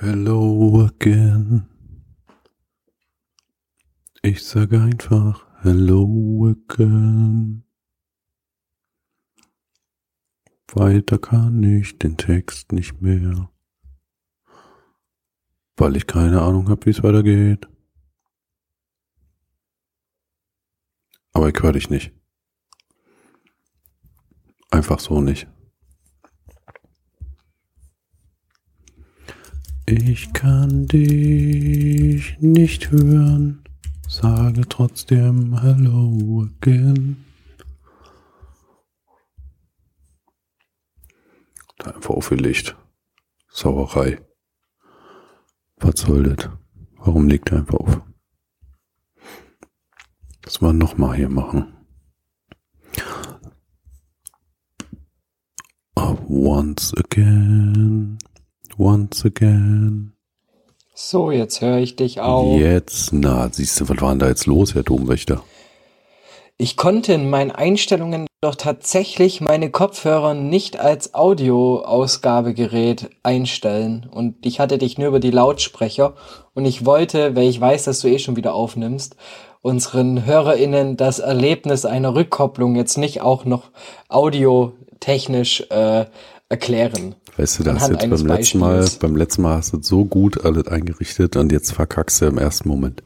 Hello again. Ich sage einfach Hello again. Weiter kann ich den Text nicht mehr, weil ich keine Ahnung habe, wie es weitergeht. Aber ich höre dich nicht. Einfach so nicht. Ich kann dich nicht hören, sage trotzdem Hello again. Da einfach aufgelegt. Sauerei. Was? Warum legt er einfach auf? Das wir nochmal hier machen. Once again once again. So, jetzt höre ich dich auch. Jetzt, na, siehst du, was war denn da jetzt los, Herr Domwächter? Ich konnte in meinen Einstellungen doch tatsächlich meine Kopfhörer nicht als Audioausgabegerät einstellen. Und ich hatte dich nur über die Lautsprecher. Und ich wollte, weil ich weiß, dass du eh schon wieder aufnimmst, unseren HörerInnen das Erlebnis einer Rückkopplung jetzt nicht auch noch audiotechnisch äh, erklären. Weißt du, da hast jetzt beim letzten Mal, beim letzten Mal hast du so gut alles eingerichtet und jetzt verkackst du im ersten Moment.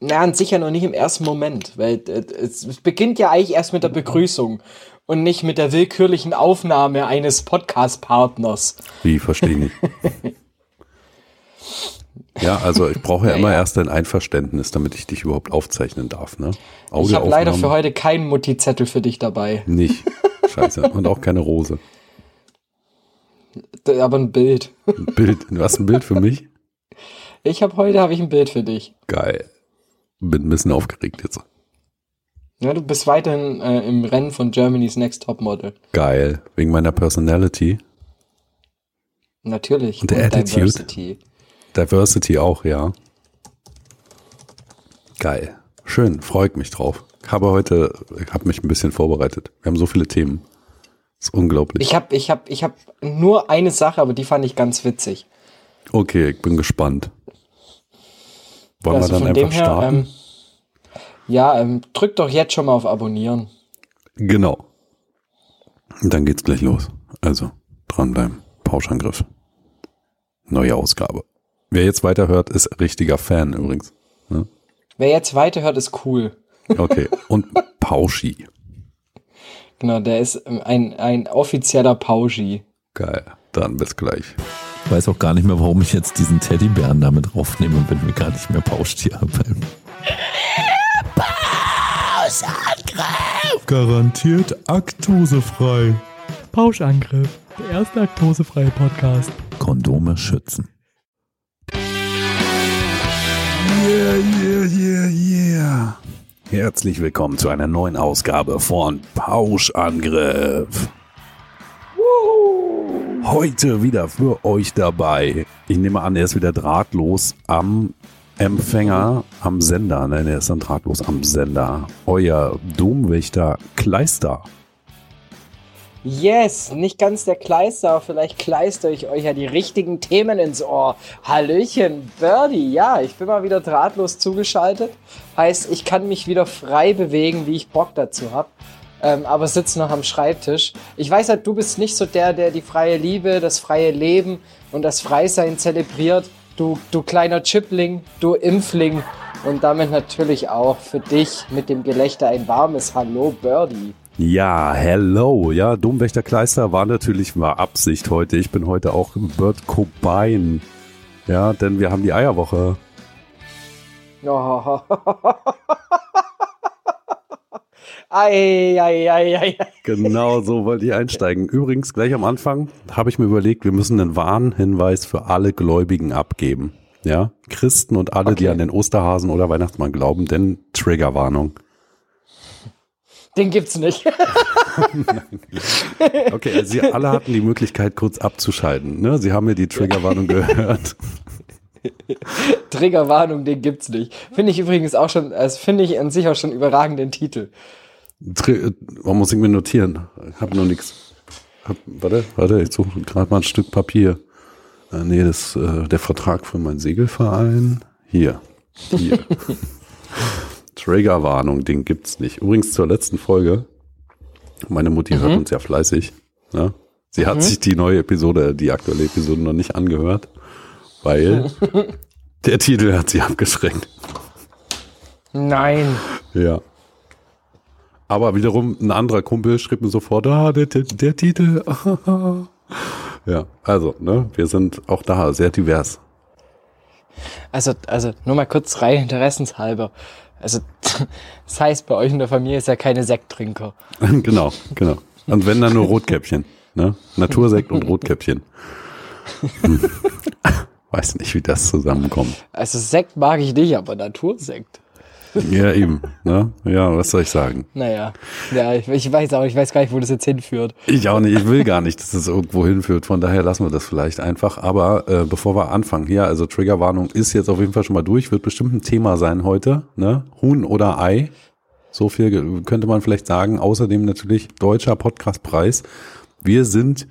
Na, sicher noch nicht im ersten Moment, weil äh, es beginnt ja eigentlich erst mit der Begrüßung und nicht mit der willkürlichen Aufnahme eines Podcast-Partners. Wie, verstehe nicht. ja, also ich brauche ja, ja immer erst ein Einverständnis, damit ich dich überhaupt aufzeichnen darf. Ne? ich habe leider für heute keinen Mutti-Zettel für dich dabei. Nicht. Scheiße. Und auch keine Rose. Aber ein Bild. Ein Bild. Du hast ein Bild für mich? Ich habe heute habe ich ein Bild für dich. Geil. Bin ein bisschen aufgeregt jetzt. Ja, du bist weiterhin äh, im Rennen von Germany's Next Top Model. Geil. Wegen meiner Personality. Natürlich. Und der Und Attitude. Diversity. Diversity auch, ja. Geil. Schön, freut mich drauf. Habe heute, habe mich ein bisschen vorbereitet. Wir haben so viele Themen. Das ist unglaublich. Ich habe ich hab, ich hab nur eine Sache, aber die fand ich ganz witzig. Okay, ich bin gespannt. Wollen also wir dann einfach her, starten? Ähm, ja, ähm, drück doch jetzt schon mal auf Abonnieren. Genau. Dann geht's gleich los. Also, dranbleiben. Pauschangriff. Neue Ausgabe. Wer jetzt weiterhört, ist richtiger Fan übrigens. Ne? Wer jetzt weiterhört, ist cool. Okay. Und Pauschi. Genau, der ist ein, ein offizieller Pauschi. Geil. Dann bis gleich. Ich weiß auch gar nicht mehr, warum ich jetzt diesen Teddybären damit draufnehme, wenn wir gar nicht mehr Pauschtier haben. Pauschangriff! Garantiert aktosefrei. Pauschangriff. Der erste aktosefreie Podcast. Kondome schützen. Yeah, yeah, yeah, yeah. Herzlich willkommen zu einer neuen Ausgabe von Pauschangriff. Heute wieder für euch dabei. Ich nehme an, er ist wieder drahtlos am Empfänger, am Sender. Nein, er ist dann drahtlos am Sender. Euer Domwächter Kleister. Yes, nicht ganz der Kleister, vielleicht kleister ich euch ja die richtigen Themen ins Ohr. Hallöchen, Birdie, ja, ich bin mal wieder drahtlos zugeschaltet. Heißt, ich kann mich wieder frei bewegen, wie ich Bock dazu habe. Ähm, aber sitze noch am Schreibtisch. Ich weiß halt, du bist nicht so der, der die freie Liebe, das freie Leben und das Freisein zelebriert. Du, du kleiner Chipling, du Impfling. Und damit natürlich auch für dich mit dem Gelächter ein warmes Hallo, Birdie. Ja, hello. Ja, Domwächter Kleister war natürlich mal Absicht heute. Ich bin heute auch im Bird Cobain. Ja, denn wir haben die Eierwoche. Oh. ei, ei, ei, ei. Genau so wollte ich einsteigen. Übrigens, gleich am Anfang habe ich mir überlegt, wir müssen einen Warnhinweis für alle Gläubigen abgeben. Ja, Christen und alle, okay. die an den Osterhasen oder Weihnachtsmann glauben, denn Triggerwarnung. Den gibt's nicht. okay, also Sie alle hatten die Möglichkeit, kurz abzuschalten. Ne? Sie haben mir die Triggerwarnung gehört. Triggerwarnung, den gibt's nicht. Finde ich übrigens auch schon, also finde ich an sich auch schon überragenden Titel. Tri Warum muss ich mir notieren? Ich habe noch nichts. Warte, warte, ich suche gerade mal ein Stück Papier. Äh, nee, das äh, der Vertrag für meinen Segelverein. Hier. Hier. Triggerwarnung, den gibt's nicht. Übrigens zur letzten Folge. Meine Mutti hört uns ja fleißig. Ne? Sie hat sich die neue Episode, die aktuelle Episode noch nicht angehört, weil der Titel hat sie abgeschreckt. Nein. Ja. Aber wiederum ein anderer Kumpel schrieb mir sofort, ah, der, der, der Titel. ja, also, ne, wir sind auch da sehr divers. Also, also nur mal kurz rein interessenshalber. Also, das heißt, bei euch in der Familie ist ja keine Sekttrinker. genau, genau. Und wenn dann nur Rotkäppchen. Ne? Natursekt und Rotkäppchen. Hm. Weiß nicht, wie das zusammenkommt. Also Sekt mag ich nicht, aber Natursekt. Ja, eben. Ne? Ja, was soll ich sagen? Naja, ja, ich, ich weiß auch, ich weiß gar nicht, wo das jetzt hinführt. Ich auch nicht. Ich will gar nicht, dass es irgendwo hinführt. Von daher lassen wir das vielleicht einfach. Aber äh, bevor wir anfangen, hier, also Triggerwarnung ist jetzt auf jeden Fall schon mal durch. Wird bestimmt ein Thema sein heute. Ne? Huhn oder Ei. So viel könnte man vielleicht sagen. Außerdem natürlich deutscher Podcastpreis. Wir sind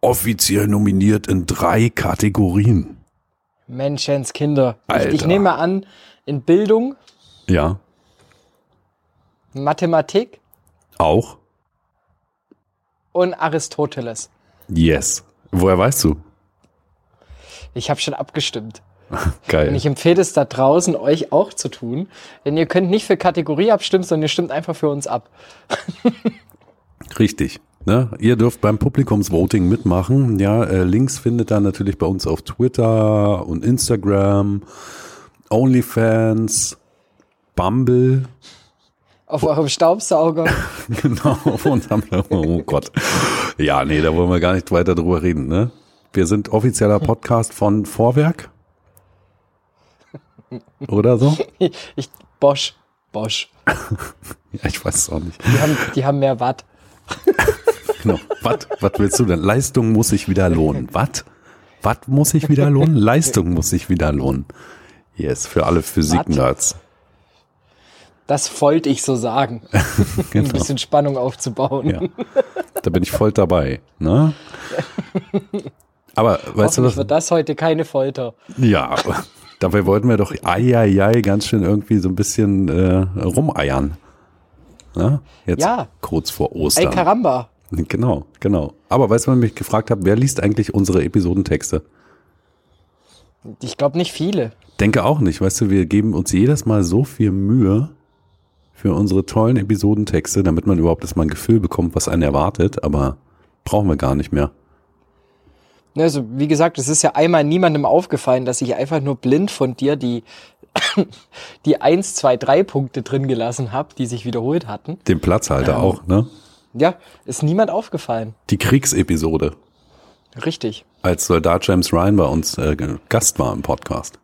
offiziell nominiert in drei Kategorien. Menschenskinder. Ich, ich nehme an, in Bildung, Ja, Mathematik auch. und Aristoteles. Yes. Woher weißt du? Ich habe schon abgestimmt. Geil. Und ich empfehle es da draußen, euch auch zu tun. Denn ihr könnt nicht für Kategorie abstimmen, sondern ihr stimmt einfach für uns ab. Richtig. Ne? Ihr dürft beim Publikumsvoting mitmachen. Ja, äh, Links findet ihr natürlich bei uns auf Twitter und Instagram, OnlyFans, Bumble, Auf eurem Staubsauger. genau, auf unserem, oh Gott. Ja, nee, da wollen wir gar nicht weiter drüber reden, ne? Wir sind offizieller Podcast von Vorwerk. Oder so? Ich, Bosch. Bosch. Ja, ich weiß es auch nicht. Die haben, die haben mehr Watt. Genau. Was, was willst du denn? Leistung muss sich wieder lohnen. Was? Was muss sich wieder lohnen? Leistung muss sich wieder lohnen. Yes, für alle Physik-Nerds. Das wollte ich so sagen. Um ein Genau. bisschen Spannung aufzubauen. Ja. Da bin ich voll dabei. Ne? Aber weißt du was? wird das heute keine Folter. Ja, dabei wollten wir doch ei, ei, ei, ganz schön irgendwie so ein bisschen äh, rumeiern. Ne? Jetzt Ja. kurz vor Ey, Ostern. Karamba. Genau, genau. Aber weißt du, was ich mich gefragt habe, wer liest eigentlich unsere Episodentexte? Ich glaube nicht viele. Denke auch nicht, weißt du, wir geben uns jedes Mal so viel Mühe für unsere tollen Episodentexte, damit man überhaupt erstmal ein Gefühl bekommt, was einen erwartet, aber brauchen wir gar nicht mehr. Ne, Also, wie gesagt, es ist ja einmal niemandem aufgefallen, dass ich einfach nur blind von dir die, die 1, 2, 3 Punkte drin gelassen habe, die sich wiederholt hatten. Den Platzhalter auch, ne? Ja, ist niemand aufgefallen. Die Kriegsepisode, Richtig. als Soldat James Ryan bei uns äh, Gast war im Podcast.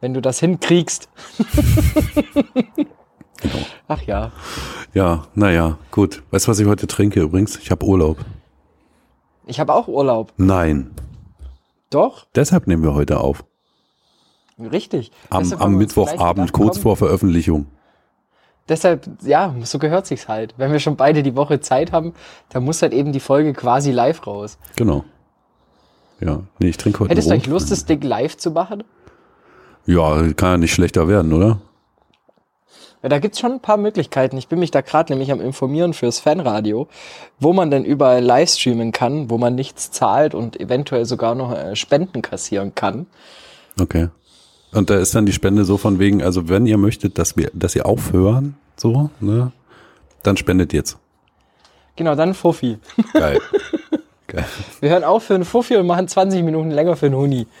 Wenn du das hinkriegst. Genau. Ach ja. Ja, naja, gut. Weißt du, was ich heute trinke übrigens? Ich habe Urlaub. Ich habe auch Urlaub. Nein, Doch, deshalb nehmen wir heute auf. richtig. Am, am Mittwochabend, kurz vor Veröffentlichung. Deshalb, ja, so gehört sich's halt. Wenn wir schon beide die Woche Zeit haben, dann muss halt eben die Folge quasi live raus. Genau. Ja, nee, ich trinke heute Hättest du eigentlich Lust, das Ding live zu machen? Ja, kann ja nicht schlechter werden, oder? Ja, da gibt's schon ein paar Möglichkeiten. Ich bin mich da gerade nämlich am Informieren fürs Fanradio, wo man denn überall live streamen kann, wo man nichts zahlt und eventuell sogar noch äh, Spenden kassieren kann. Okay. Und da ist dann die Spende so von wegen, also wenn ihr möchtet, dass wir, dass ihr aufhören, so, ne, dann spendet jetzt. Genau, dann Fuffi. Geil. Geil. Wir hören auf für einen Fuffi und machen 20 Minuten länger für einen Huni.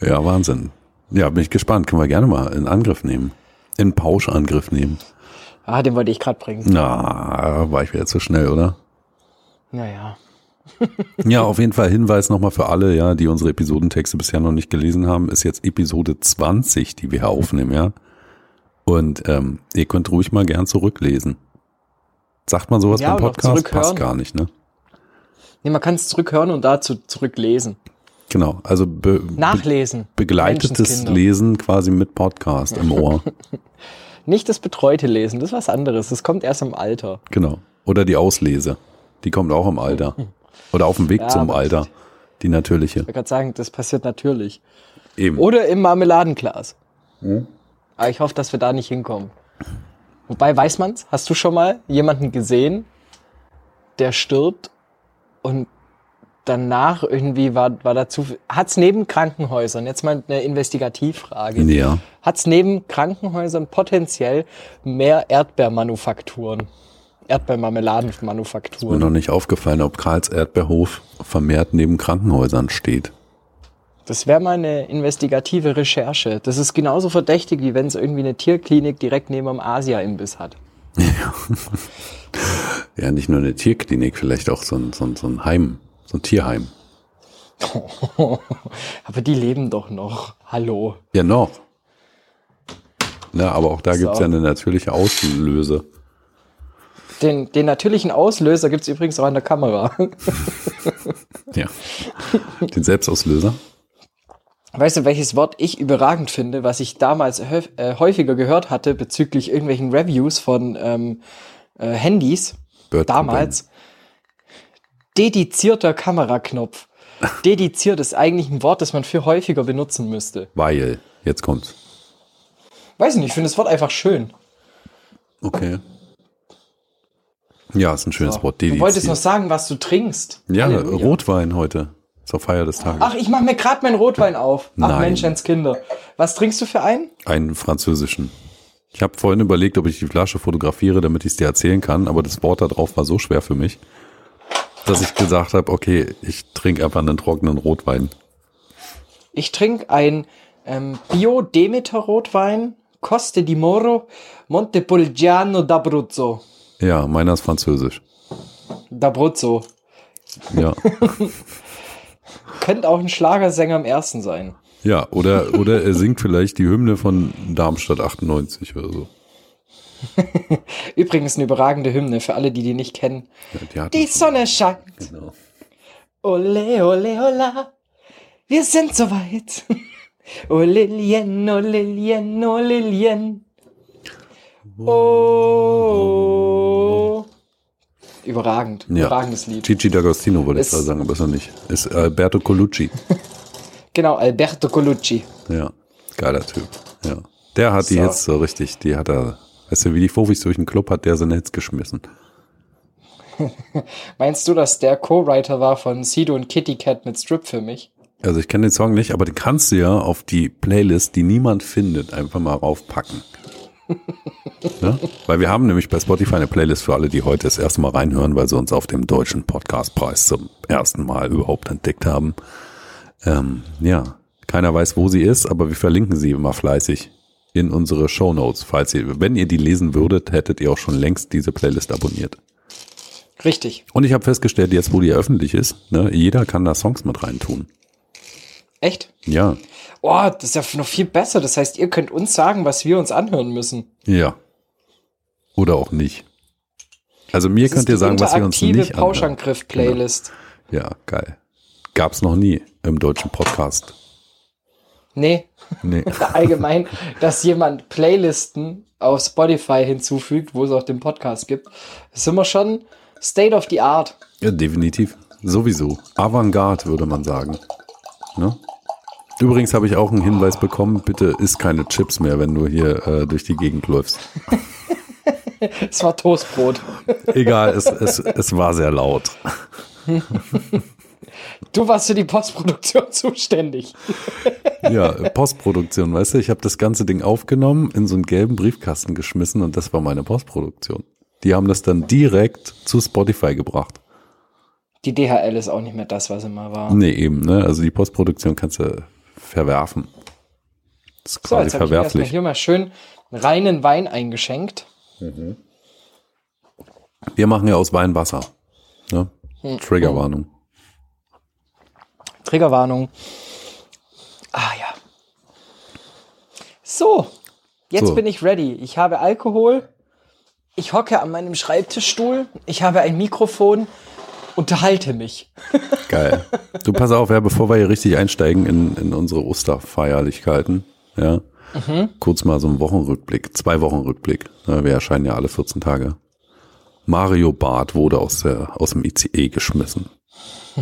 Ja, Wahnsinn. Ja, bin ich gespannt. Können wir gerne mal in Angriff nehmen. In Pauschangriff nehmen. Ah, den wollte ich gerade bringen. Na, war ich wieder zu schnell, oder? Naja. Ja, auf jeden Fall Hinweis nochmal für alle, ja, die unsere Episodentexte bisher noch nicht gelesen haben, ist jetzt Episode 20, die wir hier aufnehmen, ja. Und ähm, ihr könnt ruhig mal gern zurücklesen. Sagt man sowas Ja, beim Podcast? Passt gar nicht, ne? Nee, man kann es zurückhören und dazu zurücklesen. Genau, also be Nachlesen. begleitetes Menschenskinder. Lesen quasi mit Podcast im Ohr. Nicht das betreute Lesen, das ist was anderes. Das kommt erst im Alter. genau. Oder die Auslese. Die kommt auch im Alter. Oder auf dem Weg Ja, zum Alter. Die natürliche. Ich wollte gerade sagen, das passiert natürlich. Eben. Oder im Marmeladenglas. Aber ich hoffe, dass wir da nicht hinkommen. Wobei, weiß man's? Hast du schon mal jemanden gesehen, der stirbt und danach irgendwie war, war dazu, hat's neben Krankenhäusern, jetzt mal eine Investigativfrage, Ja. hat's neben Krankenhäusern potenziell mehr Erdbeermanufakturen, Mir Erdbeermarmeladenmanufakturen? noch nicht aufgefallen, ob Karls Erdbeerhof vermehrt neben Krankenhäusern steht. Das wäre mal eine investigative Recherche. Das ist genauso verdächtig, wie wenn es irgendwie eine Tierklinik direkt neben dem Asia-Imbiss hat. Ja, nicht nur eine Tierklinik, vielleicht auch so ein, so ein, so ein Heim, so ein Tierheim. Aber die leben doch noch. Hallo. Ja, noch. Na, aber auch da So. gibt's ja eine natürliche Auslöse. Den, den natürlichen Auslöser gibt's übrigens auch an der Kamera. Ja. Den Selbstauslöser. Weißt du, welches Wort ich überragend finde, was ich damals äh, häufiger gehört hatte bezüglich irgendwelchen Reviews von ähm, äh, Handys? Bird damals. Dedizierter Kameraknopf. Dediziert ist eigentlich ein Wort, das man viel häufiger benutzen müsste. Weil, jetzt kommt's. Weiß nicht, ich finde das Wort einfach schön. Okay. Ja, ist ein schönes Wort. Du wolltest noch Dediziert. sagen, was du trinkst. Ja, Halleluja. Rotwein heute. Zur Feier des Tages. Ach, ich mache mir gerade meinen Rotwein auf. Ach, Nein. Menschenskinder. Was trinkst du für einen? Einen französischen. Ich habe vorhin überlegt, ob ich die Flasche fotografiere, damit ich es dir erzählen kann, aber das Wort da drauf war so schwer für mich, dass ich gesagt habe, okay, ich trinke einfach einen trockenen Rotwein. Ich trinke ein ähm, Bio-Demeter-Rotwein, Coste di Moro, Montepulciano d'Abruzzo. Ja, meiner ist französisch. D'Abruzzo. Ja. Könnte auch ein Schlagersänger im ersten sein. Ja, oder, oder er singt vielleicht die Hymne von Darmstadt 98 oder so. Übrigens eine überragende Hymne für alle, die die nicht kennen. Ja, die Die Sonne scheint. genau. Ole, ole, ola. Wir sind soweit. O Lilien, o Lilien, o Lilien. Oh. Überragend. Ja. Überragendes Lied. Gigi D'Agostino wollte ich gerade sagen, aber ist er nicht. Ist Alberto Colucci. Genau, Alberto Colucci. Ja, geiler Typ. Ja. Der hat die So. Hits so richtig, die hat er, weißt du, wie die Fofis durch den Club hat der seine Hits geschmissen. Meinst du, dass der Co-Writer war von Sido und Kitty Cat mit Strip für mich? Also ich kenne den Song nicht, aber den kannst du ja auf die Playlist, die niemand findet, einfach mal raufpacken. ne? Weil wir haben nämlich bei Spotify eine Playlist für alle, die heute das erste Mal reinhören, weil sie uns auf dem deutschen Podcastpreis zum ersten Mal überhaupt entdeckt haben. Ähm, ja, keiner weiß, wo sie ist, aber wir verlinken sie immer fleißig in unsere Shownotes. Falls ihr, wenn ihr die lesen würdet, hättet ihr auch schon längst diese Playlist abonniert. Richtig. Und ich habe festgestellt, jetzt wo die öffentlich ist, ne, jeder kann da Songs mit reintun. Echt? Ja, Oh, das ist ja noch viel besser. Das heißt, ihr könnt uns sagen, was wir uns anhören müssen. Ja. Oder auch nicht. Also mir Das könnt ihr sagen, was wir uns nicht anhören. Pauschangriff-Playlist. Ja, geil. Gab's noch nie im deutschen Podcast. Nee, Nee. allgemein, dass jemand Playlisten auf Spotify hinzufügt, wo es auch den Podcast gibt, ist immer schon State of the Art. ja, definitiv. Sowieso. Avantgarde, würde man sagen. Ne? Übrigens habe ich auch einen Hinweis bekommen, bitte isst keine Chips mehr, wenn du hier äh, durch die Gegend läufst. Es war Toastbrot. Egal, es, es, es war sehr laut. Du warst für die Postproduktion zuständig. Ja, Postproduktion, weißt du, ich habe das ganze Ding aufgenommen, in so einen gelben Briefkasten geschmissen und das war meine Postproduktion. Die haben das dann direkt zu Spotify gebracht. Die DHL ist auch nicht mehr das, was mal war. Nee, eben, ne? Also die Postproduktion kannst du verwerfen. Das ist So, quasi jetzt habe ich mir verwerflich. hier mal schön reinen Wein eingeschenkt. Wir machen ja aus Wein Wasser. Ne? Hm. Triggerwarnung. Triggerwarnung. Ah ja. So, jetzt So. bin ich ready. Ich habe Alkohol. Ich hocke an meinem Schreibtischstuhl. Ich habe ein Mikrofon. Unterhalte mich. Geil. Du pass auf, ja, bevor wir hier richtig einsteigen in, in unsere Osterfeierlichkeiten, ja, Mhm. kurz mal so einen Wochenrückblick, zwei Wochen Rückblick. Ja, wir erscheinen ja alle 14 Tage. Mario Barth wurde aus, der, aus dem ICE geschmissen.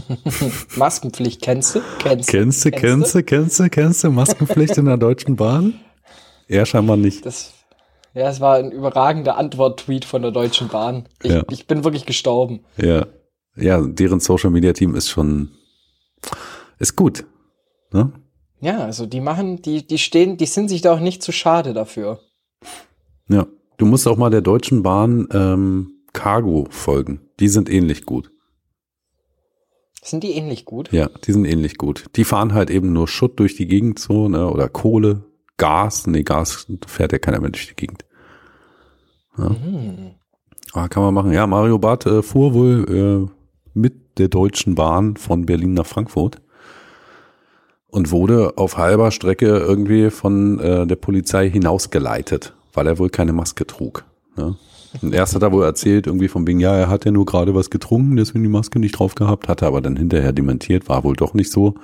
Maskenpflicht kennst du? Kennst, Kennst du, kennst du, kennst du, kennst du Maskenpflicht in der Deutschen Bahn? Er scheinbar nicht. Das, ja, es war ein überragender Antwort-Tweet von der Deutschen Bahn. Ich, Ja. ich bin wirklich gestorben. Ja. Ja, deren Social Media Team ist schon, ist gut. Ne? Ja, also die machen, die, die stehen, die sind sich da auch nicht zu schade dafür. Ja. Du musst auch mal der Deutschen Bahn ähm, Cargo folgen. Die sind ähnlich gut. Sind die ähnlich gut? Ja, die sind ähnlich gut. Die fahren halt eben nur Schutt durch die Gegend so, ne? Oder Kohle, Gas. Nee, Gas fährt ja keiner mehr durch die Gegend. Hm. Ah, kann man machen. Ja, Mario Barth äh, fuhr wohl äh, mit der Deutschen Bahn von Berlin nach Frankfurt und wurde auf halber Strecke irgendwie von äh, der Polizei hinausgeleitet, weil er wohl keine Maske trug. Ne? Erst hat er wohl erzählt, irgendwie von wegen, ja, er hat ja nur gerade was getrunken, deswegen die Maske nicht drauf gehabt, hatte aber dann hinterher dementiert, war wohl doch nicht so.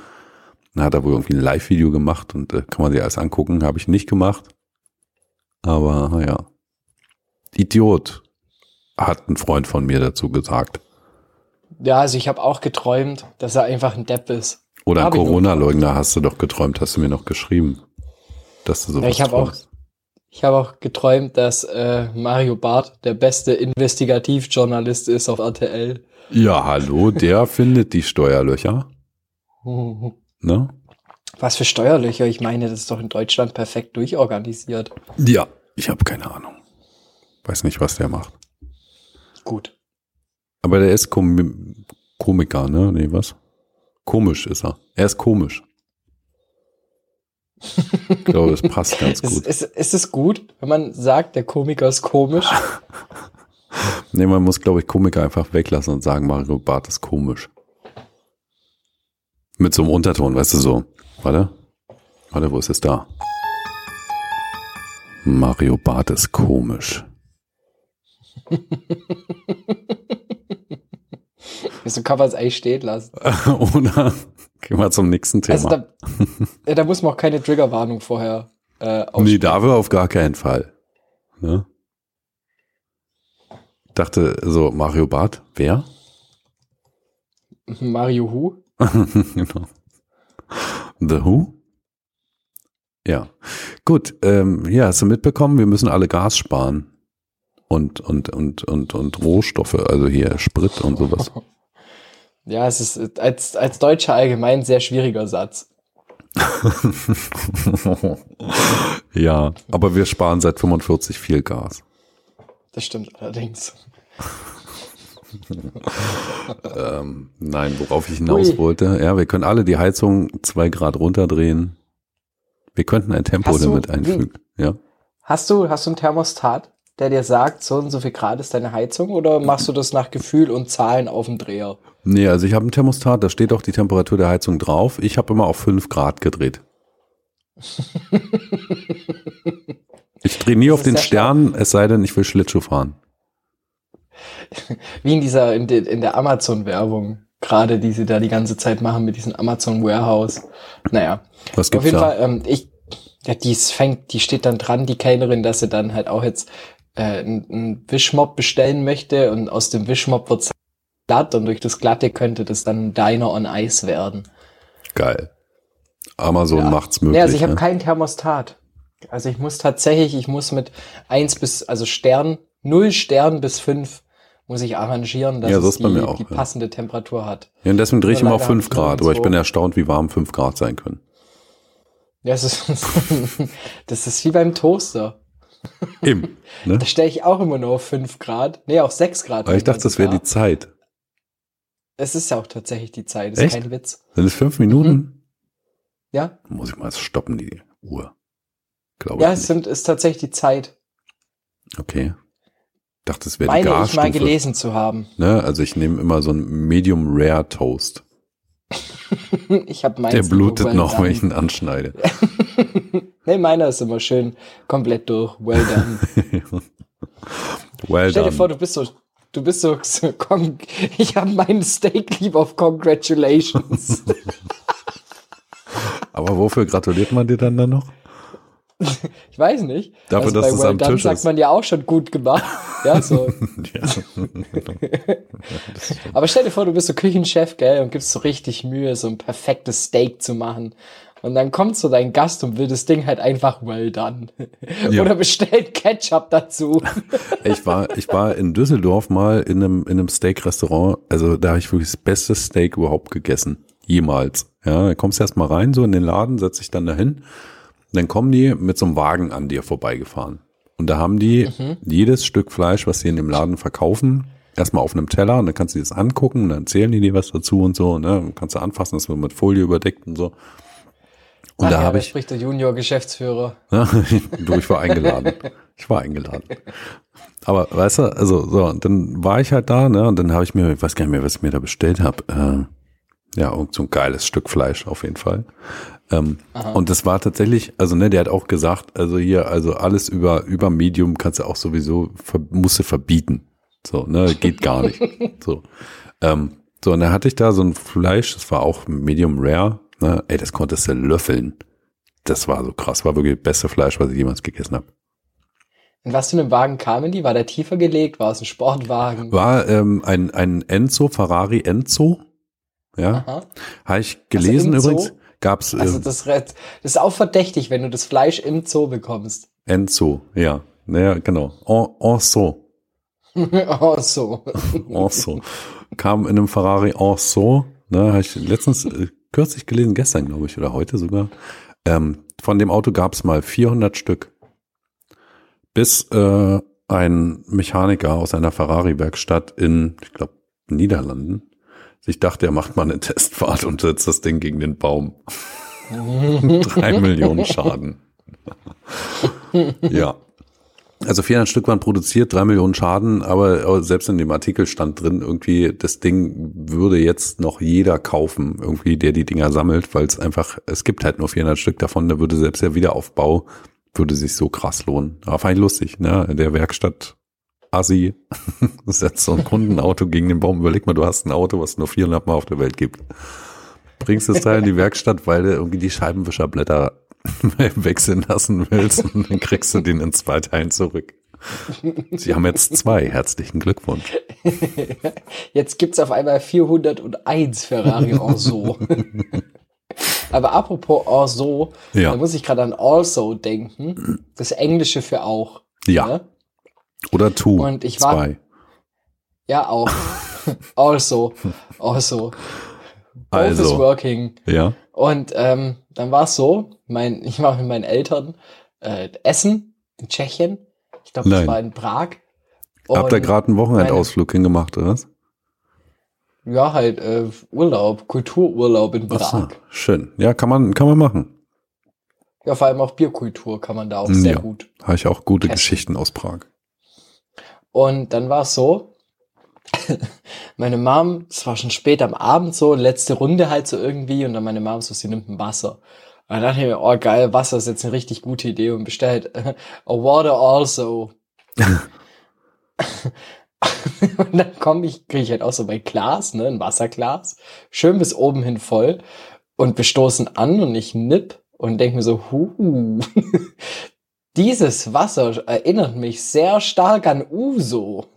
Dann hat er wohl irgendwie ein Live-Video gemacht und äh, kann man sich alles angucken, habe ich nicht gemacht. Aber naja. Idiot, hat ein Freund von mir dazu gesagt. Ja, also ich habe auch geträumt, dass er einfach ein Depp ist. Oder ein Corona-Leugner hast du doch geträumt, hast du mir noch geschrieben. Dass du sowas Ja, ich habe auch. Ich habe auch geträumt, dass äh, Mario Barth der beste Investigativjournalist ist auf RTL. Ja, hallo, der findet die Steuerlöcher. Ne? Was für Steuerlöcher? Ich meine, das ist doch in Deutschland perfekt durchorganisiert. Ja. Ich habe keine Ahnung. Weiß nicht, was der macht. Gut. Aber der ist Kom Komiker, ne? Nee, was? Komisch ist er. Er ist komisch. Ich glaube, das passt ganz Ist, gut. ist, ist es gut, wenn man sagt, der Komiker ist komisch? Nee, man muss, glaube ich, Komiker einfach weglassen und sagen, Mario Barth ist komisch. Mit so einem Unterton, weißt du so. Warte. Warte, wo ist es da? Mario Barth ist komisch. Kann man es eigentlich stehen lassen? Oder gehen wir zum nächsten Thema. Also da, da muss man auch keine Triggerwarnung vorher äh, nee, dafür auf gar keinen Fall. Ne? Dachte so, Mario Barth, wer? Mario Hu? genau. The Who? Ja. Gut, ähm, ja, hast du mitbekommen, wir müssen alle Gas sparen. Und, und, und, und, und Rohstoffe, also hier Sprit und sowas. Ja, es ist als, als Deutscher allgemein ein sehr schwieriger Satz. ja, aber wir sparen seit 45 viel Gas. Das stimmt allerdings. Ähm, nein, worauf ich hinaus Ui. wollte, ja, wir können alle die Heizung zwei Grad runterdrehen. Wir könnten ein Tempolimit Hast du- einfügen. Ja. Hast du, hast du einen Thermostat, der dir sagt, so und so viel Grad ist deine Heizung oder machst du das nach Gefühl und Zahlen auf dem Dreher? Nee, also ich habe einen Thermostat, da steht auch die Temperatur der Heizung drauf. Ich habe immer auf 5 Grad gedreht. ich drehe nie Das auf den Stern, es sei denn, ich will Schlittschuh fahren. Wie in dieser, in, de, in der Amazon-Werbung, gerade die sie da die ganze Zeit machen mit diesem Amazon Warehouse. Naja, Was auf gibt's jeden da? Fall, ähm, ich, ja, die fängt, die steht dann dran, die Kellnerin, dass sie dann halt auch jetzt äh, einen, Wischmopp bestellen möchte und aus dem Wischmopp wird's glatt und durch das Glatte könnte das dann ein Diner on Ice werden. Geil. Amazon Ja. macht's möglich. Ja, also ich habe ne? keinen Thermostat. Also ich muss tatsächlich, ich muss mit eins bis, also Stern, null Stern bis fünf muss ich arrangieren, dass Ja, so es die, mir auch, die ja. passende Temperatur hat. ja, und deswegen drehe ich immer auf leider 5 hab ich Grad, aber ich bin erstaunt, wie warm 5 Grad sein können. Ja, das ist, das ist wie beim Toaster. Im. Ne? Da stelle ich auch immer nur auf fünf Grad. Nee, auf sechs Grad. Aber ich dachte, das wäre die Zeit. Es ist ja auch tatsächlich die Zeit, das ist Echt? kein Witz. Sind es 5 Minuten? Mhm. Ja, Muss ich mal stoppen, die Uhr. Glaube ja, ich es sind, ist tatsächlich die Zeit. Okay. Dachte, es wäre die Meine ich mal gelesen zu haben. Ne? Also ich nehme immer so einen Medium Rare Toast. Ich habe meins Der blutet noch, wenn ich ihn anschneide. nee, meiner ist immer schön komplett durch. Well done. well Stell dir done. vor, du bist so, du bist so, so ich habe meinen Steak lieb auf Congratulations. Aber wofür gratuliert man dir dann dann noch? Ich weiß nicht. Dafür, dass bei es Well am Done Tisch sagt ist. man ja auch schon gut gemacht. Ja, so. Ja. Aber stell dir vor, du bist so Küchenchef, gell, und gibst so richtig Mühe, so ein perfektes Steak zu machen. Und dann kommt so dein Gast und will das Ding halt einfach well done. Ja. Oder bestellt Ketchup dazu. Ich war, ich war in Düsseldorf mal in einem, in einem Steak-Restaurant. Also da habe ich wirklich das beste Steak überhaupt gegessen. Jemals. Ja, da kommst du erst mal rein, so in den Laden, setz dich dann dahin. Dann kommen die mit so einem Wagen an dir vorbeigefahren. Und da haben die jedes Stück Fleisch, was sie in dem Laden verkaufen, erstmal auf einem Teller und dann kannst du dir das angucken und dann erzählen die dir was dazu und so. Ne? Dann kannst du anfassen, das wird mit Folie überdeckt und so. Und Ach da ja, habe ich, spricht der Junior-Geschäftsführer. du, ich war eingeladen. Ich war eingeladen. Aber weißt du, also so, dann war ich halt da, ne, und dann habe ich mir, ich weiß gar nicht mehr, was ich mir da bestellt habe. Äh, ja, irgend so ein geiles Stück Fleisch auf jeden Fall. Ähm, und das war tatsächlich, also ne, der hat auch gesagt, also hier, also alles über über Medium kannst du auch sowieso ver, musst du verbieten. So, ne, geht gar nicht. so. Ähm, so, und dann hatte ich da so ein Fleisch, das war auch Medium Rare, ne, ey, das konntest du löffeln. Das war so krass, war wirklich das beste Fleisch, was ich jemals gegessen habe. In was für einem Wagen kamen die? War der tiefer gelegt? War es ein Sportwagen? War ähm, ein, ein Enzo, Ferrari Enzo. Ja, Aha. habe ich gelesen Also übrigens. Zoo? Gab's Also das, re- das ist auch verdächtig, wenn du das Fleisch im Zoo bekommst. Enzo, ja. Naja, genau. En, Enzo. oh, so. Enzo. Kam in einem Ferrari Enzo. Ne, habe ich letztens, äh, kürzlich gelesen, gestern glaube ich, oder heute sogar. Ähm, von dem Auto gab's mal 400 Stück. Bis äh, ein Mechaniker aus einer Ferrari-Werkstatt in, ich glaube, Niederlanden, sich dachte, er macht mal eine Testfahrt und setzt das Ding gegen den Baum. Drei Millionen Schaden. ja. Also 400 Stück waren produziert, drei Millionen Schaden, aber selbst in dem Artikel stand drin, irgendwie, das Ding würde jetzt noch jeder kaufen, irgendwie, der die Dinger sammelt, weil es einfach, es gibt halt nur 400 Stück davon, da würde selbst der Wiederaufbau, würde sich so krass lohnen. Aber fand ich lustig, ne? Der Werkstatt Assi setzt so ein Kundenauto gegen den Baum. Überleg mal, du hast ein Auto, was nur 400 Mal auf der Welt gibt. Bringst es da in die Werkstatt, weil irgendwie die Scheibenwischerblätter wechseln lassen willst und dann kriegst du den in zwei Teilen zurück. Sie haben jetzt zwei. Herzlichen Glückwunsch. Jetzt gibt's auf einmal 401 Ferrari Enzo. Aber apropos Enzo, Ja. da muss ich gerade an also denken. Das Englische für auch. Ja. Ne? Oder two. Und ich war- zwei. Ja, auch. also. Also. Both is Also, working. ja. Und ähm, dann war es so, mein, ich war mit meinen Eltern äh, essen in Tschechien. Ich glaube, das war in Prag. Habt ihr Und- gerade einen Wochenendausflug hingemacht, oder was? Ja, halt äh, Urlaub, Kultururlaub in Ach so, Prag. schön. Ja, kann man, kann man machen. Ja, vor allem auch Bierkultur kann man da auch sehr Ja. gut. Habe ich auch gute Testen. Geschichten aus Prag. Und dann war es so, meine Mom, es war schon spät am Abend so, letzte Runde halt so irgendwie, und dann meine Mom so, sie nimmt ein Wasser. Und dann dachte ich mir, oh geil, Wasser ist jetzt eine richtig gute Idee und bestellt a water also. und dann komme ich, kriege ich halt auch so mein Glas, ne, ein Wasserglas, schön bis oben hin voll und wir stoßen an und ich nipp und denke mir so, huh, dieses Wasser erinnert mich sehr stark an Uso.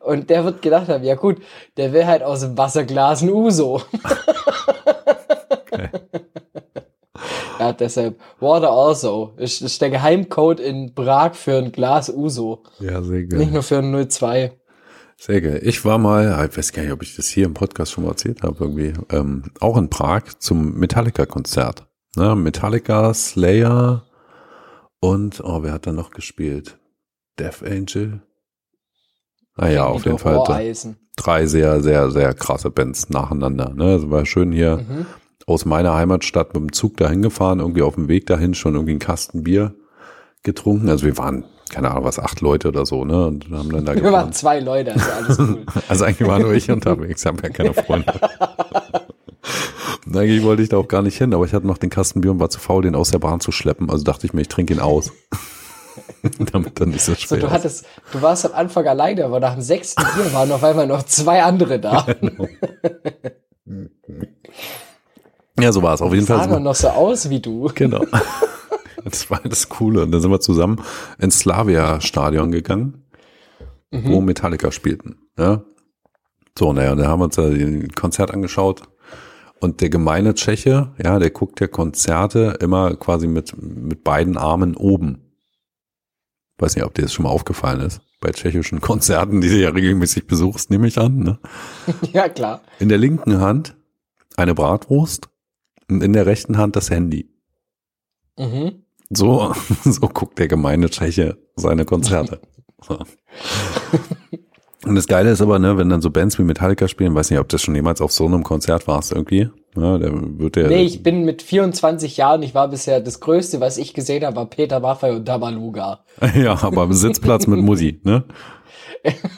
Und der wird gedacht haben, ja gut, der will halt aus dem Wasserglas ein Uso. Ja, deshalb Water also ist, ist der Geheimcode in Prag für ein Glas Uso. Ja, sehr geil. Nicht nur für ein 02. Sehr geil. Ich war mal, ich weiß gar nicht, ob ich das hier im Podcast schon mal erzählt habe, irgendwie, ähm, auch in Prag zum Metallica-Konzert. Ne? Metallica, Slayer und, oh, wer hat da noch gespielt? Death Angel? Ah ja, auf jeden Fall. Drei, sehr, sehr, sehr krasse Bands nacheinander. Ne? Also war schön hier Mhm. aus meiner Heimatstadt mit dem Zug dahin gefahren, irgendwie auf dem Weg dahin schon irgendwie einen Kasten Bier getrunken. Also wir waren, keine Ahnung, was, acht Leute oder so, ne? Und haben dann da Wir gefahren. waren zwei Leute, also alles cool. Also eigentlich war nur ich unterwegs, habe ja keine Freunde. Eigentlich wollte ich da auch gar nicht hin, aber ich hatte noch den Kasten Bier und war zu faul, den aus der Bahn zu schleppen. Also dachte ich mir, ich trinke ihn aus. Damit dann nicht so So, schwer du ist. hattest, du warst am Anfang alleine, aber nach dem sechsten Bier waren auf einmal noch zwei andere da. Ja, so war es. Auf jeden Fall. Sah wir- noch so aus wie du. Genau. Das war das Coole. Und dann sind wir zusammen ins Slavia-Stadion gegangen, wo Metallica spielten. Ja. So, naja, und dann haben wir uns da ein Konzert angeschaut. Und der gemeine Tscheche, ja, der guckt ja Konzerte immer quasi mit, mit beiden Armen oben. Weiß nicht, ob dir das schon mal aufgefallen ist. Bei tschechischen Konzerten, die du ja regelmäßig besuchst, nehme ich an. Ne? Ja, klar. In der linken Hand eine Bratwurst und in der rechten Hand das Handy. Mhm. So, so guckt der gemeine Tscheche seine Konzerte. Und das Geile ist aber, ne, wenn dann so Bands wie Metallica spielen, weiß nicht, ob das schon jemals auf so einem Konzert warst irgendwie. Ja, der wird der. Nee, ich bin mit 24 Jahren, ich war bisher das Größte, was ich gesehen habe, war Peter Maffay und Tabaluga. ja, aber am Sitzplatz mit Mutti, ne?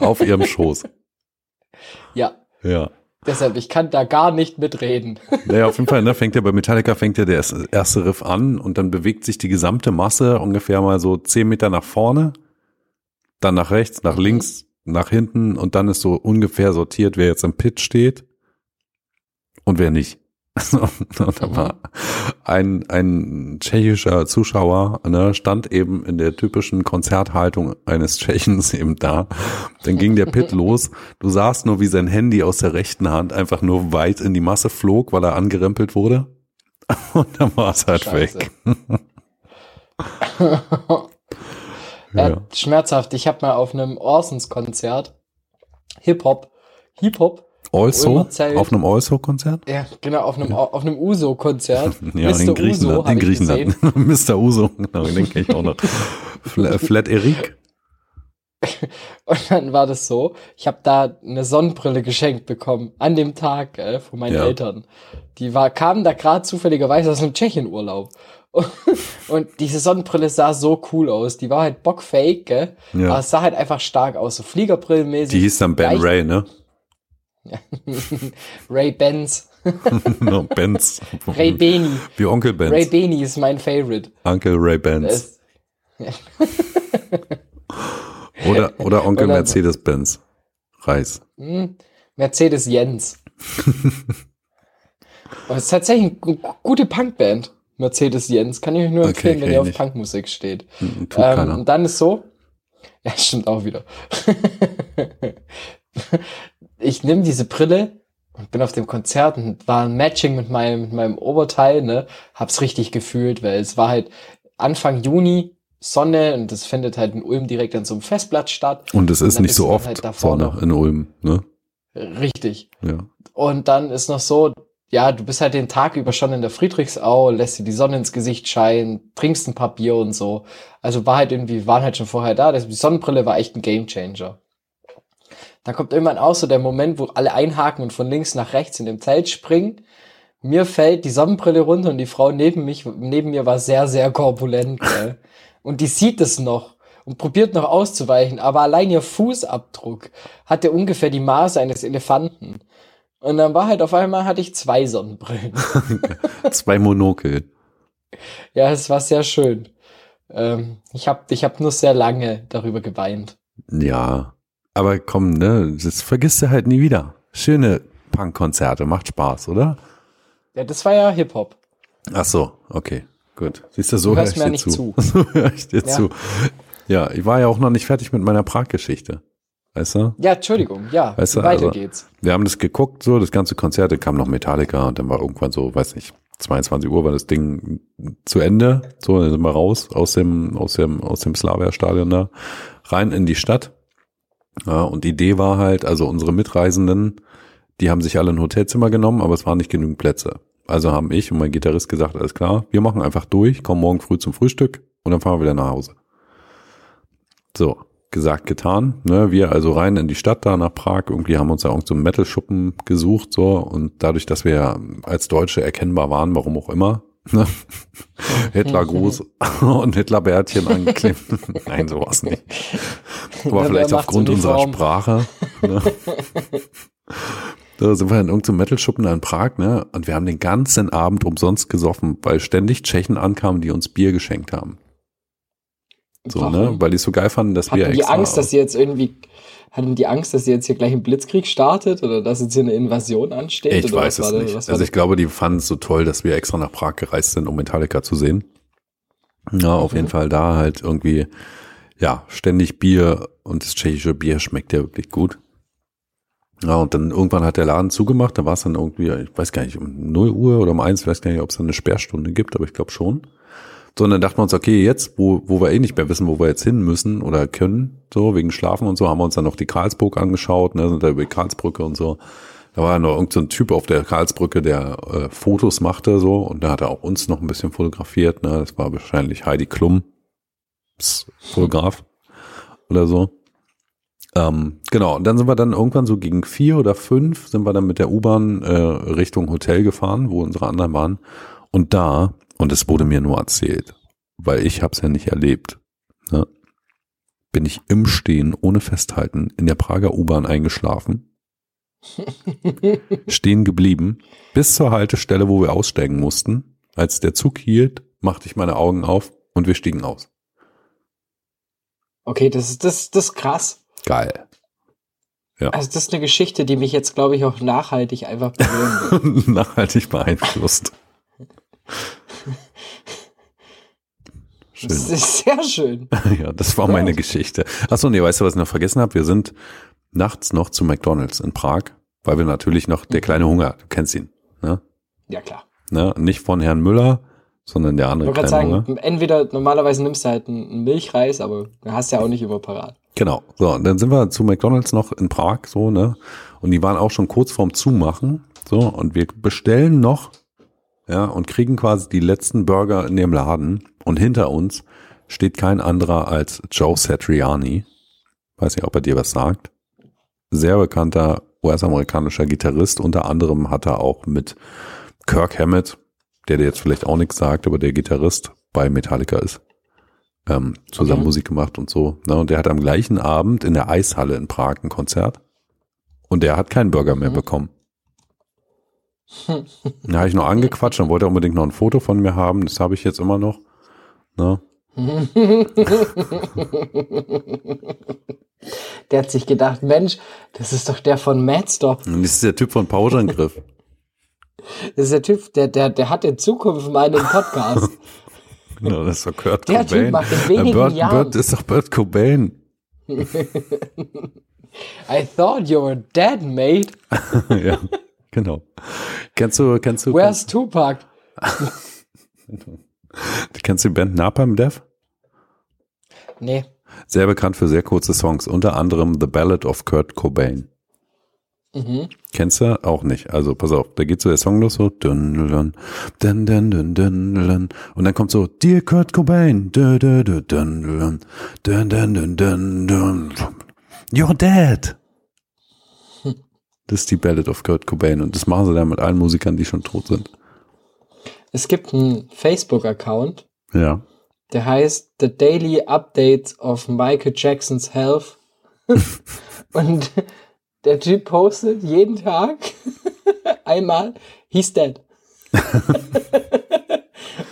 Auf ihrem Schoß. Ja, Ja. deshalb, ich kann da gar nicht mitreden. Naja, auf jeden Fall, ne, fängt ja bei Metallica fängt ja der erste- erste Riff an und dann bewegt sich die gesamte Masse ungefähr mal so zehn Meter nach vorne, dann nach rechts, nach links, nach hinten und dann ist so ungefähr sortiert, wer jetzt im Pit steht und wer nicht. und da war ein, ein tschechischer Zuschauer, ne, stand eben in der typischen Konzerthaltung eines Tschechens eben da. Dann ging der Pit los. Du sahst nur, wie sein Handy aus der rechten Hand einfach nur weit in die Masse flog, weil er angerempelt wurde. Und dann war es halt Scheiße. weg. Ja. Ja. Schmerzhaft. Ich habe mal auf einem Orsons-Konzert Hip-Hop, Hip-Hop, Also, Zelt. auf einem Also-Konzert? ja, genau, auf einem, auf einem Uso-Konzert. Ja, in Griechenland, hab in Griechenland. Mr. Uso, genau, den kenne ich auch noch. Fla- Flat Eric. Und dann war das so, ich habe da eine Sonnenbrille geschenkt bekommen, an dem Tag äh, von meinen Ja. Eltern. Die war, kamen da gerade zufälligerweise aus einem Tschechienurlaub. Und diese Sonnenbrille sah so cool aus. Die war halt bockfake, gell? Ja. aber es sah halt einfach stark aus, so Fliegerbrillenmäßig. Die hieß dann Ben Ray, ne? Ray Benz. no, Benz. Ray Beni. Wie Onkel Benz. Ray Beni ist mein Favorite. Uncle Ray Benz. Oder, oder Onkel Mercedes Benz. Reis. hm, Mercedes Jens. Aber es ist tatsächlich eine gu- gute Punkband. Mercedes Jens. Kann ich euch nur Okay, empfehlen, kenn wenn ihr auf nicht. Punkmusik steht. Hm, Tut Ähm, keiner. und dann ist so. Ja, stimmt auch wieder. ich nehme diese Brille und bin auf dem Konzert und war ein Matching mit meinem, mit meinem Oberteil, ne? Hab's richtig gefühlt, weil es war halt Anfang Juni, Sonne und das findet halt in Ulm direkt an so einem Festplatz statt. Und es ist dann nicht so oft halt noch- in Ulm, ne? Richtig. Ja. Und dann ist noch so, ja, du bist halt den Tag über schon in der Friedrichsau, lässt dir die Sonne ins Gesicht scheinen, trinkst ein paar Bier und so. Also war halt irgendwie, waren halt schon vorher da. Das, die Sonnenbrille war echt ein Gamechanger. Dann kommt irgendwann auch so der Moment, wo alle einhaken und von links nach rechts in dem Zelt springen. Mir fällt die Sonnenbrille runter und die Frau neben mich, neben mir war sehr, sehr korpulent, gell? Und die sieht es noch und probiert noch auszuweichen, aber allein ihr Fußabdruck hatte ungefähr die Maße eines Elefanten. Und dann war halt auf einmal hatte ich zwei Sonnenbrillen. Zwei Monokel. ja, es war sehr schön. Ähm, ich habe ich hab nur sehr lange darüber geweint. Ja. Aber komm, ne, das vergisst du halt nie wieder. Schöne Punkkonzerte, macht Spaß, oder? Ja, das war ja Hip-Hop. Ach so, okay, gut. Siehst du, so Du hörst ich mir dir nicht zu. zu. So höre ich dir Ja. zu. Ja, ich war ja auch noch nicht fertig mit meiner Prag-Geschichte. Weißt du? Ja, Entschuldigung, ja, Weißt du, weiter also- geht's. Wir haben das geguckt, so, das ganze Konzert, dann kam noch Metallica und dann war irgendwann so, weiß nicht, 22 Uhr war das Ding zu Ende. So, dann sind wir raus aus dem, aus dem, aus dem Slavia-Stadion da, rein in die Stadt. Ja, und die Idee war halt, also unsere Mitreisenden, die haben sich alle ein Hotelzimmer genommen, aber es waren nicht genügend Plätze. Also haben ich und mein Gitarrist gesagt, alles klar, wir machen einfach durch, kommen morgen früh zum Frühstück und dann fahren wir wieder nach Hause. So, gesagt, getan. Ne, wir also rein in die Stadt da nach Prag. Irgendwie haben uns da irgend so einen Metal-Schuppen gesucht, so. Und dadurch, dass wir ja als Deutsche erkennbar waren, warum auch immer, ne, Hitlergruß und Hitlerbärtchen angeklebt. Nein, sowas nicht. Aber Ne, vielleicht aufgrund unserer? Sprache. Ne. Da sind wir in irgendeinem Metal-Schuppen in Prag, ne? Und wir haben den ganzen Abend umsonst gesoffen, weil ständig Tschechen ankamen, die uns Bier geschenkt haben. So, Warum? ne? Weil die es so geil fanden, dass wir Hatten die extra. Angst, dass sie jetzt irgendwie, hatten die Angst, dass sie jetzt hier gleich ein Blitzkrieg startet oder dass jetzt hier eine Invasion ansteht? ich oder weiß was es nicht. Also ich glaube, die fanden es so toll, dass wir extra nach Prag gereist sind, um Metallica zu sehen. Ja, auf Mhm. jeden Fall da halt irgendwie, ja, ständig Bier und das tschechische Bier schmeckt ja wirklich gut. Ja, und dann irgendwann hat der Laden zugemacht, da war es dann irgendwie, ich weiß gar nicht, um 0 Uhr oder um 1, ich weiß gar nicht, ob es dann eine Sperrstunde gibt, aber ich glaube schon. So, und dann dachten wir uns, okay, jetzt, wo, wo wir eh nicht mehr wissen, wo wir jetzt hin müssen oder können, so wegen Schlafen und so, haben wir uns dann noch die Karlsburg angeschaut, ne, sind da über die Karlsbrücke und so. Da war noch irgendein so Typ auf der Karlsbrücke, der äh, Fotos machte so und da hat er auch uns noch ein bisschen fotografiert. Ne? Das war wahrscheinlich Heidi Klum, Pss, Fotograf oder so. Ähm, genau, und dann sind wir dann irgendwann so gegen vier oder fünf sind wir dann mit der U-Bahn äh, Richtung Hotel gefahren, wo unsere anderen waren. Und da, und es wurde mir nur erzählt, weil ich habe es ja nicht erlebt, ne? bin ich im Stehen ohne Festhalten in der Prager U-Bahn eingeschlafen stehen geblieben, bis zur Haltestelle, wo wir aussteigen mussten. Als der Zug hielt, machte ich meine Augen auf und wir stiegen aus. Okay, das ist, das, das ist krass. Geil. Also das ist eine Geschichte, die mich jetzt, glaube ich, auch nachhaltig einfach. Nachhaltig beeinflusst. Schön. Das ist sehr schön. Ja, das war meine Geschichte. Achso, nee, weißt du, was ich noch vergessen habe? Wir sind nachts noch zu McDonalds in Prag, weil wir natürlich noch, der kleine Hunger, du kennst ihn, ne? Ja, klar. ne? Nicht von Herrn Müller, sondern der Ich andere wollte gerade sagen, Hunger. entweder normalerweise nimmst du halt einen Milchreis, aber du hast ja auch nicht immer parat. Genau. So, und dann sind wir zu McDonalds noch in Prag, so, ne? Und die waren auch schon kurz vorm Zumachen. So, und wir bestellen noch, ja, und kriegen quasi die letzten Burger in dem Laden. Und hinter uns steht kein anderer als Joe Satriani. Weiß nicht, ob er dir was sagt. Sehr bekannter US-amerikanischer Gitarrist. Unter anderem hat er auch mit Kirk Hammett, der dir jetzt vielleicht auch nichts sagt, aber der Gitarrist bei Metallica ist, ähm, zusammen Okay. Musik gemacht und so. Ne? Und der hat am gleichen Abend in der Eishalle in Prag ein Konzert. Und der hat keinen Burger mehr bekommen. Da habe ich noch angequatscht und wollte unbedingt noch ein Foto von mir haben. Das habe ich jetzt immer noch. Ne? Der hat sich gedacht, Mensch, das ist doch der von Madstop. Das ist der Typ von Pauschangriff. Das ist der Typ, der, der, der hat in Zukunft mal einen Podcast. genau, das ist doch Kurt Der Cobain. Typ macht in wenigen Burt, Jahren. Burt ist doch Burt Cobain. I thought you were dead, mate. ja, genau. Kennst du, kennst du, Where's Tupac? kennst du die Band Napalm Death? Nee. Sehr bekannt für sehr kurze Songs, unter anderem The Ballad of Kurt Cobain. Mhm. Kennst du? Auch nicht. Also pass auf, da geht so der Song los so dun, dun, dun, dun, dun, dun, dun. und dann kommt so Dear Kurt Cobain dun, dun, dun, dun, dun, dun, dun, dun, dun. You're dead. Das ist die Ballad of Kurt Cobain und das machen sie dann mit allen Musikern, die schon tot sind. Es gibt einen Facebook-Account, Ja. der heißt The Daily Updates of Michael Jackson's Health. Und der Typ postet jeden Tag einmal, he's dead.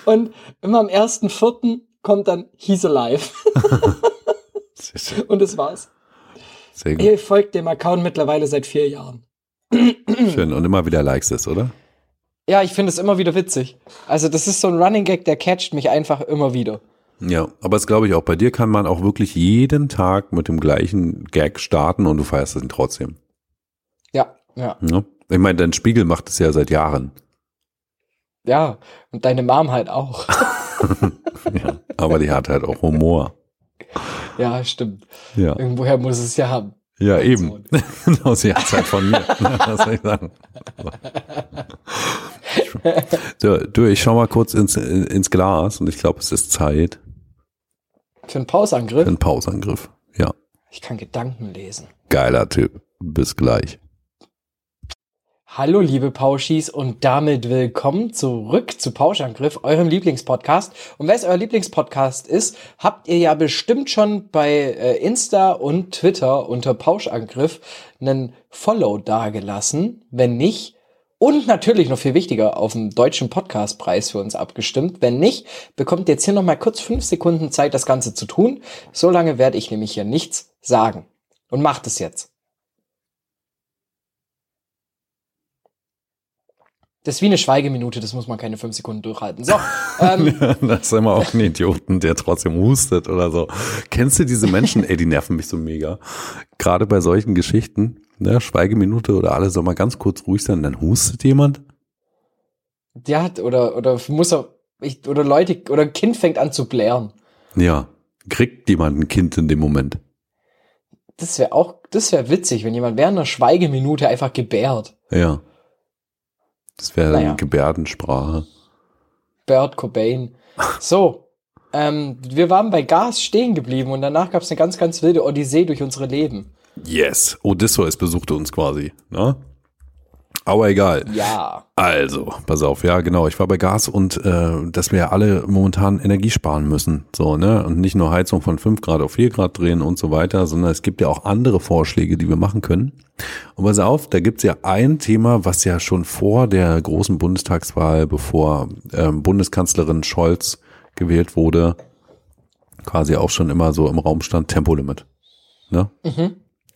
Und immer am 1.4. kommt dann, he's alive. Und das war's. Sehr gut. Ihr folgt dem Account mittlerweile seit vier Jahren. Schön. Und immer wieder likes es, oder? Ja, ich finde es immer wieder witzig. Also das ist so ein Running Gag, der catcht mich einfach immer wieder. Ja, aber das glaube ich auch. Bei dir kann man auch wirklich jeden Tag mit dem gleichen Gag starten und du feierst ihn trotzdem. Ja, ja. Ne? Ich meine, dein Spiegel macht es ja seit Jahren. Ja, und deine Mom halt auch. Ja. Aber die hat halt auch Humor. Ja, stimmt. Ja, Irgendwoher muss es ja haben. ja eben. genau, sie hat es halt von mir. Was soll ich sagen? So, du, ich schau mal kurz ins, ins Glas und ich glaube, es ist Zeit Für einen für Pausangriff. einen Pausangriff. Ja, Ich kann Gedanken lesen. geiler Typ. Bis gleich. Hallo liebe Pauschis und damit willkommen zurück zu Pauschangriff, eurem Lieblingspodcast. Und weil es euer Lieblingspodcast ist, habt ihr ja bestimmt schon bei äh, Insta und Twitter unter Pauschangriff einen Follow dagelassen. Wenn nicht, und natürlich noch viel wichtiger auf dem deutschen Podcastpreis für uns abgestimmt. Wenn nicht, bekommt jetzt hier noch mal kurz fünf Sekunden Zeit, das Ganze zu tun. So lange werde ich nämlich hier nichts sagen. Und macht es jetzt. Das ist wie eine Schweigeminute, das muss man keine fünf Sekunden durchhalten. So, ähm, das ist immer auch ein Idioten, der trotzdem hustet oder so. Kennst du diese Menschen? Ey, die nerven mich so mega. Gerade bei solchen Geschichten, ne, Schweigeminute oder alle soll mal ganz kurz ruhig sein, dann hustet jemand. der hat, oder, oder muss er, ich, oder Leute, oder ein Kind fängt an zu blären. Ja, kriegt jemand ein Kind in dem Moment. Das wäre auch, das wäre witzig, wenn jemand während einer Schweigeminute einfach gebärt. Ja. Das wäre Naja. dann Gebärdensprache. Bert Cobain. So, ähm, wir waren bei Gas stehen geblieben und danach gab es eine ganz, ganz wilde Odyssee durch unsere Leben. Yes, Odysseus besuchte uns quasi, ne? Aber egal. Ja. Also, pass auf, ja, genau. Ich war bei Gas und äh, dass wir ja alle momentan Energie sparen müssen. So, ne? Und nicht nur Heizung von 5 Grad auf 4 Grad drehen und so weiter, sondern es gibt ja auch andere Vorschläge, die wir machen können. Und pass auf, da gibt's ja ein Thema, was ja schon vor der großen Bundestagswahl, bevor ähm, Bundeskanzlerin Scholz gewählt wurde, quasi auch schon immer so im Raum stand, Tempolimit. Ne?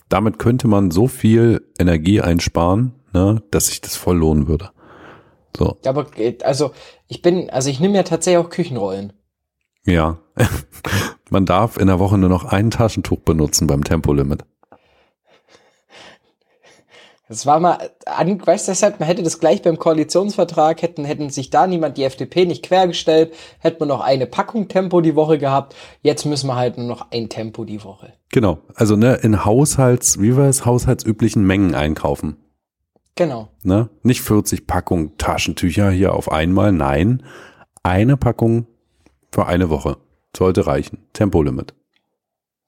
Damit könnte man so viel Energie einsparen, ne, dass sich das voll lohnen würde. So, Aber, geht- also, ich bin, also ich nehme ja tatsächlich auch Küchenrollen. ja. man darf in der Woche nur noch ein Taschentuch benutzen beim Tempolimit. Das war mal, an, weißt du, deshalb, man hätte das gleich beim Koalitionsvertrag, hätten, hätten sich da niemand die FDP nicht quergestellt, hätte man noch eine Packung Tempo die Woche gehabt. Jetzt müssen wir halt nur noch ein Tempo die Woche. Genau. Also ne, in Haushalts, wie war es, haushaltsüblichen Mengen einkaufen. Genau. Ne? Nicht 40 Packungen Taschentücher hier auf einmal, nein. Eine Packung für eine Woche. Sollte reichen. Tempolimit.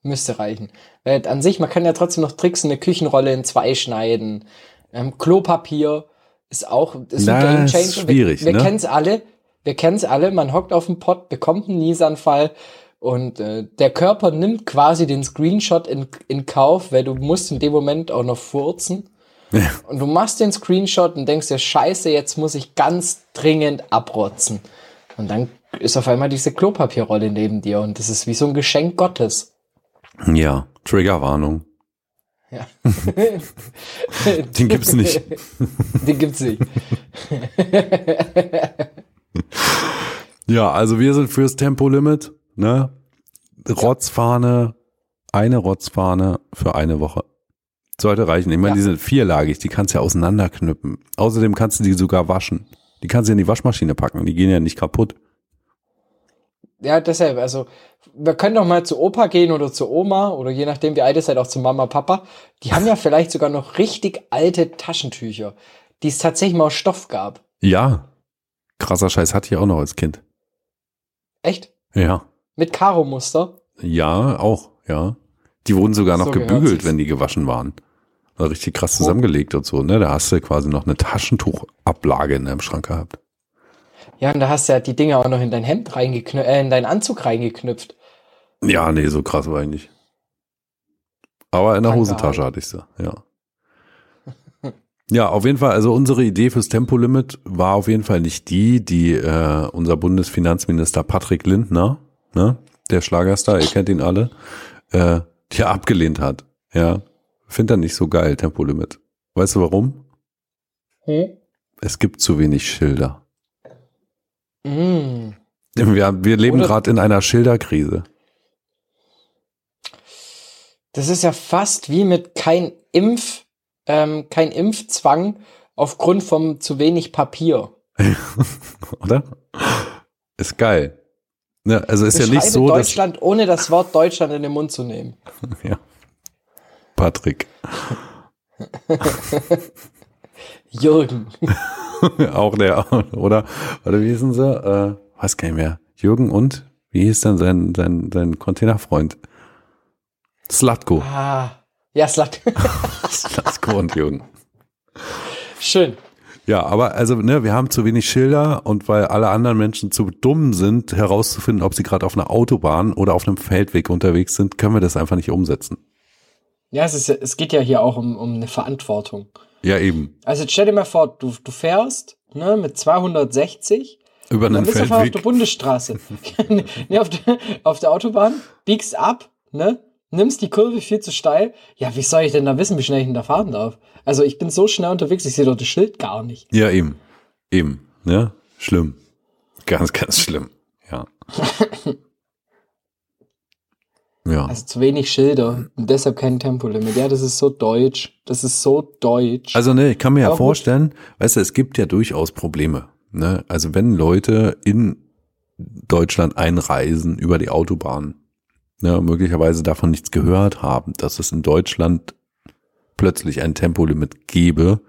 Müsste reichen. Weil an sich, man kann ja trotzdem noch tricksen, eine Küchenrolle in zwei schneiden. Ähm, Klopapier ist auch ist Na, ein Game Changer. schwierig, wir wir ne? kennen's alle. Wir kennen's alle. Man hockt auf dem Pott, bekommt einen Niesanfall und äh, der Körper nimmt quasi den Screenshot in, in Kauf, weil du musst in dem Moment auch noch furzen. Und du machst den Screenshot und denkst dir, scheiße, jetzt muss ich ganz dringend abrotzen. Und dann ist auf einmal diese Klopapierrolle neben dir und das ist wie so ein Geschenk Gottes. Ja, Triggerwarnung. Ja. Den gibt's nicht. Den gibt's nicht. Ja, also wir sind fürs Tempolimit, ne? Rotzfahne, eine Rotzfahne für eine Woche. Sollte reichen. Ich meine, Ja. die sind vierlagig, die kannst du ja auseinanderknüppen. Außerdem kannst du die sogar waschen. Die kannst du in die Waschmaschine packen, die gehen ja nicht kaputt. Ja, deshalb, also, wir können doch mal zu Opa gehen oder zu Oma oder je nachdem, wie alt ihr seid, auch zu Mama, Papa. Die haben ja vielleicht sogar noch richtig alte Taschentücher, die es tatsächlich mal aus Stoff gab. Ja. Krasser Scheiß hatte ich auch noch als Kind. Echt? Ja. Mit Karo-Muster? Ja, auch, ja. Die wurden sogar noch So gebügelt, wenn die gewaschen waren. Richtig krass zusammengelegt und so, ne? Da hast du quasi noch eine Taschentuchablage in deinem Schrank gehabt. Ja, und da hast du ja die Dinger auch noch in dein Hemd reingeknüpft, äh, in deinen Anzug reingeknüpft. Ja, nee, so krass war ich nicht. Aber in der Kann Hosentasche hatte ich sie, ja. Ja, auf jeden Fall, also unsere Idee fürs Tempolimit war auf jeden Fall nicht die, die äh, unser Bundesfinanzminister Patrick Lindner, ne, der Schlagerstar, ihr kennt ihn alle, äh, die abgelehnt hat. Ja, findet er nicht so geil, Tempolimit. Weißt du warum? Hm? Es gibt zu wenig Schilder. Mm. Wir, wir leben gerade in einer Schilderkrise. Das ist ja fast wie mit kein Impf, ähm, kein Impfzwang aufgrund vom zu wenig Papier. oder? Ist geil. Ne, also ist ja nicht so, dass Deutschland, ohne das Wort Deutschland in den Mund zu nehmen. ja. Patrick, Jürgen. auch der, oder? Oder wie hießen sie? Äh, weiß gar nicht mehr. Jürgen und wie hieß denn sein sein sein Containerfreund? Slatko. Ah. Ja, Slat. Slatko und Jürgen. Schön. Ja, aber also ne, wir haben zu wenig Schilder und weil alle anderen Menschen zu dumm sind, herauszufinden, ob sie gerade auf einer Autobahn oder auf einem Feldweg unterwegs sind, können wir das einfach nicht umsetzen. Ja, es, ist, es geht ja hier auch um, um eine Verantwortung. Ja, eben. Also stell dir mal vor, du, du fährst ne, mit 260, Über einen dann bist einfach auf der Feldweg. Bundesstraße. nee, auf, der, auf der Autobahn, biegst ab, ne? Nimmst die Kurve viel zu steil. Ja, wie soll ich denn da wissen, wie schnell ich denn da fahren darf? Also ich bin so schnell unterwegs, ich sehe doch das Schild gar nicht. Ja, eben. Eben. Ja, schlimm. Ganz, ganz schlimm. Ja. ja. Also zu wenig Schilder und deshalb kein Tempolimit. Ja, das ist so deutsch. Das ist so deutsch. Also ne, ich kann mir ja gut. vorstellen, weißt du, es gibt ja durchaus Probleme. Ne? Also wenn Leute in Deutschland einreisen über die Autobahn, ne, möglicherweise davon nichts gehört haben, dass es in Deutschland plötzlich ein Tempolimit gäbe.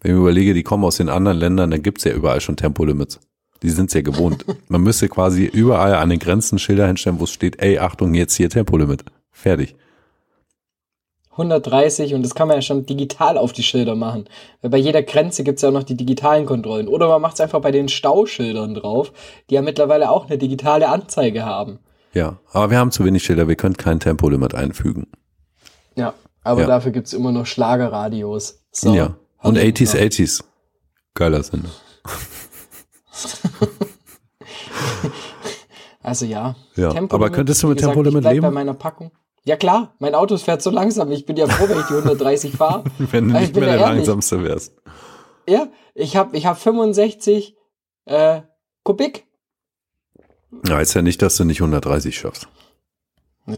Wenn ich mir überlege, die kommen aus den anderen Ländern, dann gibt's ja überall schon Tempolimits. Die sind's ja gewohnt. Man müsste quasi überall an den Grenzen Schilder hinstellen, wo es steht, ey, Achtung, jetzt hier Tempolimit. Fertig. 130 und das kann man ja schon digital auf die Schilder machen. Weil bei jeder Grenze gibt's ja auch noch die digitalen Kontrollen. Oder man macht's einfach bei den Stauschildern drauf, die ja mittlerweile auch eine digitale Anzeige haben. Ja, aber wir haben zu wenig Schilder, wir können kein Tempolimit einfügen. Ja, aber Ja. dafür gibt's immer noch Schlagerradios. So, ja. Und hallo. 80s, 80s. Geiler Sender. Also ja. Ja, aber könntest du mit gesagt, Tempolimit leben? bei meiner Packung. Ja klar, mein Auto fährt so langsam. Ich bin ja froh, wenn ich die 130 fahre. Wenn du Ich nicht mehr der ehrlich. Langsamste wärst. Ja, ich habe ich hab 65 äh, Kubik. Ja, heißt ja nicht, dass du nicht 130 schaffst.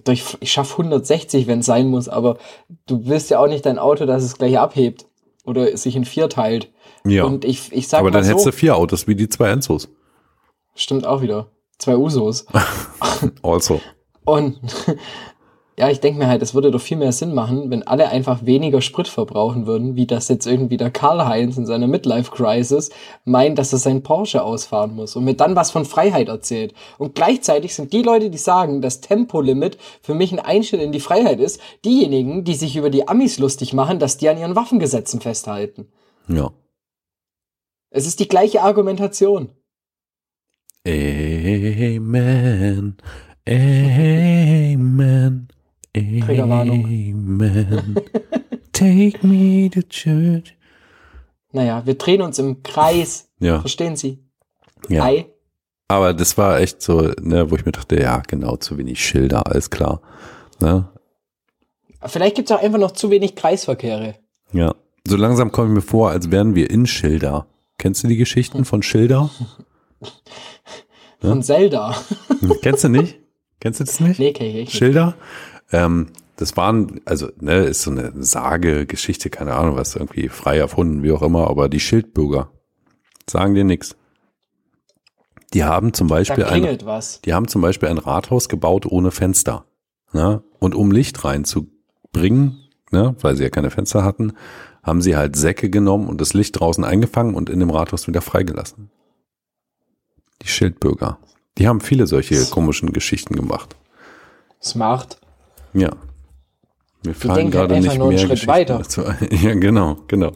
Ich, ich schaffe 160, wenn es sein muss, aber du willst ja auch nicht dein Auto, dass es gleich abhebt oder sich in vier teilt. Ja. Und ich, ich sag aber mal dann so, hättest du vier Autos wie die zwei Enzos. stimmt auch wieder. Zwei Usos. Also. Und ja, ich denke mir halt, es würde doch viel mehr Sinn machen, wenn alle einfach weniger Sprit verbrauchen würden, wie das jetzt irgendwie der Karl-Heinz in seiner Midlife-Crisis meint, dass er sein Porsche ausfahren muss und mir dann was von Freiheit erzählt. Und gleichzeitig sind die Leute, die sagen, das Tempolimit für mich ein Einschnitt in die Freiheit ist, diejenigen, die sich über die Amis lustig machen, dass die an ihren Waffengesetzen festhalten. Ja. Es ist die gleiche Argumentation. Amen. Amen. Triggerwarnung. Amen. Take me to church. Naja, wir drehen uns im Kreis. Ja. Verstehen Sie? Ja. Ei. Aber das war echt so, ne, wo ich mir dachte, ja, genau, zu wenig Schilder, alles klar. Ne? Vielleicht gibt es auch einfach noch zu wenig Kreisverkehre. Ja. So langsam komme ich mir vor, als wären wir in Schilder. Kennst du die Geschichten von Schilder? Von Zelda. Kennst du nicht? Kennst du das nicht? Nee, kenn ich nicht. Schilder. Ähm, das waren, also, ne, ist so eine Sage, Geschichte, keine Ahnung, was irgendwie frei erfunden, wie auch immer, aber die Schildbürger sagen dir nichts. Die haben zum Beispiel ein, was. die haben zum Beispiel ein Rathaus gebaut ohne Fenster. Ne? Und um Licht reinzubringen, ne, weil sie ja keine Fenster hatten, haben sie halt Säcke genommen und das Licht draußen eingefangen und in dem Rathaus wieder freigelassen. Die Schildbürger. Die haben viele solche komischen Geschichten gemacht. Smart. Ja. Fallen denken gerade nicht nur einen mehr Schritt Geschichten weiter. dazu. Ja, genau, genau.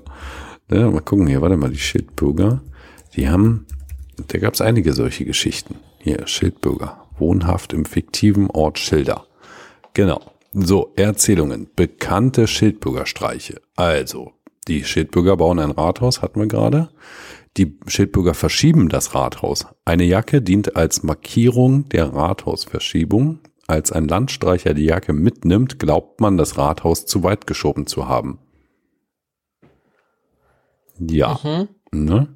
Ja, mal gucken hier, warte mal, die Schildbürger, die haben, da gab es einige solche Geschichten. Hier, Schildbürger, wohnhaft im fiktiven Ort Schilder. Genau. So, Erzählungen, bekannte Schildbürgerstreiche. Also, die Schildbürger bauen ein Rathaus, hatten wir gerade. Die Schildbürger verschieben das Rathaus. Eine Jacke dient als Markierung der Rathausverschiebung. Als ein Landstreicher die Jacke mitnimmt, glaubt man, das Rathaus zu weit geschoben zu haben. Ja. Mhm. Ne?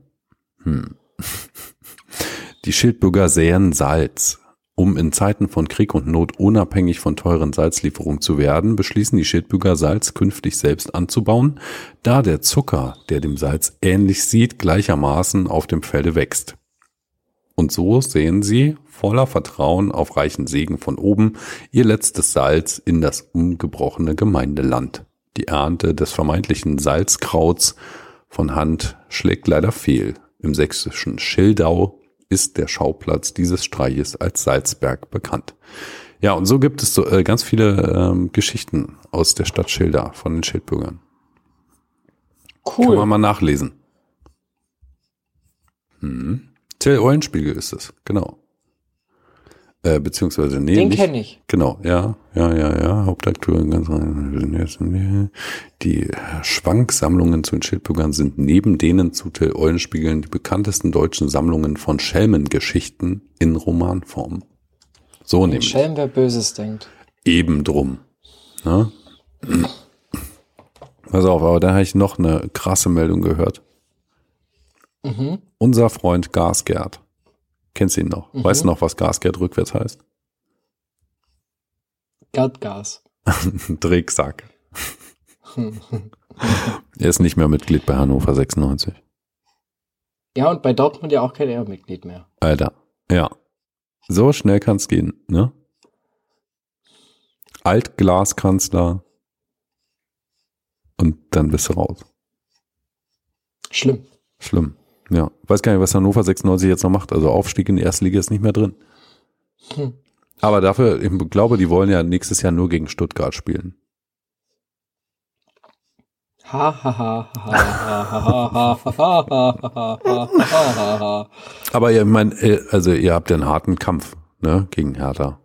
Hm. Die Schildbürger säen Salz. Um in Zeiten von Krieg und Not unabhängig von teuren Salzlieferungen zu werden, beschließen die Schildbürger Salz künftig selbst anzubauen, da der Zucker, der dem Salz ähnlich sieht, gleichermaßen auf dem Felde wächst. Und so sehen sie, voller Vertrauen auf reichen Segen von oben, ihr letztes Salz in das umgebrochene Gemeindeland. Die Ernte des vermeintlichen Salzkrauts von Hand schlägt leider fehl. Im sächsischen Schildau ist der Schauplatz dieses Streiches als Salzberg bekannt. Ja, und so gibt es so, äh, ganz viele ähm, Geschichten aus der Stadt Schilda von den Schildbürgern. Kann man Cool. mal nachlesen. Hm. Till Eulenspiegel ist es, genau. Äh, beziehungsweise, nee, Den kenne ich. Genau, ja, ja, ja, ja. Hauptakteur ganz Die Schwanksammlungen zu den Schildbürgern sind neben denen zu Till Eulenspiegeln die bekanntesten deutschen Sammlungen von Schelmengeschichten in Romanform. So Ein nämlich. Schelm, wer Böses denkt. Eben drum. Ne? Pass auf, aber da habe ich noch eine krasse Meldung gehört. Mhm. Unser Freund Gasgerd. Kennst du ihn noch? Mhm. Weißt du noch, was Gasgerd rückwärts heißt? Erdgas. Drecksack. Er ist nicht mehr Mitglied bei Hannover 96. Ja, und bei Dortmund ja auch kein Ehrenmitglied mehr. Alter. Ja. So schnell kann's gehen, ne? Altglaskanzler. Und dann bist du raus. Schlimm. Schlimm. Ja, weiß gar nicht, was Hannover 96 jetzt noch macht. Also Aufstieg in die erste Liga ist nicht mehr drin. Hm. Aber dafür, ich glaube, die wollen ja nächstes Jahr nur gegen Stuttgart spielen. Aber ihr meint, also ihr habt einen harten Kampf, ne, gegen Hertha.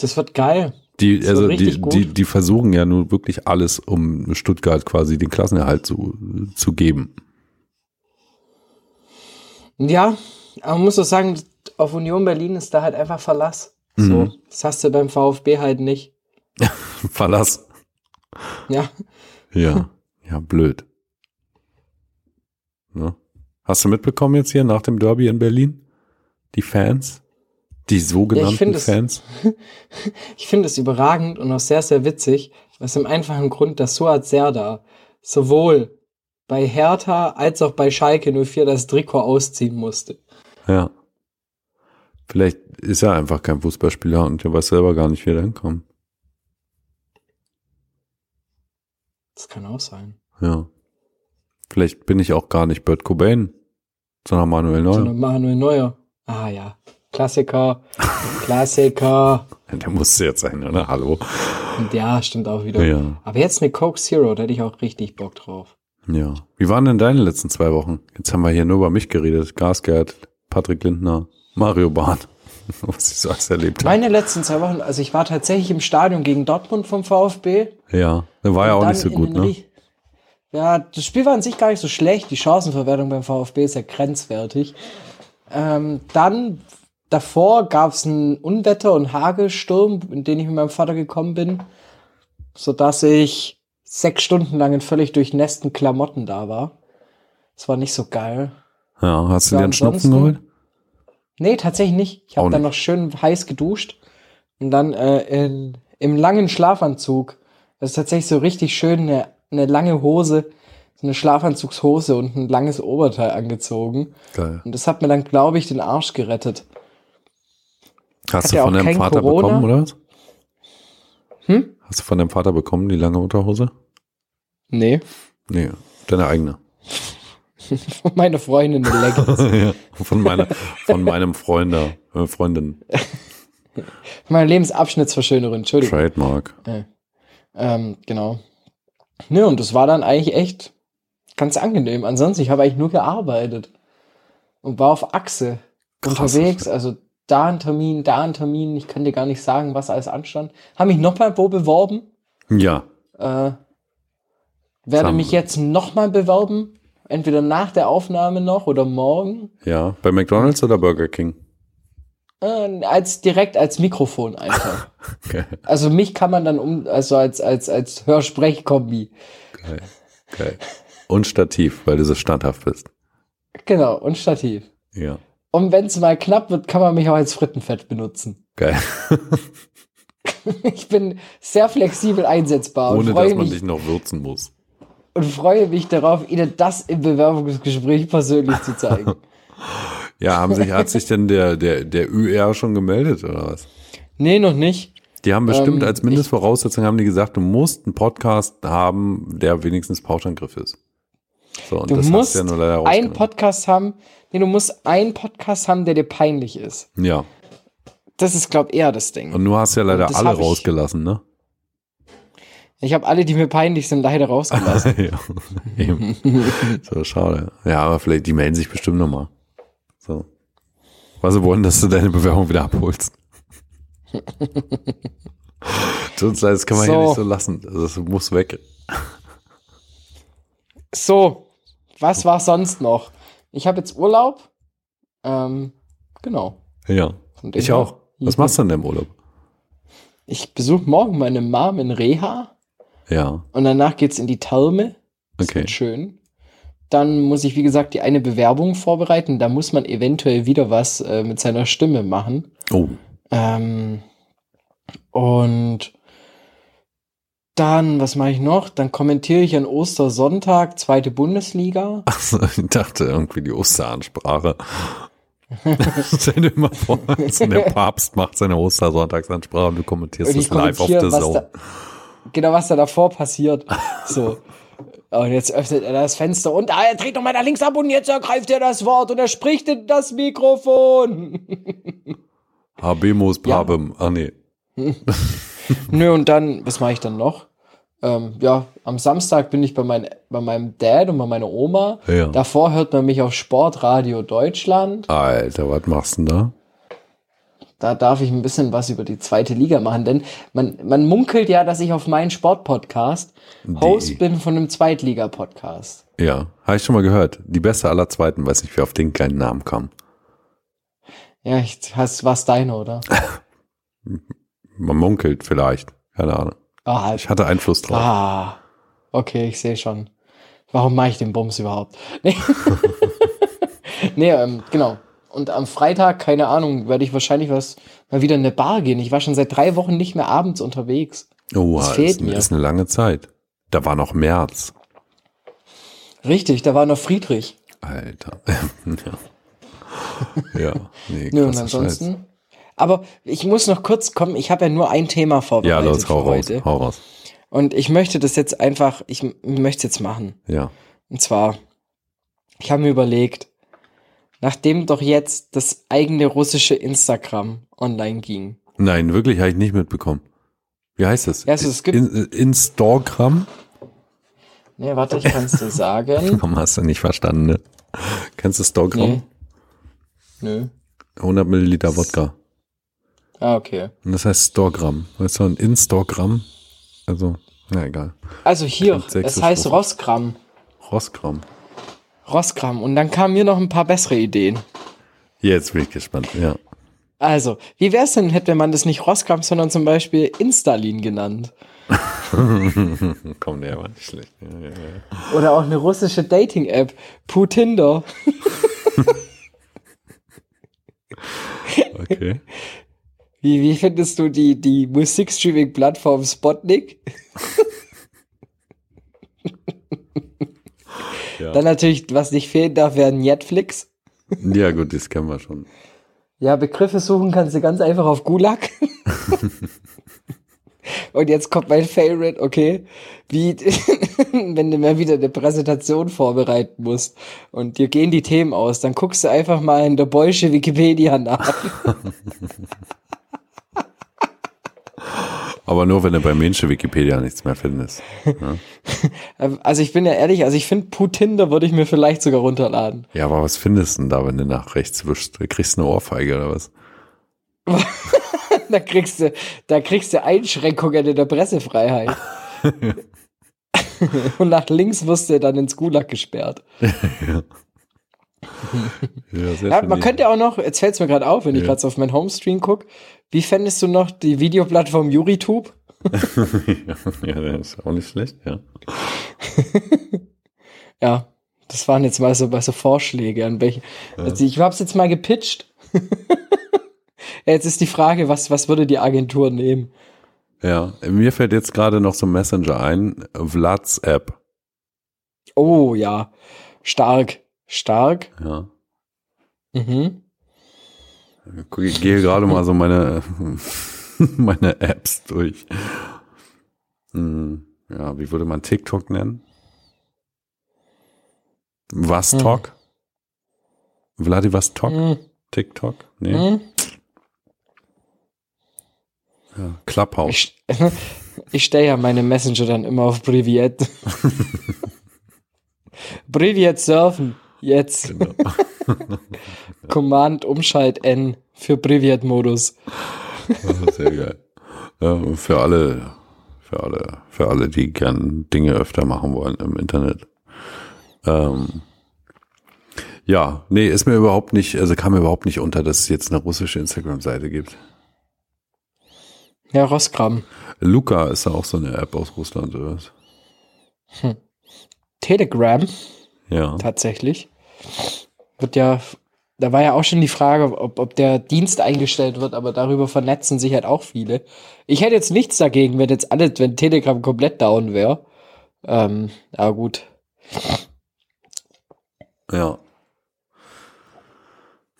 Das wird geil. Die, das also die, gut. die, die versuchen ja nun wirklich alles, um Stuttgart quasi den Klassenerhalt zu, zu geben. Ja, aber man muss doch sagen, auf Union Berlin ist da halt einfach Verlass. So, Mhm. das hast du beim VfB halt nicht. Verlass. Ja, Ja, ja, blöd. Ne? Hast du mitbekommen jetzt hier nach dem Derby in Berlin? Die Fans? Die sogenannten finde es- Fans? ich finde es überragend und auch sehr, sehr witzig, aus dem einfachen Grund, dass Suat Serda sowohl bei Hertha als auch bei Schalke 04 das Trikot ausziehen musste. Ja. Vielleicht ist er einfach kein Fußballspieler und der weiß selber gar nicht, wie er hinkommt. Das kann auch sein. Ja. Vielleicht bin ich auch gar nicht Bert Cobain, sondern Manuel Neuer. Sondern Manuel Neuer. Ah ja, Klassiker, Klassiker. Der musste jetzt sein, oder? Hallo. Und ja, stimmt auch wieder. Ja. Aber jetzt eine Coke Zero, da hätte ich auch richtig Bock drauf. Ja. Wie waren denn deine letzten zwei Wochen? Jetzt haben wir hier nur über mich geredet. Gasgerd, Patrick Lindner, Mario Bahn. Was ich so alles erlebt habe. Meine letzten zwei Wochen, also ich war tatsächlich im Stadion gegen Dortmund vom VfB. Ja, der war ja auch nicht so gut, ne? Rie- Ja, das Spiel war an sich gar nicht so schlecht. Die Chancenverwertung beim VfB ist ja grenzwertig. Ähm, dann davor gab es ein Unwetter und Hagelsturm, in den ich mit meinem Vater gekommen bin, sodass ich sechs Stunden lang in völlig durchnässten Klamotten da war. Das war nicht so geil. Ja, hast du dir einen Schnupfen geholt? Nee, tatsächlich nicht. Ich habe dann noch schön heiß geduscht und dann äh, in, im langen Schlafanzug. Das ist tatsächlich so richtig schön eine, eine lange Hose, so eine Schlafanzugshose und ein langes Oberteil angezogen. Geil. Und das hat mir dann, glaube ich, den Arsch gerettet. Hast Hat du ja von deinem Vater Corona? bekommen, oder was? Hm? Hast du von deinem Vater bekommen, die lange Unterhose? Nee. Nee, deine eigene. Von meiner Freundin eine Leggings. ja, von meiner, von meinem Freunde, äh, Freundin. Meine Lebensabschnittsverschönerin, Entschuldigung. Trademark. Ähm, genau. Ne, und das war dann eigentlich echt ganz angenehm. Ansonsten, ich habe eigentlich nur gearbeitet und war auf Achse Krass. unterwegs. Also da ein Termin, da ein Termin. Ich kann dir gar nicht sagen, was alles anstand. Habe mich nochmal wo beworben. Ja, Äh, werde Sam- mich jetzt nochmal bewerben. Entweder nach der Aufnahme noch oder morgen. ja. Bei McDonalds oder Burger King? Äh, als direkt als Mikrofon einfach. Geil, also mich kann man dann um, also als, als, als Hörsprechkombi. geil, geil. Und Stativ, weil du so standhaft bist. Genau, und Stativ. Ja, Und wenn es mal knapp wird, kann man mich auch als Frittenfett benutzen. geil. Ich bin sehr flexibel einsetzbar Ohne dass man mich, dich noch würzen muss. Und freue mich darauf, Ihnen das im Bewerbungsgespräch persönlich zu zeigen. Ja, haben sich, hat sich denn der, der, der ÜR schon gemeldet oder was? nee, noch nicht. Die haben bestimmt Ähm, als Mindestvoraussetzung haben die gesagt, du musst einen Podcast haben, der wenigstens Pauschangriff ist. So, und Du das musst ja nur leider einen. Podcast haben, nee, du musst einen Podcast haben, der dir peinlich ist. Ja, Das ist, glaube ich, eher das Ding. und du hast ja leider alle ich- rausgelassen, ne? Ich habe alle, die mir peinlich sind, leider rausgelassen. ja, eben. so, schade. Ja, aber vielleicht, die melden sich bestimmt nochmal. So. weil sie wollen, dass du deine Bewerbung wieder abholst. Tut uns leid, das kann man So. hier nicht so lassen. Also, Das muss weg. So, was war sonst noch? Ich habe jetzt Urlaub. Ähm, genau. Ja. Ich auch. Was machst du denn im Urlaub? Ich besuche morgen meine Mom in Reha Ja, und danach geht's in die Therme. Das Okay. schön. Dann muss ich, wie gesagt, die eine Bewerbung vorbereiten. Da muss man eventuell wieder was äh, mit seiner Stimme machen. Oh, Ähm, und dann, was mache ich noch? Dann kommentiere ich an Ostersonntag, zweite Bundesliga. Achso, ich dachte irgendwie die Osteransprache. Stell dir mal vor, der Papst macht seine Ostersonntagsansprache und du kommentierst Und das live auf der Zone. da, genau, was da davor passiert. So. Und jetzt öffnet er das Fenster und ah, er dreht noch mal nach links ab und jetzt ergreift er das Wort und er spricht in das Mikrofon. Habemus Papem. Ach nee. Nö, und dann, was mache ich dann noch? Ähm, ja, am Samstag bin ich bei, mein, bei meinem Dad und bei meiner Oma. Ja. Davor hört man mich auf Sportradio Deutschland. Alter, was machst du denn da? Da darf ich ein bisschen was über die zweite Liga machen, denn man, man munkelt ja, dass ich auf meinen Sportpodcast Host bin von einem Zweitliga-Podcast. Ja, habe ich schon mal gehört. Die beste aller Zweiten, weiß nicht, wer auf den kleinen Namen kam. Ja, ich, hast, war's deine, oder? Man munkelt vielleicht. Keine Ahnung. Ah, Ich hatte Einfluss drauf. ah, okay, ich sehe schon. Warum mache ich den Bums überhaupt? Nee, nee ähm, genau. Und am Freitag, keine Ahnung, werde ich wahrscheinlich was mal wieder in eine Bar gehen. Ich war schon seit drei Wochen nicht mehr abends unterwegs. Oh, das fehlt ist, mir. ist eine lange Zeit. Da war noch März. Richtig, da war noch Friedrich. Alter. ja. ja. Nee, Nö, und ansonsten. Aber ich muss noch kurz kommen, ich habe ja nur ein Thema Scheiß. Ja, vorbereitet los, hau für raus, heute. hau raus. Und ich möchte das jetzt einfach, ich möchte es jetzt machen. Ja. Und zwar, ich habe mir überlegt, nachdem doch jetzt das eigene russische Instagram online ging. Nein, wirklich habe ich nicht mitbekommen. Wie heißt das? Ja, also es gibt- In, Instagram? Nee, warte, ich kann es dir sagen. Warum hast du nicht verstanden, ne? Kennst du Stogramm? Nee. Nö. 100 Milliliter Wodka. Ah, okay. Und das heißt Stogramm. Weißt du, ein Instagram? Also, na egal. Also hier, es heißt rum. Rossgramm. Rossgramm. Und dann kamen mir noch ein paar bessere Ideen. Jetzt bin ich gespannt, ja. Also, wie wäre es denn, hätte man das nicht Rossgramm, sondern zum Beispiel Instalin genannt? Komm, der war nicht schlecht. Ja, ja, ja. Oder auch eine russische Dating-App, Putinder. Okay. Wie, wie findest du die, die Musikstreaming-Plattform Spotnik? Ja. Dann natürlich, was nicht fehlen darf, wäre Netflix. ja, gut, das kennen wir schon. Ja, Begriffe suchen kannst du ganz einfach auf Gulag. Und jetzt kommt mein Favorite, okay, wie, wenn du mal wieder eine Präsentation vorbereiten musst und dir gehen die Themen aus, dann guckst du einfach mal in der Bolsche Wikipedia nach. Aber nur, wenn du bei Mensche Wikipedia nichts mehr findest. Also ich bin ja ehrlich, also ich finde Putinder würde ich mir vielleicht sogar runterladen. Ja, aber was findest du denn da, wenn du nach rechts wischst? Du kriegst eine Ohrfeige oder was? Da kriegst du, da kriegst du Einschränkungen in der Pressefreiheit. Und nach links wirst du dann ins Gulag gesperrt. Ja, Ja, schön. man könnte auch noch, jetzt fällt es mir gerade auf, wenn ich Ja. gerade so auf meinen Homestream gucke, wie fändest du noch die Videoplattform YouTube? ja, das ist auch nicht schlecht, ja. Ja, das waren jetzt mal so, mal so Vorschläge an welche. Also ich habe es jetzt mal gepitcht. jetzt ist die Frage, was, was würde die Agentur nehmen? Ja, mir fällt jetzt gerade noch so ein Messenger ein, Vlads App. Oh ja, stark, stark. Ja. Mhm. Ich gehe gerade mal so meine, meine Apps durch. Hm, Ja, wie würde man TikTok nennen? Vastok? Vladivostok? Mhm. TikTok? Nee. Mhm. Ja. Clubhouse. Ich, ich stelle ja meine Messenger dann immer auf Privet. Privet surfen. Jetzt. Genau. Command Umschalt N für Privat-Modus. Sehr geil. Ja, für alle, für alle, für alle, die gern Dinge öfter machen wollen im Internet. Ähm, ja, nee, ist mir überhaupt nicht, also kam mir überhaupt nicht unter, dass es jetzt eine russische Instagram-Seite gibt. Ja, Roskram. Luca ist ja auch so eine App aus Russland, oder was? Telegram Ja. tatsächlich. Wird ja, da war ja auch schon die Frage, ob, ob der Dienst eingestellt wird, aber darüber vernetzen sich halt auch viele. Ich hätte jetzt nichts dagegen, wenn jetzt alles, wenn Telegram komplett down wäre. Ähm, aber gut. Ja.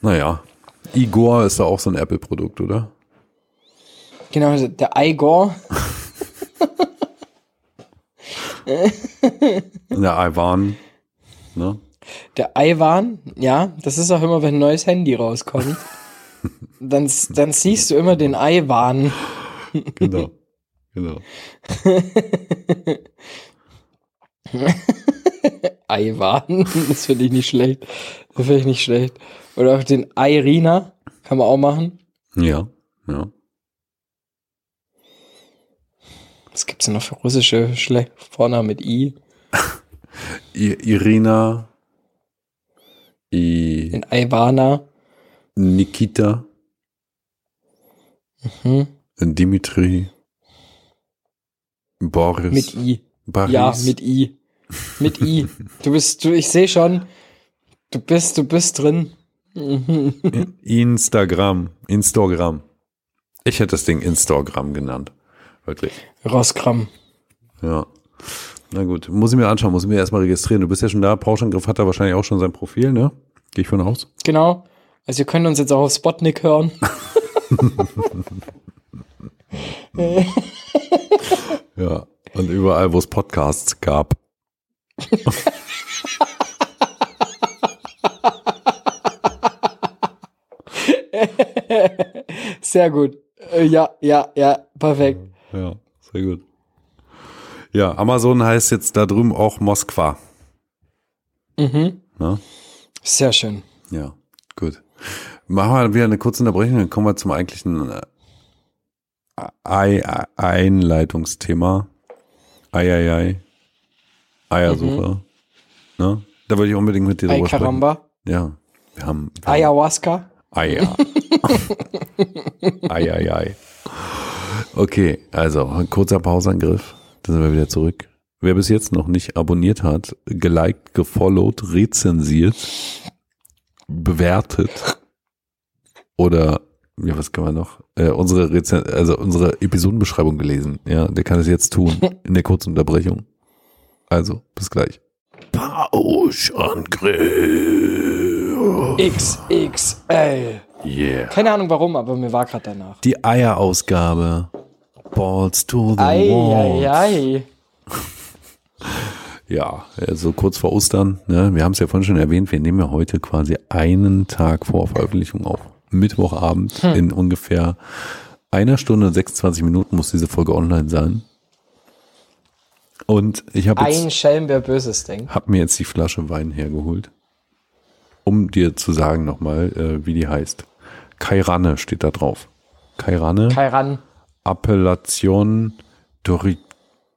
Naja. Igor ist da auch so ein Apple-Produkt, oder? Genau, der Igor. Der Ivan. Ne? Der Iwan, ja, das ist auch immer, wenn ein neues Handy rauskommt. dann, dann siehst du immer den Iwan. Genau. genau. Iwan, das finde ich nicht schlecht. Das finde ich nicht schlecht. Oder auch den Irina, kann man auch machen. Ja. Ja. Was gibt's denn noch für russische Schle Vornamen mit? I Irina. I Den Ivana. Nikita. Hm, Dimitri. Boris. mit I. Boris. Ja, mit I. Mit I. Du bist, du, ich sehe schon, du bist, du bist drin. Instagram. Instagram. Ich hätte das Ding Instagram genannt. Wirklich. Roskram. Ja. Na gut, muss ich mir anschauen, muss ich mir erstmal registrieren. Du bist ja schon da, Pauschangriff hat er wahrscheinlich auch schon sein Profil, ne? Gehe ich von aus. Genau. Also ihr könnt uns jetzt auch auf Spotnik hören. Ja. Und überall, wo es Podcasts gab. Sehr gut. Äh, Ja, ja, ja, perfekt. Ja, sehr gut. Ja, Amazon heißt jetzt da drüben auch Moskwa. Mhm. Ne? Sehr schön. Ja, gut. Machen wir wieder eine kurze Unterbrechung, dann kommen wir zum eigentlichen äh, Ei- Ei- Einleitungsthema. Eieiei. Eiersuche. Ne? Da würde ich unbedingt mit dir drüber sprechen. Ja, wir haben, wir Ayahuasca. Eier. Eieiei. Okay, also kurzer Pausangriff. Dann sind wir wieder zurück. Wer bis jetzt noch nicht abonniert hat, geliked, gefollowt, rezensiert, bewertet oder ja, was kann man noch? Äh, unsere Rezen also unsere Episodenbeschreibung gelesen. Ja, der kann es jetzt tun in der kurzen Unterbrechung. Also, bis gleich. Pauschangriff. XXL. Yeah. Keine Ahnung warum, aber mir war gerade danach. Die Eierausgabe. Balls to the Ei, wall. ei, ei. Ja, so kurz vor Ostern. Ne? Wir haben es ja vorhin schon erwähnt. Wir nehmen ja heute quasi einen Tag vor Veröffentlichung auf. Mittwochabend Hm. in ungefähr einer Stunde und 26 Minuten muss diese Folge online sein. Und ich habe Ein jetzt Schelm, wer Böses denkt. hab mir jetzt die Flasche Wein hergeholt, um dir zu sagen nochmal, äh, wie die heißt. Kairanne steht da drauf. Kairanne. Kairan. Appellation d'ori-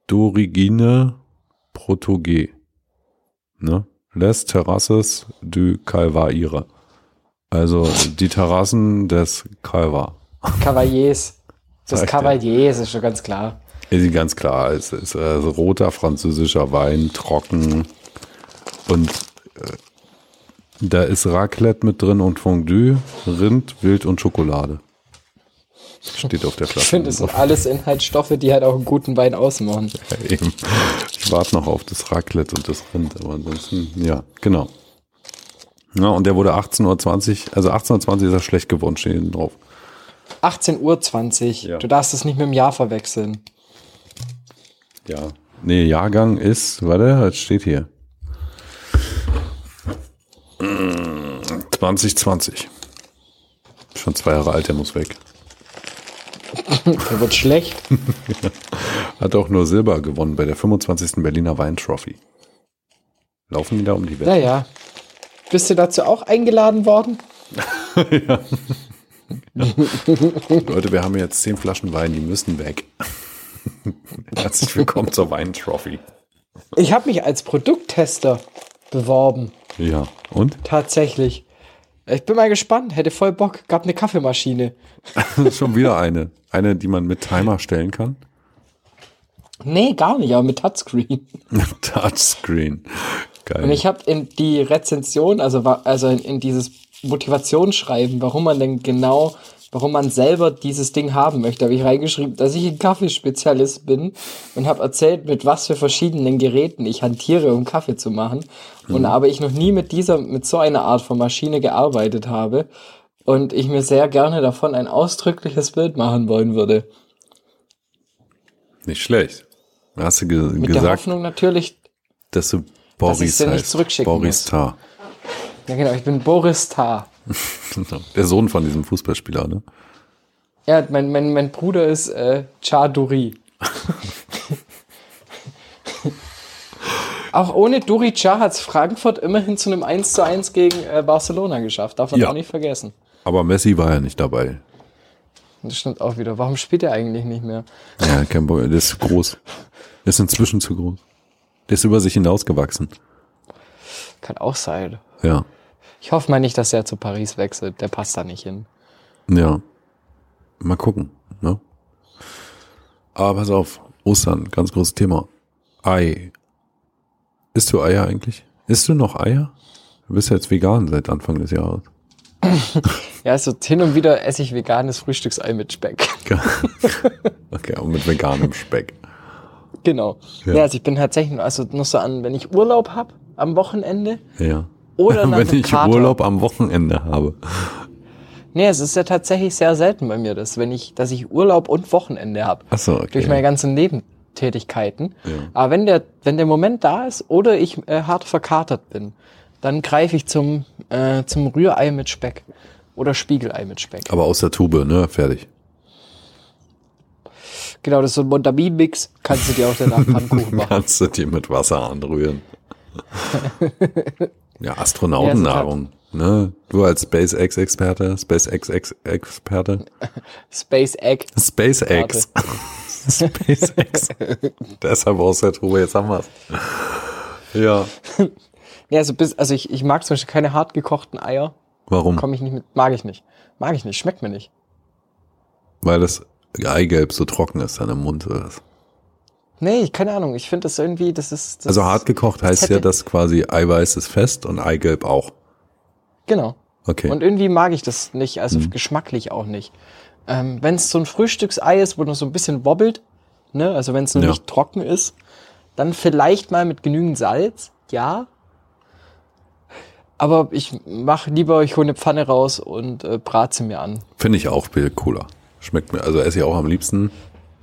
d'origine Protogé. Ne? Les Terrasses du Calvaire. Also die Terrassen des Calvar. Cavaliers. Das er. Cavaliers ist schon ganz klar. Ist ganz klar. Es ist äh, roter französischer Wein, trocken. Und äh, da ist Raclette mit drin und Fondue, Rind, Wild und Schokolade. Steht auf der Flasche. Ich finde, es sind alles Inhaltsstoffe, die halt auch einen guten Wein ausmachen. Ja, eben. Ich warte noch auf das Raclette und das Rind, aber ansonsten, ja, genau. Ja, und der wurde 18.20 Uhr, also 18.20 Uhr ist er schlecht geworden, steht hinten drauf. 18.20 Uhr. Ja. Du darfst es nicht mit dem Jahr verwechseln. Ja. Nee, Jahrgang ist, warte, es steht hier. Mm, 2020. Schon zwei Jahre alt, der muss weg. Der wird schlecht. Hat auch nur Silber gewonnen bei der 25. Berliner Weintrophy. Laufen die da um die Welt? Naja. Bist du dazu auch eingeladen worden? Leute, wir haben jetzt zehn Flaschen Wein, die müssen weg. Herzlich willkommen zur Weintrophy. Ich habe mich als Produkttester beworben. Ja, und? Tatsächlich. Ich bin mal gespannt. Hätte voll Bock. Gab eine Kaffeemaschine. Schon wieder eine. Eine, die man mit Timer stellen kann. Nee, gar nicht, aber mit Touchscreen. Touchscreen. Geil. Und ich habe in die Rezension, also, also in, in dieses Motivationsschreiben, warum man denn genau, warum man selber dieses Ding haben möchte, habe ich reingeschrieben, dass ich ein Kaffeespezialist bin und habe erzählt, mit was für verschiedenen Geräten ich hantiere, um Kaffee zu machen. Und aber ich noch nie mit dieser, mit so einer Art von Maschine gearbeitet habe und ich mir sehr gerne davon ein ausdrückliches Bild machen wollen würde. Nicht schlecht. Hast du ge Mit der gesagt, Hoffnung natürlich, dass du Dass Boris sie nicht zurückschicken Boris. Tar. ja genau, ich bin Boris Tarr. Der Sohn von diesem Fußballspieler, ne? Ja, mein, mein, mein Bruder ist äh, Chaduri. auch ohne Duri Cha hat Frankfurt immerhin zu einem 1 zu 1 gegen äh, Barcelona geschafft. Darf man Ja. auch nicht vergessen. Aber Messi war ja nicht dabei. Das stimmt auch wieder. Warum spielt er eigentlich nicht mehr? Ja, kein Bock. Der ist zu groß. Der ist inzwischen zu groß. Der ist über sich hinausgewachsen. Kann auch sein. Ja. Ich hoffe mal nicht, dass er zu Paris wechselt. Der passt da nicht hin. Ja. Mal gucken, ne? Aber pass auf, Ostern, ganz großes Thema. Ei. Isst du Eier eigentlich? Isst du noch Eier? Du bist ja jetzt vegan seit Anfang des Jahres. Ja, also hin und wieder esse ich veganes Frühstücksei mit Speck. Okay, aber mit veganem Speck. genau. Ja. Ja. also ich bin tatsächlich also nur so an, wenn ich Urlaub habe am Wochenende Ja. Oder nach Wenn ich Kater. Urlaub am Wochenende habe. Nee, es ist ja tatsächlich sehr selten bei mir, dass, wenn ich, dass ich Urlaub und Wochenende habe. Ach so, okay. Durch meine ganzen Nebentätigkeiten. Ja. Aber wenn der, wenn der Moment da ist oder ich äh, hart verkatert bin, dann greife ich zum, äh, zum Rührei mit Speck. Oder Spiegelei mit Speck. Aber aus der Tube, ne? Fertig. Genau, das ist so ein Montamin-Mix. Kannst du dir auch danach Pfannkuchen machen. Kannst du dir mit Wasser anrühren. ja, Astronautennahrung. Ne? Du als SpaceX-Experte, SpaceX-Experte. Space Egg. SpaceX. SpaceX. Deshalb aus der Tube, jetzt haben wir's. Ja. Ja, also, bis, also ich, ich mag zum Beispiel keine hart gekochten Eier. Warum? Komme ich nicht mit, mag ich nicht. Mag ich nicht, schmeckt mir nicht. Weil das Eigelb so trocken ist dann im Mund. Oder? Nee, keine Ahnung. Ich finde das irgendwie, das ist. Das Also hart gekocht heißt ja, hätte- dass quasi Eiweiß ist fest und Eigelb auch. Genau. Okay. Und irgendwie mag ich das nicht, also Mhm. geschmacklich auch nicht. Ähm, wenn es so ein Frühstücksei ist, wo noch so ein bisschen wobbelt, ne, also wenn es noch Ja. nicht trocken ist, dann vielleicht mal mit genügend Salz, ja. Aber ich mach lieber, ich hole eine Pfanne raus und äh, brate sie mir an. Finde ich auch viel cooler. Schmeckt mir, also esse ich auch am liebsten.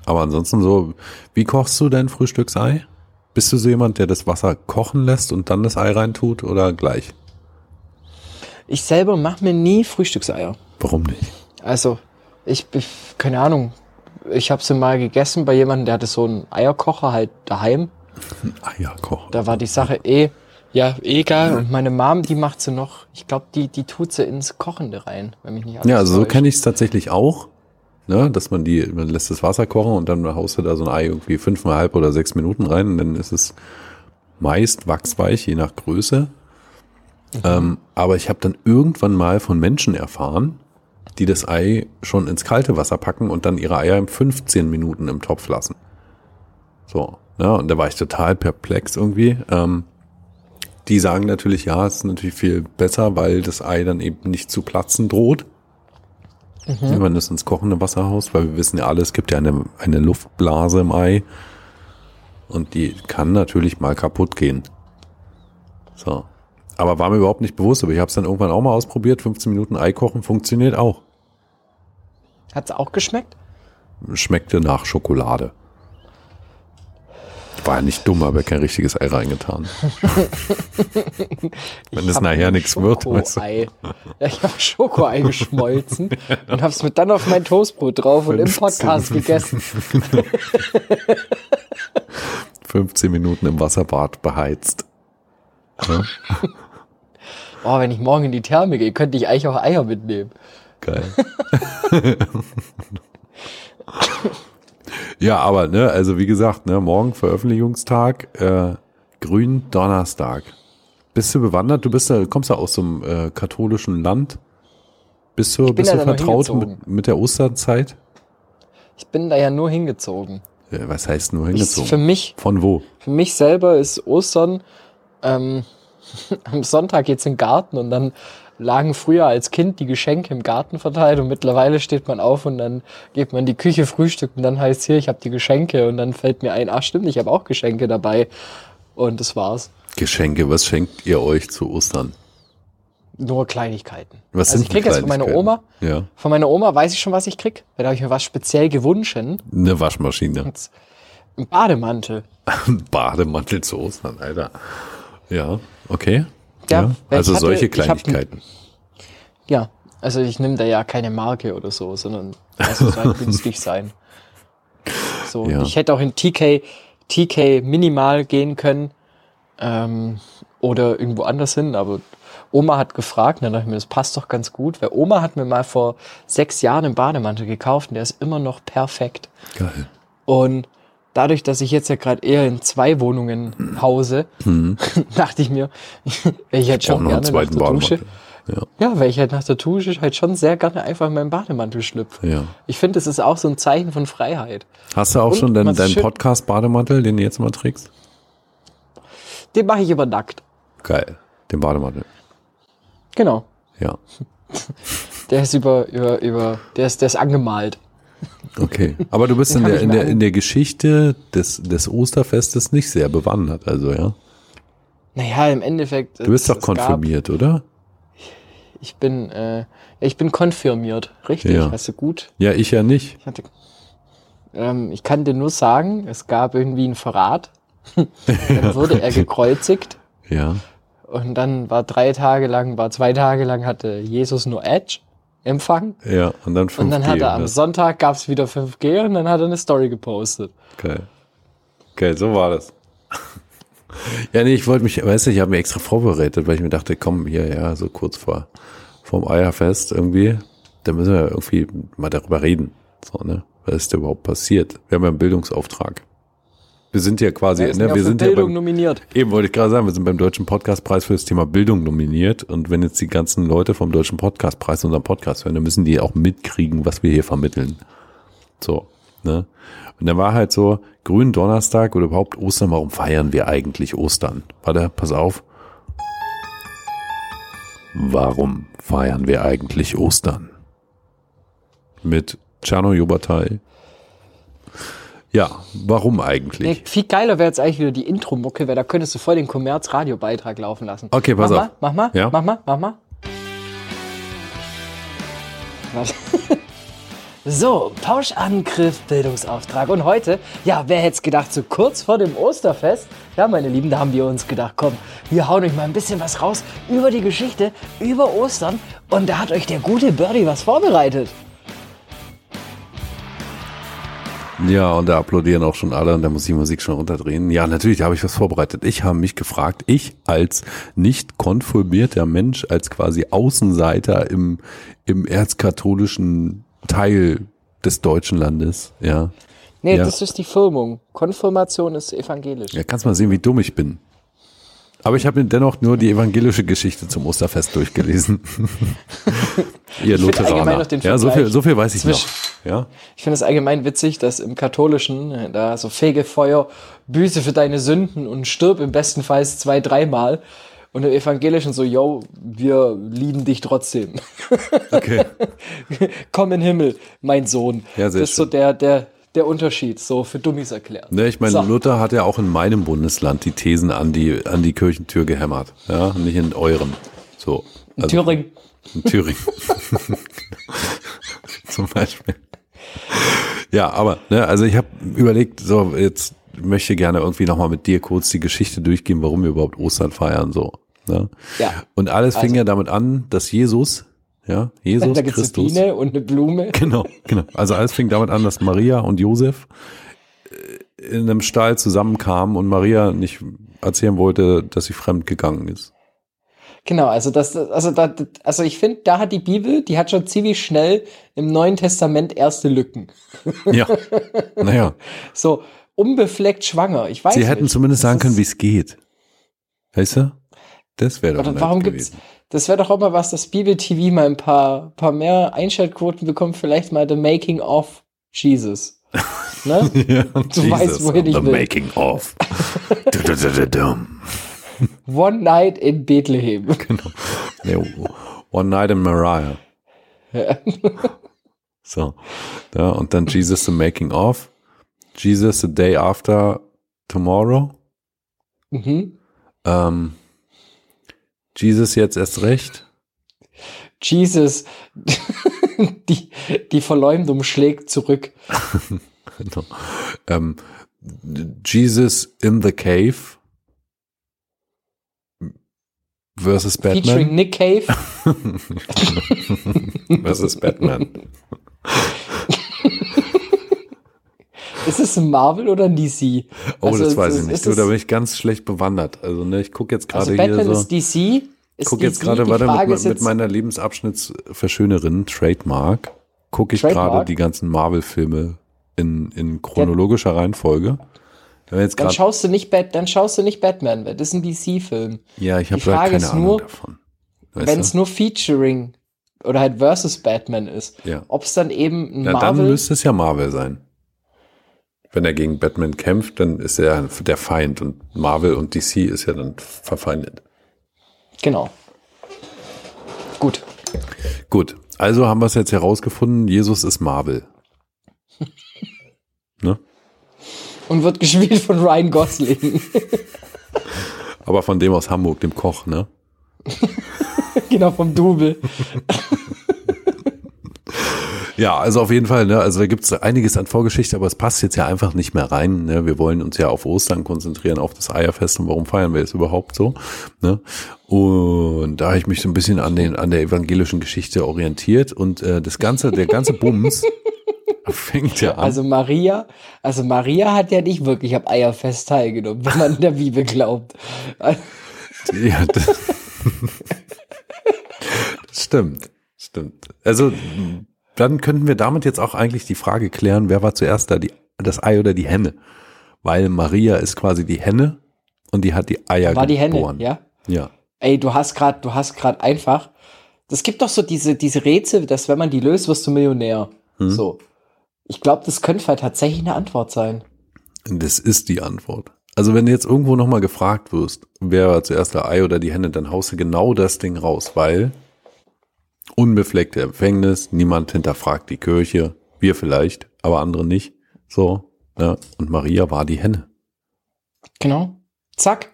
Aber ansonsten so, wie kochst du dein Frühstücksei? Bist du so jemand, der das Wasser kochen lässt und dann das Ei reintut oder gleich? Ich selber mache mir nie Frühstückseier. Warum nicht? Also, ich, keine Ahnung, ich habe sie mal gegessen bei jemandem, der hatte so einen Eierkocher halt daheim. Eier kochen. Da war die Sache eh, ja, eh egal. Und meine Mom, die macht sie noch, ich glaube, die, die tut sie ins Kochende rein, wenn mich nicht alles Ja, also so kenne ich es tatsächlich auch. Ne, dass man die, man lässt das Wasser kochen und dann haust du da so ein Ei irgendwie fünfmal halb oder sechs Minuten rein und dann ist es meist wachsweich, je nach Größe. Ähm, aber ich habe dann irgendwann mal von Menschen erfahren, die das Ei schon ins kalte Wasser packen und dann ihre Eier in 15 Minuten im Topf lassen. So, ja, und da war ich total perplex irgendwie. Ähm, die sagen natürlich, ja, es ist natürlich viel besser, weil das Ei dann eben nicht zu platzen droht wenn man das ins kochende Wasser haust, weil wir wissen ja alle, es gibt ja eine, eine Luftblase im Ei und die kann natürlich mal kaputt gehen. So. Aber war mir überhaupt nicht bewusst, aber ich habe es dann irgendwann auch mal ausprobiert. 15 Minuten Ei kochen funktioniert auch. Hat's auch geschmeckt? Schmeckte nach Schokolade. War ja nicht dumm, aber kein richtiges Ei reingetan. Wenn es nachher nichts wird, weißt du. Ja, ich habe Schokoei geschmolzen und habe es mit dann auf mein Toastbrot drauf und im 15. Podcast gegessen. 15 Minuten im Wasserbad beheizt. Ja. Oh, wenn ich morgen in die Therme gehe, könnte ich eigentlich auch Eier mitnehmen. Geil. Ja, aber, ne, also wie gesagt, ne, morgen Veröffentlichungstag, äh, Grün Donnerstag. Bist du bewandert? Du bist ja, kommst ja aus so einem äh, katholischen Land. Bist du, bist du da vertraut mit, mit der Osterzeit? Ich bin da ja nur hingezogen. Ja, was heißt nur Ich, hingezogen? für mich, Von wo? für mich selber ist Ostern ähm, am Sonntag jetzt im Garten und dann lagen früher als Kind die Geschenke im Garten verteilt und mittlerweile steht man auf und dann geht man in die Küche frühstücken und dann heißt hier, ich habe die Geschenke und dann fällt mir ein, ach stimmt, ich habe auch Geschenke dabei und das war's. Geschenke, was schenkt ihr euch zu Ostern? Nur Kleinigkeiten. Was also sind ich krieg jetzt von meiner? Oma, Ja. von meiner Oma weiß ich schon, was ich krieg. Da habe ich mir was speziell gewünscht. Ein Eine Waschmaschine. Bademantel. Ein Bademantel zu Ostern, Alter. Ja, okay. Ja, weil Also hatte- solche ich hab- Kleinigkeiten. Ja, also ich nehme da ja keine Marke oder so, sondern es soll halt günstig sein. So, Ja. ich hätte auch in TK, TK minimal gehen können ähm, oder irgendwo anders hin, aber Oma hat gefragt, dann dachte ich mir, das passt doch ganz gut, weil Oma hat mir mal vor sechs Jahren einen Bademantel gekauft und der ist immer noch perfekt. Geil. Und dadurch, dass ich jetzt ja gerade eher in zwei Wohnungen hause, dachte ich mir, ich hätte Auch schon gerne nach der Dusche. Ja, Ja, weil ich halt nach der Dusche halt schon sehr gerne einfach in meinen Bademantel schlüpfe. ja. Ich finde, das ist auch so ein Zeichen von Freiheit. Hast du auch Und schon deinen, schön- Podcast-Bademantel, den du jetzt mal trägst? Den mache ich aber nackt. Geil. Den Bademantel. Genau. Ja. Der ist über, über, über, der ist, der ist angemalt. Okay. Aber du bist in der, in der, in der Geschichte des, des Osterfestes nicht sehr bewandert, also, ja. Naja, im Endeffekt. Du bist es- doch es gab- konfirmiert, oder? Ich bin, äh, ich bin konfirmiert. Richtig, Ja. hast du gut. Ja, ich ja nicht. Ich, hatte, ähm, ich kann dir nur sagen, es gab irgendwie einen Verrat. Dann wurde er gekreuzigt. Ja. Und dann war drei Tage lang, war zwei Tage lang hatte Jesus nur Edge empfangen. Ja, und dann 5G. Und dann hat er am? Sonntag gab's wieder 5G und dann hat er eine Story gepostet. Geil. Geil, so war das. ja, nee, ich wollte mich, weißt du, ich habe mir extra vorbereitet, weil ich mir dachte, komm, hier, ja, so kurz vor vom Eierfest irgendwie, da müssen wir irgendwie mal darüber reden. So, ne? Was ist da überhaupt passiert? Wir haben ja einen Bildungsauftrag. Wir sind ja quasi, ne, ja wir sind ja Bildung beim, nominiert. Eben wollte ich gerade sagen, wir sind beim Deutschen Podcastpreis für das Thema Bildung nominiert. Und wenn jetzt die ganzen Leute vom Deutschen Podcastpreis unseren Podcast hören, dann müssen die auch mitkriegen, was wir hier vermitteln. So, ne? Und dann war halt so, grünen Donnerstag oder überhaupt Ostern, warum feiern wir eigentlich Ostern? Warte, pass auf. Warum feiern wir eigentlich Ostern? Mit Czarno Jobatai. Ja, warum eigentlich? Nee, viel geiler wäre jetzt eigentlich wieder die Intro-Mucke, weil da könntest du voll den Kommerz-Radio-Beitrag laufen lassen. Okay, pass mach auf. Mal, mach mal, Ja. mach mal, mach mal. Warte. So, Pauschangriff, Bildungsauftrag. Und heute, ja, wer hätte es gedacht, so kurz vor dem Osterfest, ja, meine Lieben, da haben wir uns gedacht, komm, wir hauen euch mal ein bisschen was raus über die Geschichte, über Ostern. Und da hat euch der gute Birdie was vorbereitet. Ja, und da applaudieren auch schon alle und da muss ich die Musik schon runterdrehen. Ja, natürlich habe ich was vorbereitet. Ich habe mich gefragt, ich als nicht konfirmierter Mensch, als quasi Außenseiter im, im erzkatholischen Teil des deutschen Landes, ja. Nee, Ja. das ist die Firmung. Konfirmation ist evangelisch. Ja, kannst mal sehen, wie dumm ich bin. Aber ich habe mir dennoch nur die evangelische Geschichte zum Osterfest durchgelesen. Ihr Lutheraner. noch Ja, so viel, so viel weiß ich noch. zwischen- Ja. Ich finde es allgemein witzig, dass im Katholischen äh, da so Fegefeuer, Büße für deine Sünden und stirb im besten Fall zwei, dreimal. Und im Evangelischen so, yo, wir lieben dich trotzdem. Okay. Komm in Himmel, mein Sohn. Ja, sehr das ist so schön. der, der, der Unterschied, so für Dummies erklärt. Ne, ich meine, So. Luther hat ja auch in meinem Bundesland die Thesen an die, an die Kirchentür gehämmert. Ja, nicht in eurem. So. In Also, Thüringen. In Thüringen. Zum Beispiel. Ja, aber, ne, also ich habe überlegt, so, jetzt möchte gerne irgendwie nochmal mit dir kurz die Geschichte durchgehen, warum wir überhaupt Ostern feiern, so. Ne? Ja. Und alles fing Also- ja damit an, dass Jesus, ja, Jesus Da gibt's eine Christus. Biene und eine Blume. Genau, genau. Also alles fing damit an, dass Maria und Josef äh, in einem Stall zusammenkamen und Maria nicht erzählen wollte, dass sie fremd gegangen ist. Genau, also das, also da, also ich finde, da hat die Bibel, die hat schon ziemlich schnell im Neuen Testament erste Lücken. Ja. Naja, So, unbefleckt schwanger. Ich weiß sie nicht. hätten zumindest Das sagen können, wie es geht. Weißt du? Das wäre doch warum gibt's, gewesen. Das wäre doch auch mal was, das Bibel-TV mal ein paar, paar mehr Einschaltquoten bekommt, vielleicht mal The Making of Jesus. Ne? Ja, Du weißt, wohin ich the will. making of. One Night in Bethlehem. Nee, One Night in Mariah. So. Ja, und dann Jesus the Making of. Jesus the Day After Tomorrow. Mhm. Ähm, Jesus jetzt erst recht. Jesus, die, die Verleumdung schlägt zurück. Genau. Ähm, Jesus in the Cave. Versus Featuring Batman. Nick Cave. Versus Batman. Ist es ein Marvel oder ein DC? Oh, Also, das weiß ich nicht. Du, da bin ich ganz schlecht bewandert. Also, ne, ich gucke jetzt gerade Also Batman hier so. ist DC. Ist guck jetzt gerade, Frage mit, mit meiner Lebensabschnittsverschönerin, Trademark, gucke ich gerade die ganzen Marvel-Filme in, in chronologischer Reihenfolge. Wir jetzt Dann schaust du nicht Bat, dann schaust du nicht Batman, das ist ein DC-Film. ja, ich habe Frage keine Ahnung nur, davon. Wenn es nur Featuring oder halt versus Batman ist, Ja. ob es dann eben ein Na, dann Marvel müsste es ja Marvel sein. Wenn er gegen Batman kämpft, dann ist er der Feind und Marvel und DC ist ja dann verfeindet. genau. Gut. Gut, also haben wir es jetzt herausgefunden, Jesus ist Marvel. ne? Und wird gespielt von Ryan Gosling. Aber von dem aus Hamburg, dem Koch, ne? genau vom Double. Ja, also auf jeden Fall, ne? Also da gibt's einiges an Vorgeschichte, aber es passt jetzt ja einfach nicht mehr rein. Ne? Wir wollen uns ja auf Ostern konzentrieren, auf das Eierfest und warum feiern wir es überhaupt so? Ne? Und da habe ich mich so ein bisschen an den an der evangelischen Geschichte orientiert und äh, das ganze, der ganze Bums fängt ja an. Also Maria, also Maria hat ja nicht wirklich am Eierfest teilgenommen, wenn man in der Bibel glaubt. Ja, das, das stimmt. Stimmt. Also, dann könnten wir damit jetzt auch eigentlich die Frage klären, wer war zuerst da, die, das Ei oder die Henne? Weil Maria ist quasi die Henne und die hat die Eier War die Henne, geboren. ja? Ja. Ey, du hast gerade, du hast gerade einfach. Das gibt doch so diese, diese Rätsel, dass wenn man die löst, wirst du Millionär. Hm. So. Ich glaube, das könnte halt tatsächlich eine Antwort sein. Das ist die Antwort. Also wenn du jetzt irgendwo nochmal gefragt wirst, wer war zuerst der Ei oder die Henne, dann haust du genau das Ding raus, weil unbefleckte Empfängnis, niemand hinterfragt die Kirche, wir vielleicht, aber andere nicht. So, ja. Und Maria war die Henne. Genau. Zack.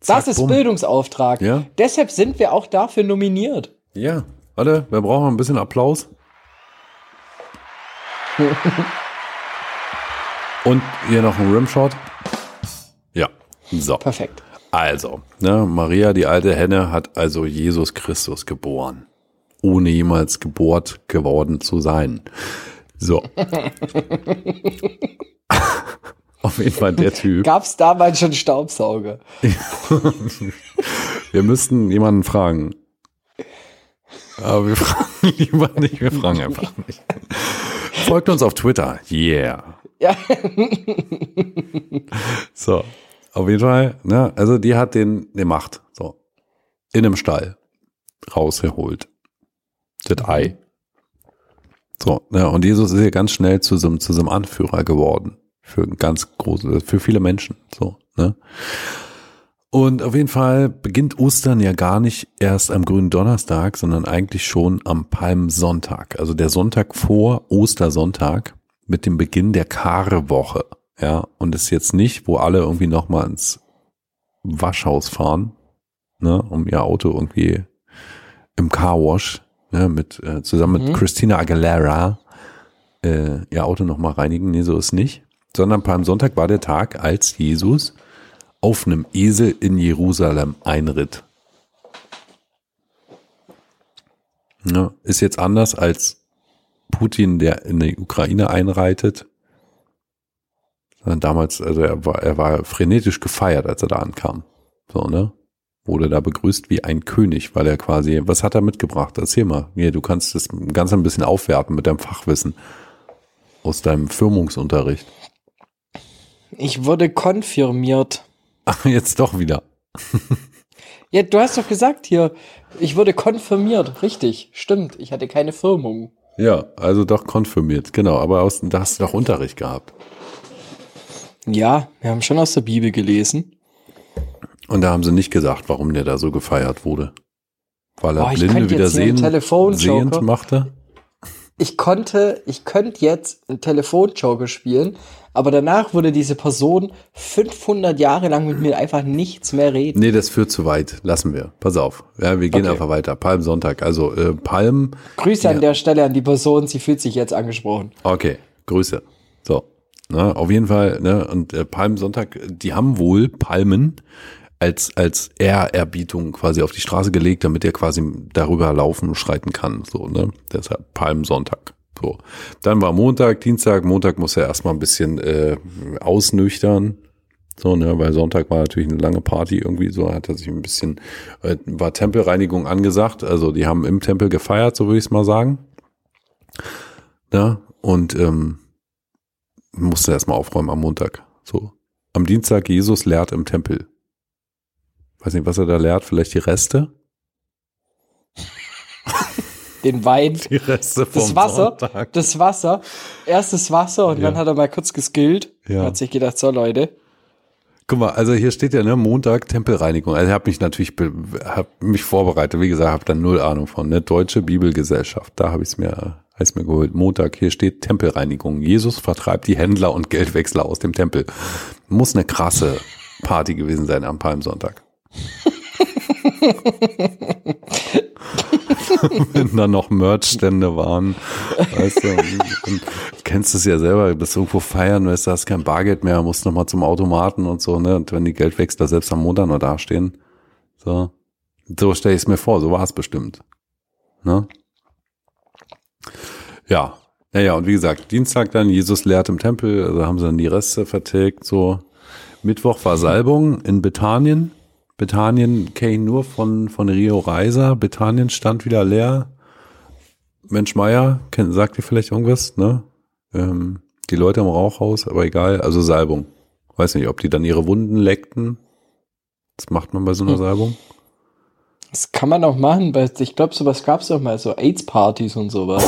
Zack, das ist bumm. Bildungsauftrag. Ja. Deshalb sind wir auch dafür nominiert. Ja, warte, wir brauchen ein bisschen Applaus. Und hier noch ein Rimshot. Ja, so. Perfekt. Also, ne, Maria, die alte Henne, hat also Jesus Christus geboren. Ohne jemals gebohrt geworden zu sein. So. Auf jeden Fall der Typ. Gab's damals schon Staubsauger? Wir müssten jemanden fragen. Aber wir fragen lieber nicht, wir fragen einfach nicht. Folgt uns auf Twitter. Yeah. Ja. So. Auf jeden Fall, ne, also die hat den, die Macht. So. In einem Stall. Rausgeholt. Das Ei. So, ne, und Jesus ist ja ganz schnell zu so, einem- zu so einem Anführer geworden. Für ganz große, für viele Menschen. So, ne. Und auf jeden Fall beginnt Ostern ja gar nicht erst am grünen Donnerstag, sondern eigentlich schon am Palmsonntag. Also der Sonntag vor Ostersonntag mit dem Beginn der Karwoche. Ja, und ist jetzt nicht, wo alle irgendwie nochmal ins Waschhaus fahren, ne, um ihr Auto irgendwie im Carwash, ne, mit, äh, zusammen mit Mhm. Christina Aguilera, äh, ihr Auto nochmal reinigen. Nee, so ist nicht. Sondern Palmsonntag war der Tag, als Jesus auf einem Esel in Jerusalem einritt. Ja, ist jetzt anders als Putin, der in die Ukraine einreitet. Sondern damals, also er war, er war frenetisch gefeiert, als er da ankam. So, ne? Wurde da begrüßt wie ein König, weil er quasi, was hat er mitgebracht? Erzähl mal. Hier, du kannst das ganz ein bisschen aufwerten mit deinem Fachwissen aus deinem Firmungsunterricht. Ich wurde konfirmiert. Ach, jetzt doch wieder. Ja, du hast doch gesagt hier, ich wurde konfirmiert. Richtig, stimmt. Ich hatte keine Firmung. Ja, also doch konfirmiert, genau. Aber aus, da hast du doch Unterricht gehabt. Ja, wir haben schon aus der Bibel gelesen. Und da haben sie nicht gesagt, warum der da so gefeiert wurde. Weil er ich Blinde wieder sehen, sehend machte. Ich konnte, ich könnte jetzt einen Telefonjoker spielen, aber danach würde diese Person 500 Jahre lang mit mir einfach nichts mehr reden. Nee, das führt zu weit. Lassen wir. Pass auf. Ja, wir gehen Okay. einfach weiter. Palmsonntag. Also äh, Palm. Grüße an der Stelle an die Person, sie fühlt sich jetzt angesprochen. Okay, Grüße. So. Ne, auf jeden Fall, ne, und äh, Palmsonntag, die haben wohl Palmen als, als Ehrerbietung quasi auf die Straße gelegt, damit er quasi darüber laufen, schreiten kann. So, ne? Deshalb Palmsonntag. So. Dann war Montag, Dienstag, Montag muss er erstmal ein bisschen äh, ausnüchtern. So, ne, weil Sonntag war natürlich eine lange Party irgendwie, so hat er sich ein bisschen, äh, war Tempelreinigung angesagt, also die haben im Tempel gefeiert, so würde ich es mal sagen. Ja, und ähm, musste erstmal aufräumen am Montag. So. Am Dienstag Jesus lehrt im Tempel. Weiß nicht, was er da lehrt, vielleicht die Reste? Den Wein, Die Reste vom das Wasser, Sonntag. das Wasser, erst das Wasser und Ja. dann hat er mal kurz geskillt. Ja. Hat sich gedacht, so Leute, Guck mal, also hier steht ja, ne, Montag Tempelreinigung. Also ich habe mich natürlich hab mich vorbereitet, wie gesagt, habe da null Ahnung von, ne? Deutsche Bibelgesellschaft, da habe ich es mir, mir geholt. Montag, hier steht Tempelreinigung. Jesus vertreibt die Händler und Geldwechsler aus dem Tempel. Muss eine krasse Party gewesen sein am Palmsonntag. Wenn da noch Merchstände waren, weißt du, kennst es ja selber, du bist irgendwo feiern, weißt du, hast kein Bargeld mehr, musst noch mal zum Automaten und so, ne, und wenn die Geldwechsler selbst am Montag noch dastehen, so, so stelle ich es mir vor, so war es bestimmt, ne? Ja, naja, und wie gesagt, Dienstag dann, Jesus lehrt im Tempel, also haben sie dann die Reste vertilgt, so. Mittwoch war Salbung in Bethanien. Bethanien kenne ich nur von, von Rio Reiser. Bethanien stand wieder leer. Mensch Meier, kennt, sagt ihr vielleicht irgendwas, ne? Ähm, die Leute im Rauchhaus, aber egal, also Salbung. Weiß nicht, ob die dann ihre Wunden leckten. Das macht man bei so einer Hm. Salbung. das kann man auch machen, weil ich glaube, sowas gab es doch mal, so AIDS-Partys und sowas.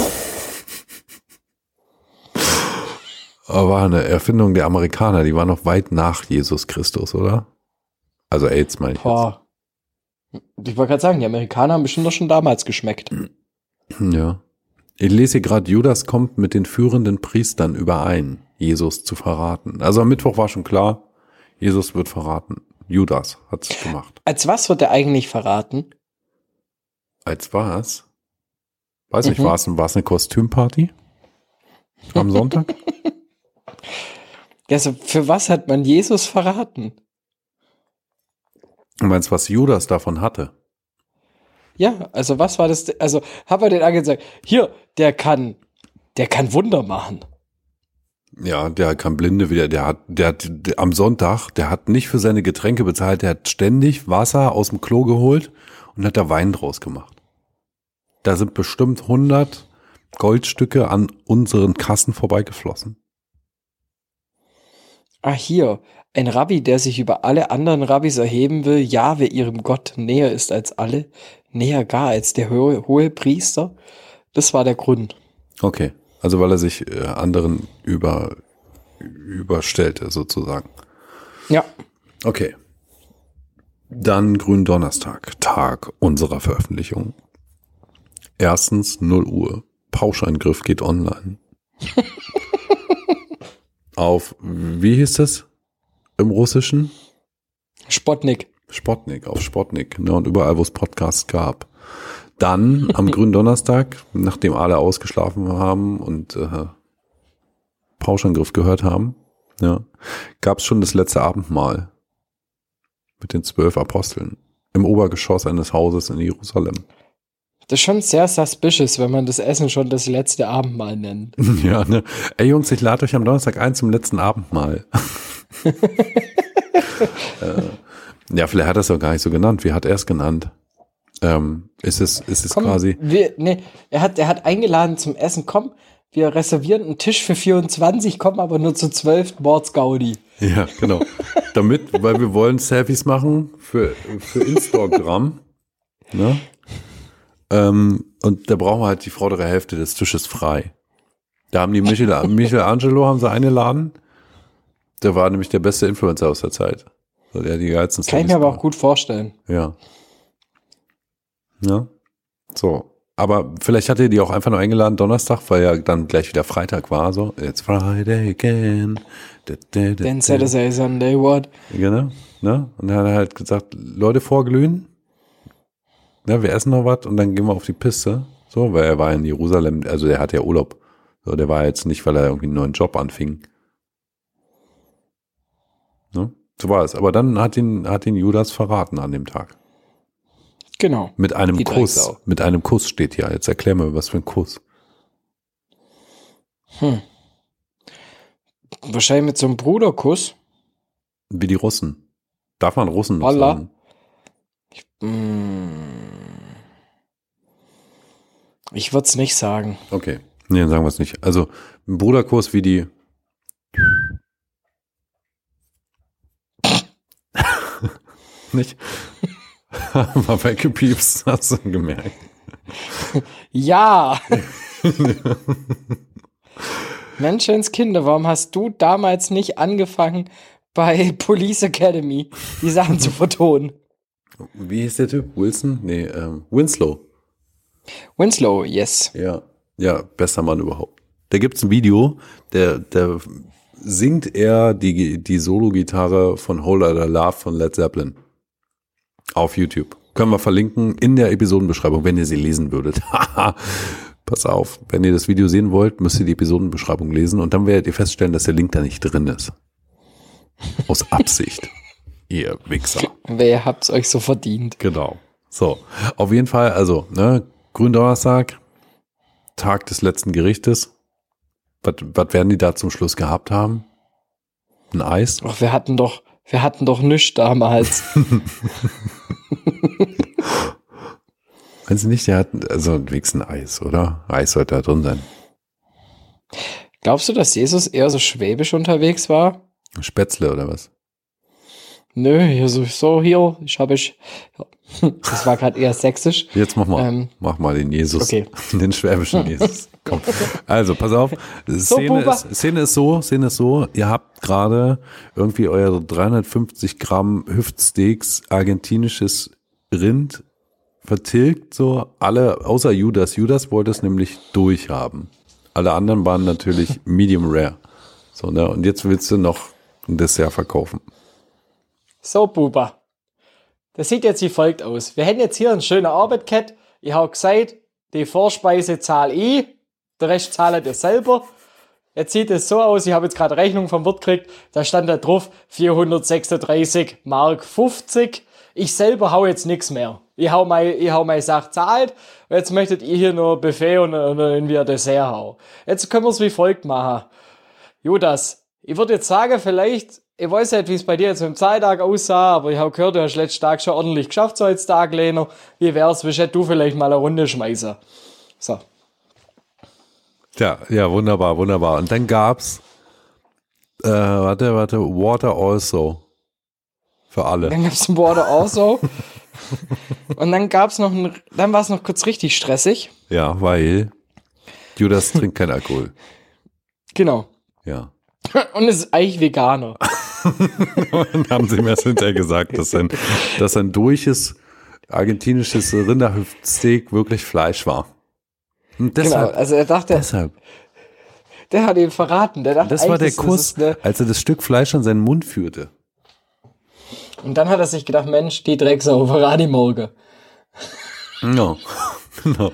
Aber war eine Erfindung der Amerikaner, die war noch weit nach Jesus Christus, oder? Also AIDS meine ich jetzt. Boah. Ich wollte gerade sagen, die Amerikaner haben bestimmt doch schon damals geschmeckt. Ja. Ich lese hier gerade, Judas kommt mit den führenden Priestern überein, Jesus zu verraten. Also am Mittwoch war schon klar, Jesus wird verraten. Judas hat's gemacht. Als was wird er eigentlich verraten? Als was? Weiß nicht, Mhm. war es war es eine Kostümparty? Am Sonntag? Also für was hat man Jesus verraten? Du meinst, was Judas davon hatte? Ja, also was war das? Also hat man den angezeigt, hier, der kann, der kann Wunder machen. Ja, der kann Blinde wieder, der hat, der hat der, am Sonntag, der hat nicht für seine Getränke bezahlt, der hat ständig Wasser aus dem Klo geholt und hat da Wein draus gemacht. Da sind bestimmt 100 Goldstücke an unseren Kassen vorbeigeflossen. Ah, hier, ein Rabbi, der sich über alle anderen Rabbis erheben will, ja, wer ihrem Gott näher ist als alle, näher gar als der hohe, hohe Priester. Das war der Grund. Okay, also weil er sich äh, anderen über, überstellte sozusagen. Ja. Okay. Dann Gründonnerstag, Tag unserer Veröffentlichung. Erstens 0 Uhr. Pauscheingriff geht online. Auf, wie hieß das im Russischen? Spotnik. Spotnik, auf Spotnik, ne, und überall, wo es Podcasts gab. Dann am Gründonnerstag, nachdem alle ausgeschlafen haben und äh, Pauschangriff gehört haben, ja, gab es schon das letzte Abendmahl mit den zwölf Aposteln im Obergeschoss eines Hauses in Jerusalem. Das ist schon sehr suspicious, wenn man das Essen schon das letzte Abendmahl nennt. Ja, ne? Ey Jungs, ich lade euch am Donnerstag ein zum letzten Abendmahl. äh, Ja, vielleicht hat er es auch gar nicht so genannt. Wie hat er es genannt? Ähm, ist es, ist es Komm, quasi. Wir, nee, er hat, er hat eingeladen zum Essen. Komm, wir reservieren einen Tisch für 24, kommen aber nur zu 12 Mords Gaudi. Ja, genau. Damit, weil wir wollen Selfies machen für, für Instagram. Ne? Ähm, und da brauchen wir halt die vordere Hälfte des Tisches frei. Da haben die Michel, Michelangelo haben sie eingeladen. Der war nämlich der beste Influencer aus der Zeit. So, der die geilsten Kann ich mir aber auch gut vorstellen. Ja. Ja. So. Aber vielleicht hat er die auch einfach nur eingeladen Donnerstag, weil ja dann gleich wieder Freitag war. So, it's Friday again. Da, da, da, Then da. Saturday, Sunday, what? Genau. Ne? Und dann hat er halt gesagt, Leute vorglühen. Ja, wir essen noch was und dann gehen wir auf die Piste. So, weil er war in Jerusalem, also der hat ja Urlaub. So, der war jetzt nicht, weil er irgendwie einen neuen Job anfing. Ne? So war es. Aber dann hat ihn, hat ihn Judas verraten an dem Tag. Genau. Mit einem Die Kuss. Mit einem Kuss steht hier. Jetzt erklär mir, was für ein Kuss. Wahrscheinlich mit so einem Bruderkuss. Wie die Russen. Darf man Russen noch Wallah. sagen? Mm. Ich würde es nicht sagen. Okay. Nee, dann sagen wir es nicht. Also, ein Bruderkuss wie die. nicht? War weggepiepst, hast du gemerkt. Ja! Menschenskinder, warum hast du damals nicht angefangen, bei Police Academy die Sachen zu vertonen? Wie hieß der Typ? Wilson? Nee, ähm, Winslow. Winslow, yes. Ja. Ja, bester Mann überhaupt. Da gibt's ein Video, der, der singt er die, die Solo-Gitarre von Whole Lotta Love von Led Zeppelin. Auf YouTube. Können wir verlinken in der Episodenbeschreibung, wenn ihr sie lesen würdet. Pass auf, wenn ihr das Video sehen wollt, müsst ihr die Episodenbeschreibung lesen und dann werdet ihr feststellen, dass der Link da nicht drin ist. Aus Absicht. ihr Wichser. Wer habt's euch so verdient? Genau. So, auf jeden Fall, also, ne, Gründonnerstag, Tag des letzten Gerichtes. Was, was werden die da zum Schluss gehabt haben? Ein Eis? Ach, wir hatten doch, wir hatten doch nichts damals. Wenn sie nicht, der hat, also wenigstens ein Eis, oder? Eis sollte da drin sein. Glaubst du, dass Jesus eher so schwäbisch unterwegs war? Spätzle oder was? Nö, hier so, so hier, ich habe ich. Das war gerade eher sächsisch. Jetzt mach mal, Ähm, mach mal den Jesus, okay. den schwäbischen Jesus. Komm. Also, pass auf. Szene, ist, Szene ist so, Szene ist so, ihr habt gerade irgendwie eure 350 Gramm Hüftsteaks argentinisches Rind vertilgt, so alle, außer Judas. Judas wollte es nämlich durchhaben. Alle anderen waren natürlich medium rare. So, ne, und jetzt willst du noch ein Dessert verkaufen. So, Buba. Das sieht jetzt wie folgt aus. Wir hätten jetzt hier einen schönen Arbeitcat. Ich habe gesagt, die Vorspeise zahle ich, der Rest zahle ihr selber. Jetzt sieht es so aus, ich habe jetzt gerade Rechnung vom Wirt gekriegt, da stand da drauf 436 Mark 50. Ich selber hau jetzt nichts mehr. Ich hau mein, ich hau meine Sache zahlt. Jetzt möchtet ihr hier nur Buffet und, und irgendwie ein Dessert hauen. Jetzt können wir es wie folgt machen. Judas, ich würde jetzt sagen, vielleicht, ich weiß nicht, wie es bei dir jetzt im Zeittag aussah, aber ich habe gehört, du hast letzten Tag schon ordentlich geschafft, so als Tag, Leno. Wie wär's, willst du vielleicht mal eine Runde schmeißen? So. Ja, ja, wunderbar, wunderbar. Und dann gab's, äh, warte, warte, Water also. Für alle. Dann gab's ein Water also. Und dann gab's noch ein, dann war es noch kurz richtig stressig. Ja, weil Judas trinkt keinen Alkohol. Genau. Ja. Und es ist eigentlich Veganer. Und haben sie mir erst hinterher gesagt, dass ein, dass ein durches argentinisches Rinderhüftsteak wirklich Fleisch war. Und Genau. deshalb, Also er dachte, deshalb. der hat ihn verraten. Der dachte, Das war der Kuss, als er das Stück Fleisch an seinen Mund führte. Und dann hat er sich gedacht, Mensch, die Drecksau, verrate morgen. No. no.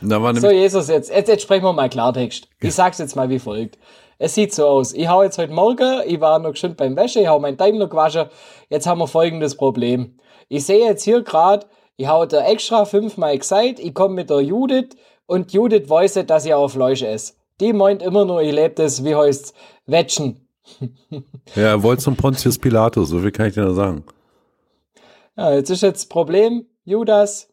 Da war So, Jesus, jetzt, jetzt, jetzt sprechen wir mal Klartext. Ich sag's jetzt mal wie folgt. Es sieht so aus. Ich hau jetzt heute Morgen, ich war noch geschwind beim Wäsche, ich hau meinen Daimler gewaschen. Jetzt haben wir folgendes Problem. Ich sehe jetzt hier gerade, ich hau da extra fünfmal gesagt, ich komme mit der Judith und Judith weiß nicht, dass ich auf Fleisch esse. Die meint immer nur, ich lebe das, wie heißt's, Wetschen. ja, er wollte zum Pontius Pilatus, so viel kann ich dir nur sagen. Ja, jetzt ist jetzt das Problem, Judas,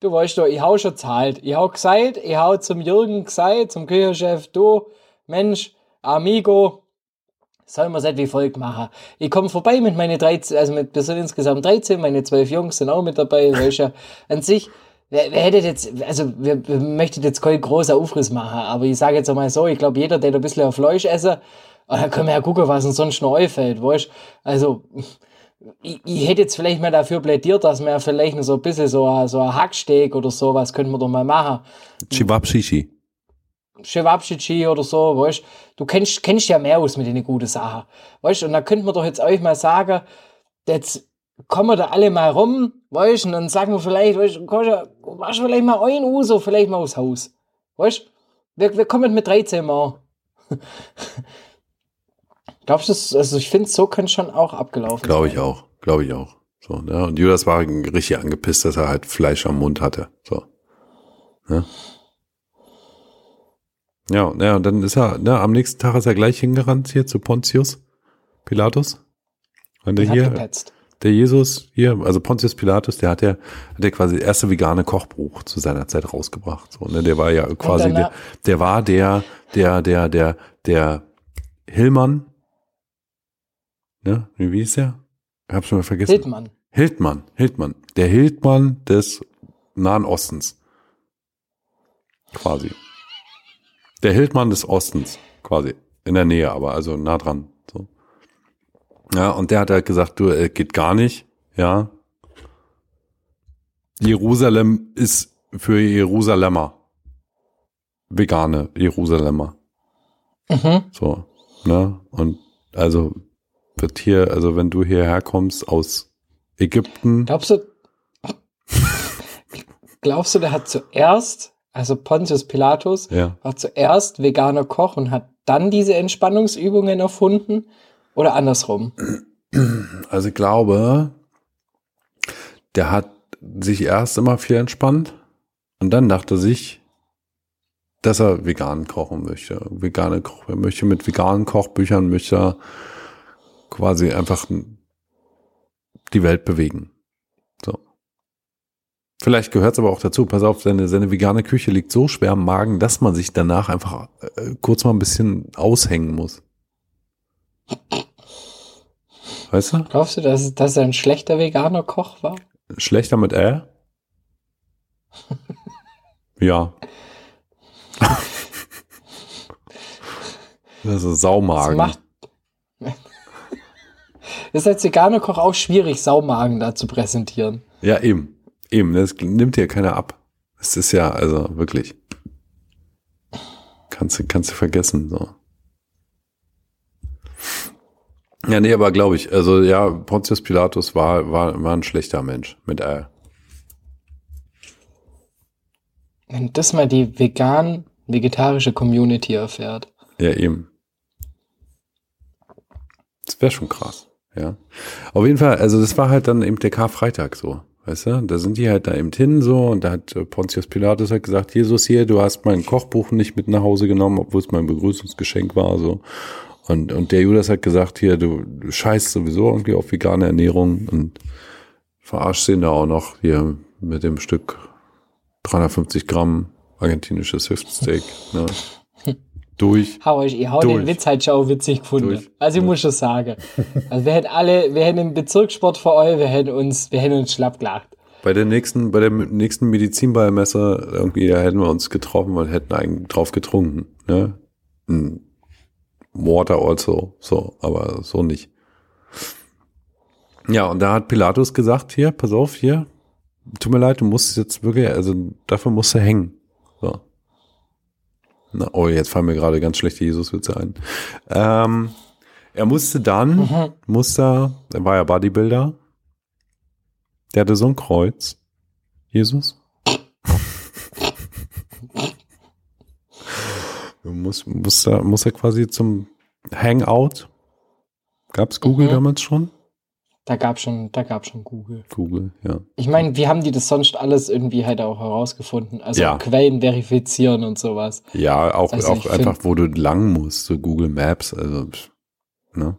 du weißt doch, ich hau schon zahlt. Ich hau gesagt, ich hau zum Jürgen gesagt, zum Küchenchef, du, Mensch, Amigo, sollen wir es wie folgt machen. Ich komme vorbei mit meinen 13, also mit, wir sind insgesamt 13, meine 12 Jungs sind auch mit dabei, welcher an sich, wer, wer hätte jetzt, also wir, wir möchten jetzt keinen großen Aufriss machen, aber ich sage jetzt einmal so, ich glaube, jeder, der ein bisschen auf Fleisch essen, und dann können wir ja gucken, was uns sonst noch einfällt, weißt Also, ich, ich hätte jetzt vielleicht mal dafür plädiert, dass wir vielleicht noch so ein bisschen so, ein- so ein Hacksteak oder sowas könnten wir doch mal machen. Chibab-Shishi. Chewabchichi oder so, weißt du, kennst, kennst ja mehr aus mit den guten Sachen, weißt und da könnten wir doch jetzt euch mal sagen, jetzt kommen wir da alle mal rum, weißt und dann sagen wir vielleicht, weißt du, machst du vielleicht mal ein Uso, vielleicht mal aufs Haus, weißt wir, wir kommen mit 13 Mal. Glaubst du, also ich finde, so könnte schon auch abgelaufen Glaube ich auch. Glaube ich auch. So, ne? Und Judas war richtig angepisst, dass er halt Fleisch am Mund hatte. So. Ne? Ja, ja, und dann ist er, ne, am nächsten Tag ist er gleich hingerannt hier zu Pontius Pilatus. Und der hier, gepetzt. der Jesus hier, also Pontius Pilatus, der hat ja, hat ja quasi das erste vegane Kochbuch zu seiner Zeit rausgebracht. So, ne, der war ja quasi, der, der war der, der, der, der, der Hillmann, ne, wie ist der? Ich hab schon mal vergessen. Hildmann. Hildmann, Hildmann, der Hildmann des Nahen Ostens. Quasi. Der Hildmann des Ostens, quasi. In der Nähe, aber also nah dran. So. Ja, und der hat halt gesagt, du, äh, geht gar nicht, ja. Jerusalem ist für Jerusalemer. Vegane Jerusalemer. Mhm. So, ne? Und also wird hier, also wenn du hierher kommst aus Ägypten, Glaubst du, glaubst du, der hat zuerst, also Pontius Pilatus, ja, war zuerst veganer Koch und hat dann diese Entspannungsübungen erfunden? Oder andersrum? also ich glaube, der hat sich erst immer viel entspannt und dann dachte sich, dass er vegan kochen möchte. Vegane Koch, er möchte mit veganen Kochbüchern möchte er quasi einfach die Welt bewegen. Vielleicht gehört es aber auch dazu. Pass auf, seine, seine vegane Küche liegt so schwer am Magen, dass man sich danach einfach äh, kurz mal ein bisschen aushängen muss. Weißt du? Glaubst du, dass, dass er ein schlechter veganer Koch war? Schlechter mit Ä? ja. Das ist Das Saumagen. macht. ist als veganer Koch auch schwierig, Saumagen da zu präsentieren. Ja, eben. Eben, das nimmt dir keiner ab. Es ist ja, also wirklich. Kannst du, kannst du vergessen, so. Ja, nee, aber glaube ich, also ja, Pontius Pilatus war, war, war ein schlechter Mensch mit Ä. Wenn das mal die vegan-vegetarische Community erfährt. Ja, eben. Das wäre schon krass, ja. Auf jeden Fall, also das war halt dann eben der Karfreitag so, weißt du? Da sind die halt da eben hin so und da hat äh, Pontius Pilatus halt gesagt, Jesus hier, du hast mein Kochbuch nicht mit nach Hause genommen, obwohl es mein Begrüßungsgeschenk war, so. Und, und der Judas hat gesagt, hier, du, du scheißt sowieso irgendwie auf vegane Ernährung und verarscht ihn da auch noch hier mit dem Stück 350 Gramm argentinisches Hüftsteak, ne? Durch. Hau euch, ihr hau Durch. den Witz halt schon auch witzig gefunden. Durch. Also ich muss schon sagen. Also wir hätten alle, wir hätten im Bezirkssport vor euch, wir hätten uns, wir hätten uns schlapp gelacht. Bei der nächsten, bei der nächsten Medizinballmesse irgendwie, da hätten wir uns getroffen und hätten eigentlich drauf getrunken, ne? Water also, so, aber so nicht. Ja, und da hat Pilatus gesagt, hier, pass auf, hier, tut mir leid, du musst jetzt wirklich, also dafür musst du hängen. Na, oh, jetzt fallen mir gerade ganz schlechte Jesuswitze ein. Ähm, er musste dann, Mhm. musste, er war ja Bodybuilder, der hatte so ein Kreuz. Jesus. muss, muss, er, muss er quasi zum Hangout. Gab's Google Mhm. damals schon? Da gab schon, da gab schon Google. Google, ja. Ich meine, wie haben die das sonst alles irgendwie halt auch herausgefunden? Also Ja. Quellen verifizieren und sowas. Ja, auch, Also auch einfach, wo du lang musst, so Google Maps, also, ne?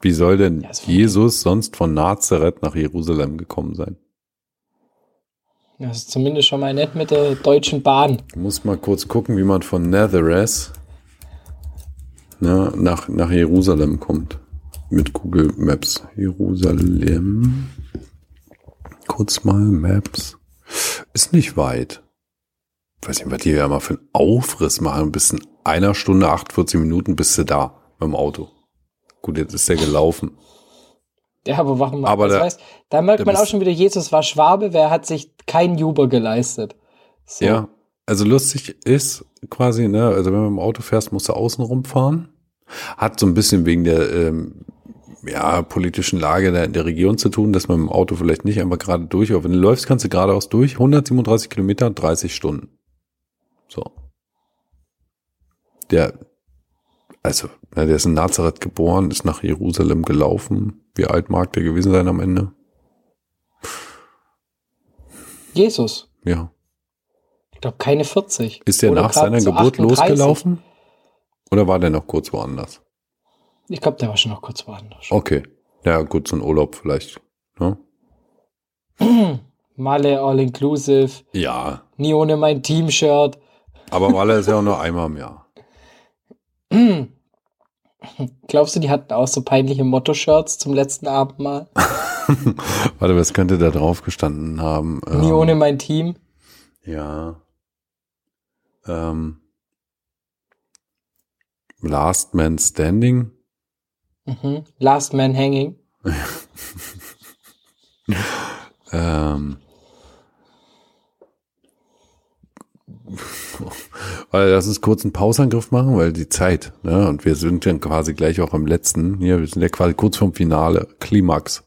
Wie soll denn Ja, Jesus sonst von Nazareth nach Jerusalem gekommen sein? Das ist zumindest schon mal nett mit der Deutschen Bahn. Ich muss mal kurz gucken, wie man von Nazareth ne, nach, nach Jerusalem kommt. Mit Google Maps. Jerusalem. Kurz mal Maps. Ist nicht weit. Ich weiß nicht, was die ja mal für einen Aufriss machen. Bis in einer Stunde, 48 Minuten bist du da mit dem Auto. Gut, jetzt ist der gelaufen. Ja, aber warum? Aber das da- heißt, da merkt man auch schon wieder, Jesus war Schwabe, wer hat sich kein Uber geleistet. So. Ja, also lustig ist quasi, ne, also wenn man im Auto fährst, musst du außen rumfahren. Hat so ein bisschen wegen der ähm, ja, politischen Lage der, in der Region zu tun, dass man im Auto vielleicht nicht einfach gerade durch, aber wenn du läufst, kannst du geradeaus durch, 137 Kilometer, 30 Stunden. So. Der, also, ne, der ist in Nazareth geboren, ist nach Jerusalem gelaufen. Wie alt mag der gewesen sein am Ende? Jesus. Ja. Ich glaube, keine 40. Ist der Oder nach seiner Geburt 38. losgelaufen? Oder war der noch kurz woanders? Ich glaube, der war schon noch kurz woanders. Okay. Ja, gut, so ein Urlaub vielleicht. Ne? Malle All Inclusive, Ja, nie ohne mein Team-Shirt. aber Malle ist ja auch nur einmal im Jahr. Glaubst du, die hatten auch so peinliche Motto-Shirts zum letzten Abendmahl? Warte, was könnte da drauf gestanden haben? Nie Ähm, ohne mein Team? Ja. Ähm, Last Man Standing. Mhm. Last Man Hanging. Ähm, weil lass uns kurz einen Pausangriff machen, weil die Zeit, ne? Und wir sind dann quasi gleich auch am letzten. Hier, wir sind ja quasi kurz vorm Finale, Klimax.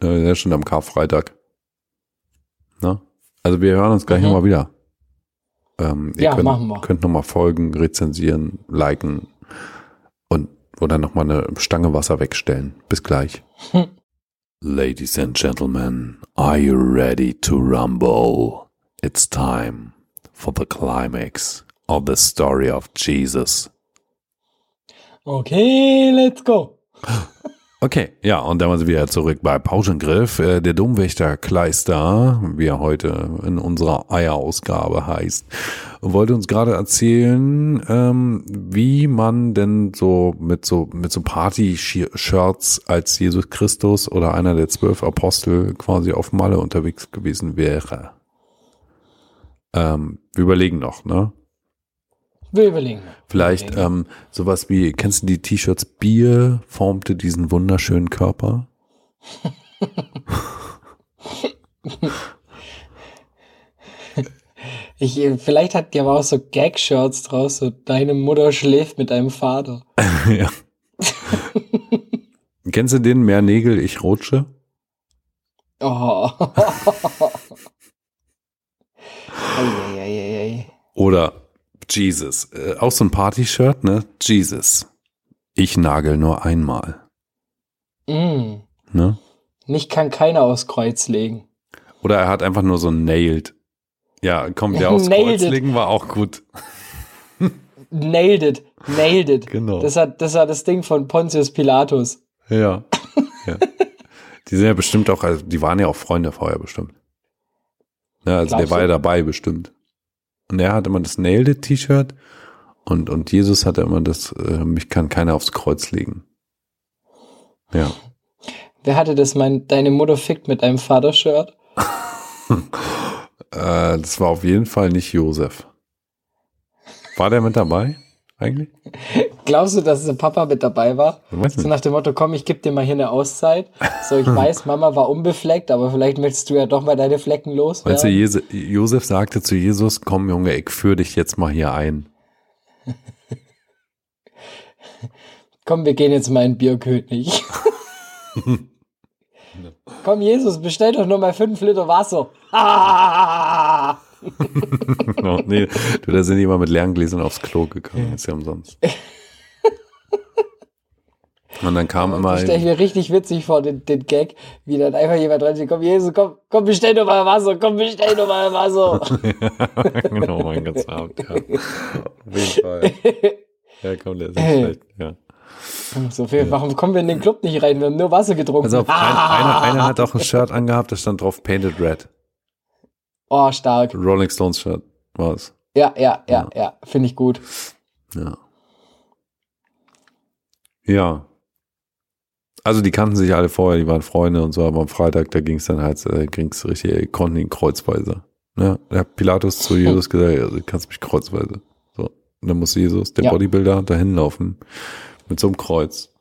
Äh, Wir sind ja schon am Karfreitag. Ne? Also wir hören uns gleich Mhm. nochmal wieder. Ähm, ihr Ja, könnt, machen wir. könnt nochmal folgen, rezensieren, liken oder nochmal eine Stange Wasser wegstellen. Bis gleich. Hm. Ladies and gentlemen, are you ready to rumble? It's time for the climax of the story of Jesus. Okay, let's go. Okay, ja, und dann sind wir wieder zurück bei Pauschengriff. Äh, der Domwächter Kleister, wie er heute in unserer Eierausgabe heißt, wollte uns gerade erzählen, ähm, wie man denn so mit so mit so Party-Shirts als Jesus Christus oder einer der zwölf Apostel quasi auf Malle unterwegs gewesen wäre. Ähm, wir überlegen noch, ne? Mal. Vielleicht ähm, sowas wie, kennst du die T-Shirts Bier formte diesen wunderschönen Körper? Ich, äh, vielleicht hat die aber auch so Gag-Shirts draus, so deine Mutter schläft mit deinem Vater. ja. Kennst du den Mehr Nägel, ich rutsche? Oh. Oder Jesus, äh, auch so ein Party-Shirt, ne? Jesus, ich nagel nur einmal, Mm. ne? Mich kann keiner aufs Kreuz legen. Oder er hat einfach nur so nailed. Ja, komm, der Nailed Kreuz legen war auch gut. Nailed it. Nailed it. Genau. Das, hat, das war das Ding von Pontius Pilatus. Ja. ja. Die sind ja bestimmt auch, also die waren ja auch Freunde vorher bestimmt. Ja, also der Glaubst war ja dabei bestimmt. Und er hat immer das Nailed It T-Shirt und, und Jesus hatte immer das, äh, mich kann keiner aufs Kreuz legen. Ja. Wer hatte das, mein, deine Mutter fickt mit deinem Vater-Shirt? Äh, das war auf jeden Fall nicht Josef. War der mit dabei? Eigentlich? Glaubst du, dass der Papa mit dabei war? So nach dem Motto, komm, ich geb dir mal hier eine Auszeit. So, ich weiß, Mama war unbefleckt, aber vielleicht möchtest du ja doch mal deine Flecken Meinst du, loswerden. Jese- Josef sagte zu Jesus, komm Junge, ich führe dich jetzt mal hier ein. Komm, wir gehen jetzt mal in Bierkönig. komm, Jesus, bestell doch nur mal fünf Liter Wasser. Ah! Genau. nee, du, da sind die immer mit leeren Gläsern aufs Klo gegangen, ist ja umsonst. Und dann kam immer, Ich stelle mir richtig witzig vor, den, den Gag, wie dann einfach jemand dran steht, komm, Jesus, komm, komm, bestell doch mal Wasser, komm, bestell doch mal Wasser. genau, mein Gott, ja. Auf jeden Fall. Ja, komm, der ist nicht schlecht, ja. So viel, warum kommen wir in den Club nicht rein? Wir haben nur Wasser getrunken. Also ein, einer, einer hat auch ein Shirt angehabt, da stand drauf Painted Red. Oh, stark. Rolling Stones Shirt war es. Ja, ja, ja, ja. Finde ich gut. Ja. Ja. Also die kannten sich alle vorher, die waren Freunde und so, aber am Freitag, da ging es dann halt, äh, ging's richtig, äh, konnten ihn kreuzweise. Ja, da hat Pilatus zu Jesus gesagt, also, du kannst mich kreuzweise. So. Und dann musste Jesus, der Ja. Bodybuilder, dahin laufen mit so einem Kreuz.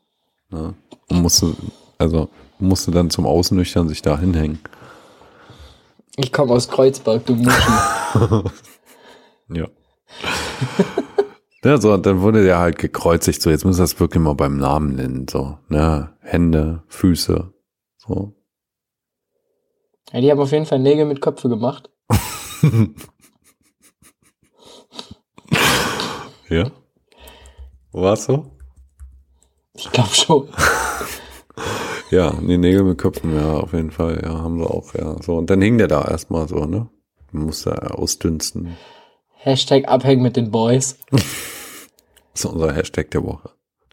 Ja. Und musste, also musste dann zum Ausnüchtern sich da hinhängen. Ich komme aus Kreuzberg, du Muschen. Ja. ja, so, und dann wurde der halt gekreuzigt. So, jetzt muss das wirklich mal beim Namen nennen. So, ne, Hände, Füße. So. ja, die haben auf jeden Fall Nägel mit Köpfe gemacht. Ja. War's so? Ich glaube schon. Ja, die Nägel mit Köpfen, ja, auf jeden Fall, ja, haben sie auch, ja. So, und dann hing der da erstmal so, ne? Musste ausdünsten. Hashtag abhängen mit den Boys. Das ist unser Hashtag der Woche.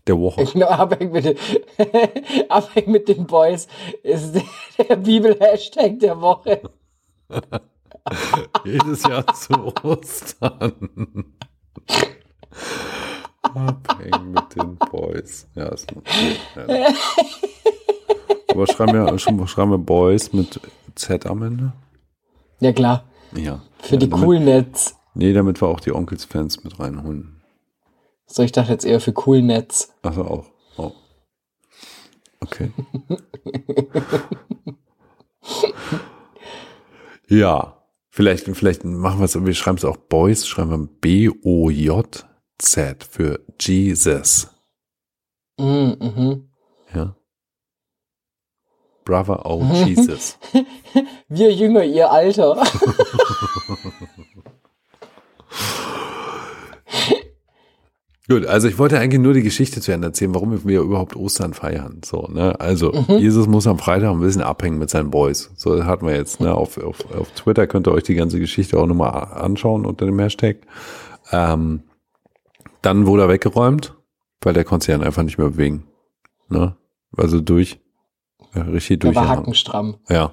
Der Woche. Genau, abhängen mit den, abhängen mit den Boys ist der, Bibel-Hashtag der Woche. Jedes Jahr zu Ostern. Abhängen mit den Boys. Ja, ist gut. Ja. Aber schreiben wir, schreiben wir Boys mit Z am Ende? Ja klar, Ja. für ja, die damit, Coolnets. Nee, damit wir auch die Onkels-Fans mit reinholen. So, ich dachte jetzt eher für Coolnets. Achso, auch. Oh. Okay. ja. Vielleicht, vielleicht machen wir es, wir schreiben es auch Boys, schreiben wir B-O-J-Z für Jesus. Mm, mhm. Ja. Brother, oh Jesus. Wir Jünger, ihr Alter. Gut, also ich wollte eigentlich nur die Geschichte zu Ende erzählen, warum wir überhaupt Ostern feiern. So, ne? Also, Jesus muss am Freitag ein bisschen abhängen mit seinen Boys. So, das hatten wir jetzt, ne? Auf, auf, auf Twitter könnt ihr euch die ganze Geschichte auch nochmal anschauen unter dem Hashtag. Ähm, dann wurde er weggeräumt, weil der konnte sich dann einfach nicht mehr bewegen. Ne? Also durch, äh, richtig Der durch. war hackenstramm. Ja.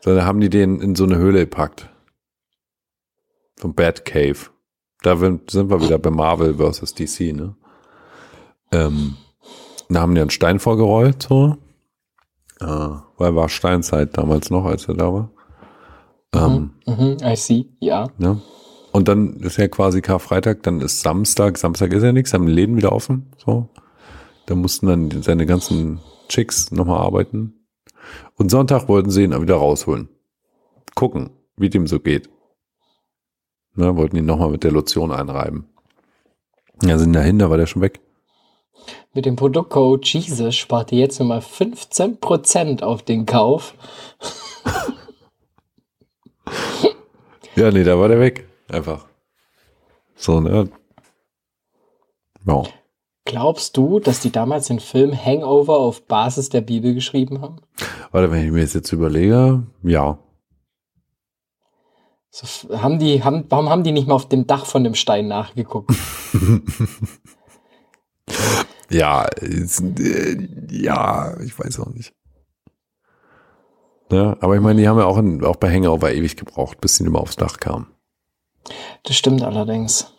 So, dann haben die den in so eine Höhle gepackt. So ein Bat Cave. Da sind wir wieder bei Marvel versus DC, ne? Ähm, da haben die einen Stein vorgerollt, so. Äh, weil war Steinzeit damals noch, als er da war. Ähm, Mhm, I see, ja. ne? Und dann ist ja quasi Karfreitag, dann ist Samstag. Samstag ist ja nichts, haben die Läden wieder offen, so. Da mussten dann seine ganzen Chicks nochmal arbeiten. Und Sonntag wollten sie ihn dann wieder rausholen. Gucken, wie dem so geht. Ne, wollten ihn nochmal mit der Lotion einreiben. Ja, sind dahin, da war der schon weg. Mit dem Produktcode Jesus spart ihr jetzt nochmal 15% auf den Kauf. Ja, nee, da war der weg. Einfach. So, ne? Ja. Glaubst du, dass die damals den Film Hangover auf Basis der Bibel geschrieben haben? Warte, wenn ich mir das jetzt überlege, ja. So, haben die, haben, warum haben die nicht mal auf dem Dach von dem Stein nachgeguckt? Ja, ist, äh, ja, ich weiß auch nicht. Ja, aber ich meine, die haben ja auch, in, auch bei Hangover ewig gebraucht, bis sie nicht mehr aufs Dach kamen. Das stimmt allerdings.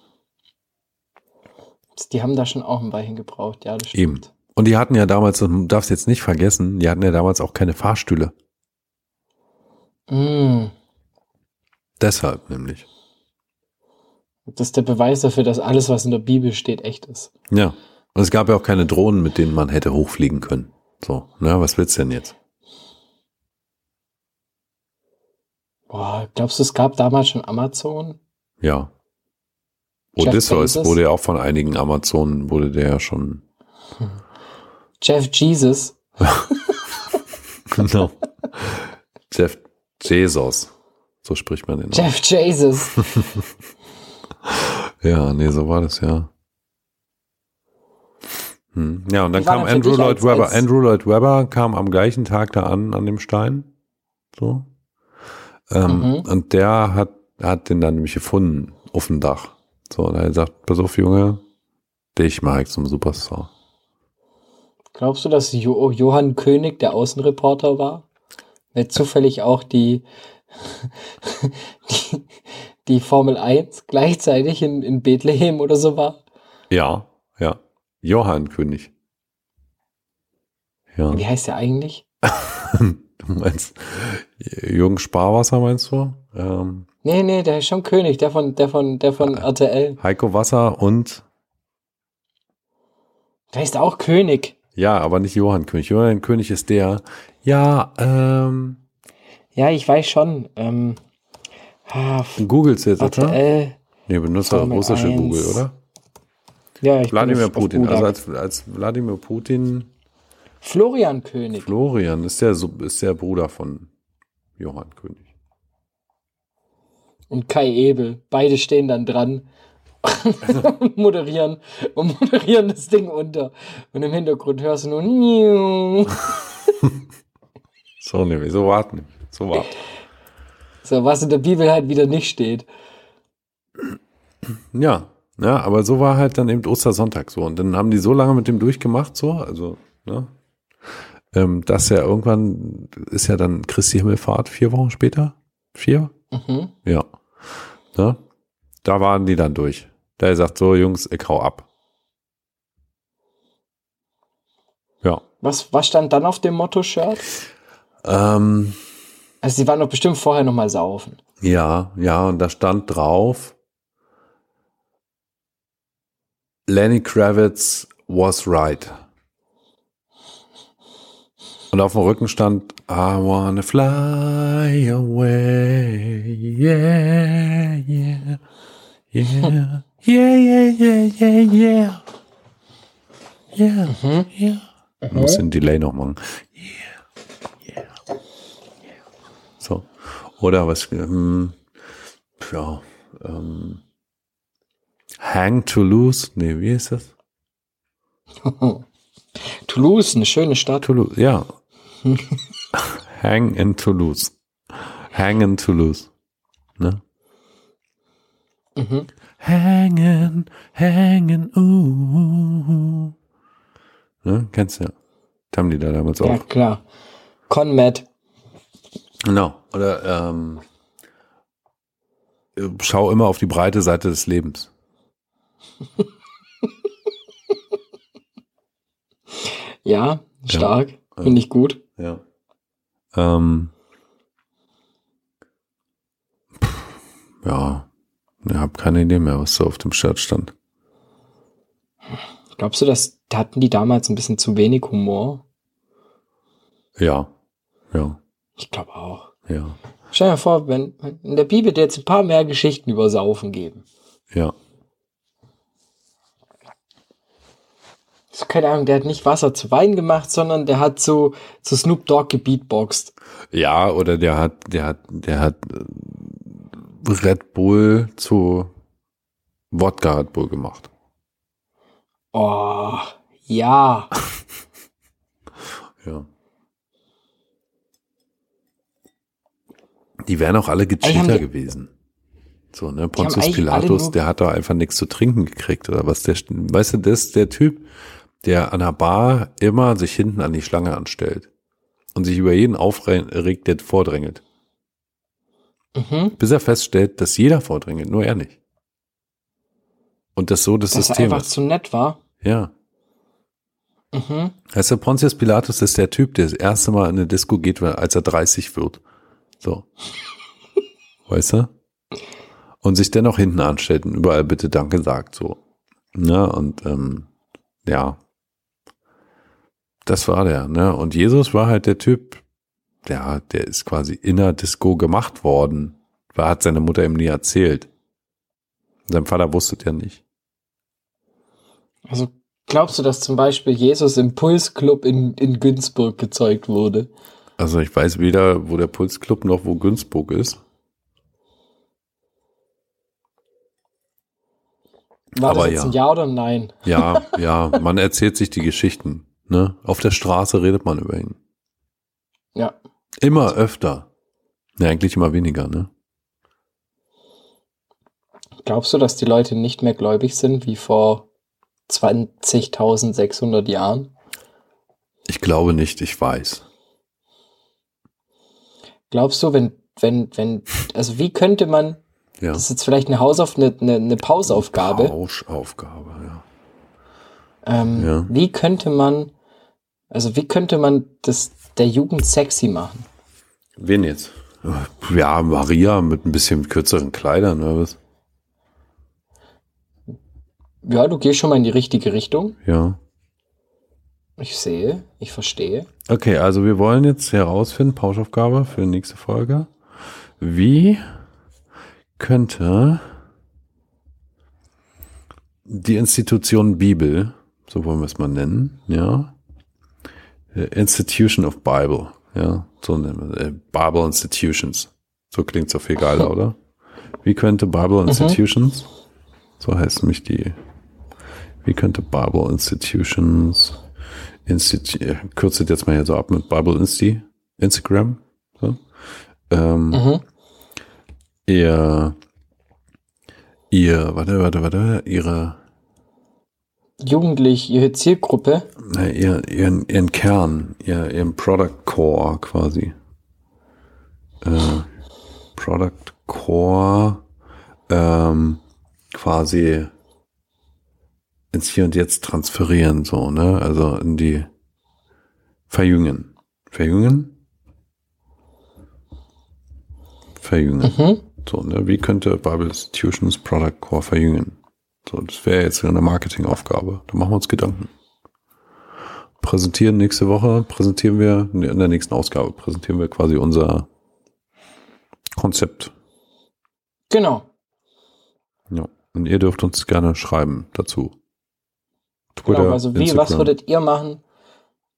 Die haben da schon auch ein Weilchen gebraucht, ja, das Eben. stimmt. Und die hatten ja damals, das darfst du jetzt nicht vergessen, die hatten ja damals auch keine Fahrstühle. Mm, Deshalb nämlich. das ist der Beweis dafür, dass alles, was in der Bibel steht, echt ist. Ja. Und es gab ja auch keine Drohnen, mit denen man hätte hochfliegen können. So, na, was willst du denn jetzt? Boah, glaubst du, es gab damals schon Amazon? Ja. Odysseus wurde ja auch von einigen Amazonen, wurde der ja schon. Jeff Jesus? Genau. Jeff Jesus. So spricht man den. Jeff Jesus. Ja, nee, so war das ja. Hm. Ja, und dann kam Andrew Lloyd als- Webber. als- Andrew Lloyd Webber kam am gleichen Tag da an, an dem Stein. So. Ähm, Mhm. Und der hat, hat den dann nämlich gefunden auf dem Dach. So, und er gesagt, pass auf, Junge, dich mache ich zum Superstar. Glaubst du, dass jo Johann König der Außenreporter war? Weil zufällig auch die, die, die Formel 1 gleichzeitig in, in Bethlehem oder so war? Ja, ja. Johann König. Ja. Wie heißt der eigentlich? du meinst Jürgen Sparwasser meinst du? Ähm, Nee, nee, der ist schon König, der von, der von, der von RTL. Heiko Wasser und Der ist auch König. ja, aber nicht Johann König. Johann König ist der. Ja, ähm, Ja, ich weiß schon. Ähm, ah, Googles jetzt, oder? RTL. Nee, benutzt Formel russische 1. Google, oder? Ja, ich Wladimir auf- auf Putin. Budak. Also als, als Wladimir Putin, Florian König. Florian ist der, ist der Bruder von Johann König. Und Kai Ebel. Beide stehen dann dran und moderieren und moderieren das Ding unter. Und im Hintergrund hörst du nur. So, nee, so warten. So warten. so was in der Bibel halt wieder nicht steht. Ja, ja, aber so war halt dann eben Ostersonntag so. Und dann haben die so lange mit dem durchgemacht, so, also, ne? Ähm, dass ja irgendwann ist ja dann Christi Himmelfahrt vier Wochen später. Vier? Mhm. Ja. Ne? Da waren die dann durch. Da er sagt, so Jungs, ich hau ab. Ja. Was, was stand dann auf dem Motto-Shirt? Ähm, Also sie waren doch bestimmt vorher noch mal saufen. ja, ja, und da stand drauf, Lenny Kravitz was right. Und auf dem Rücken stand I wanna fly away. Yeah, yeah. Yeah. Yeah, yeah, yeah, yeah, yeah. Yeah. Mhm. Yeah. Mhm. Muss den Delay noch machen. Yeah. Yeah. Yeah. So. Oder was, ähm, ja, ähm, Hang to Lose. Nee, wie ist das? Toulouse, eine schöne Stadt. Toulouse, ja. Hang in Toulouse. Hang in Toulouse. Ne? Mhm. Hängen, hängen, uh. Ne? Kennst du ja. Das haben die da damals Ja, auch. klar. Conmad. Genau. Oder ähm, schau immer auf die breite Seite des Lebens. Ja, stark. Finde ich gut. Ja. Ähm, pff, ja, ich habe keine Idee mehr, was so auf dem Shirt stand. Glaubst du, dass hatten die damals ein bisschen zu wenig Humor? Ja, ja, Ich glaube auch. ja, Stell dir vor, wenn in der Bibel dir jetzt ein paar mehr Geschichten über Saufen geben. ja. So, keine Ahnung, der hat nicht Wasser zu Wein gemacht, sondern der hat so zu Snoop Dogg gebeatboxt. Ja, oder der hat, der hat, der hat äh, Red Bull zu Wodka Red Bull gemacht. Oh, ja. Ja. Die wären auch alle gecheater gewesen. So, ne, Pontius Pilatus, der hat doch einfach nichts zu trinken gekriegt oder was der, weißt du, das ist der Typ, der an der Bar immer sich hinten an die Schlange anstellt und sich über jeden aufregt, der vordrängelt. Mhm. Bis er feststellt, dass jeder vordrängelt, nur er nicht. Und das so das Dass er System einfach ist. zu nett war. Ja. Mhm. Weißt du, Pontius Pilatus ist der Typ, der das erste Mal in eine Disco geht, als er 30 wird. So. Weißt du? Und sich dennoch hinten anstellt und überall bitte Danke sagt, so. Ne, und, ähm, ja. Das war der, ne? Und Jesus war halt der Typ, ja, der ist quasi in der Disco gemacht worden. War, hat seine Mutter ihm nie erzählt. Sein Vater wusste ja nicht. Also glaubst du, dass zum Beispiel Jesus im Pulsclub in, in Günzburg gezeugt wurde? Also ich weiß weder, wo der Pulsclub noch wo Günzburg ist. War Aber das jetzt ja. ein Ja oder ein Nein? Ja, ja, man erzählt sich die Geschichten. Ne? Auf der Straße redet man über ihn. Ja. Immer öfter. Ne, eigentlich immer weniger, ne? Glaubst du, dass die Leute nicht mehr gläubig sind wie vor 20.600 Jahren? Ich glaube nicht, ich weiß. Glaubst du, wenn, wenn, wenn, also wie könnte man, Ja. das ist jetzt vielleicht eine Hausauf, eine, eine, eine Pausaufgabe, Pauschaufgabe, ja. ähm, Ja. wie könnte man, also wie könnte man das der Jugend sexy machen? Wen jetzt? Ja, Maria mit ein bisschen kürzeren Kleidern, oder was? Ja, du gehst schon mal in die richtige Richtung. Ja. Ich sehe, ich verstehe. Okay, also wir wollen jetzt herausfinden, Pauschaufgabe für die nächste Folge. Wie könnte die Institution Bibel, so wollen wir es mal nennen, ja, Institution of Bible, ja, so nennen wir äh, Bible Institutions. So klingt es auf viel geiler, oder? Wie könnte Bible Institutions, so heißt nämlich die, wie könnte Bible Institutions Institu äh, kürze jetzt mal hier so ab mit Bible Insti, Instagram. So. Ähm, Mhm. Ihr, ihr, warte, warte, warte, ihre, Jugendlich, ihre Zielgruppe, na, ihr, ihren, ihren Kern, ihr, ihren Product Core quasi. Äh, Product Core ähm, quasi ins Hier und Jetzt transferieren, so, ne? Also in die Verjüngen. Verjüngen? Verjüngen. mhm. So, ne? Wie könnte Bible Institutions Product Core verjüngen? So, das wäre jetzt eine Marketingaufgabe. Da machen wir uns Gedanken. Präsentieren nächste Woche, präsentieren wir, in der nächsten Ausgabe präsentieren wir quasi unser Konzept. genau. Ja. Und ihr dürft uns gerne schreiben dazu. Twitter, genau. Also wie, was Instagram. würdet ihr machen,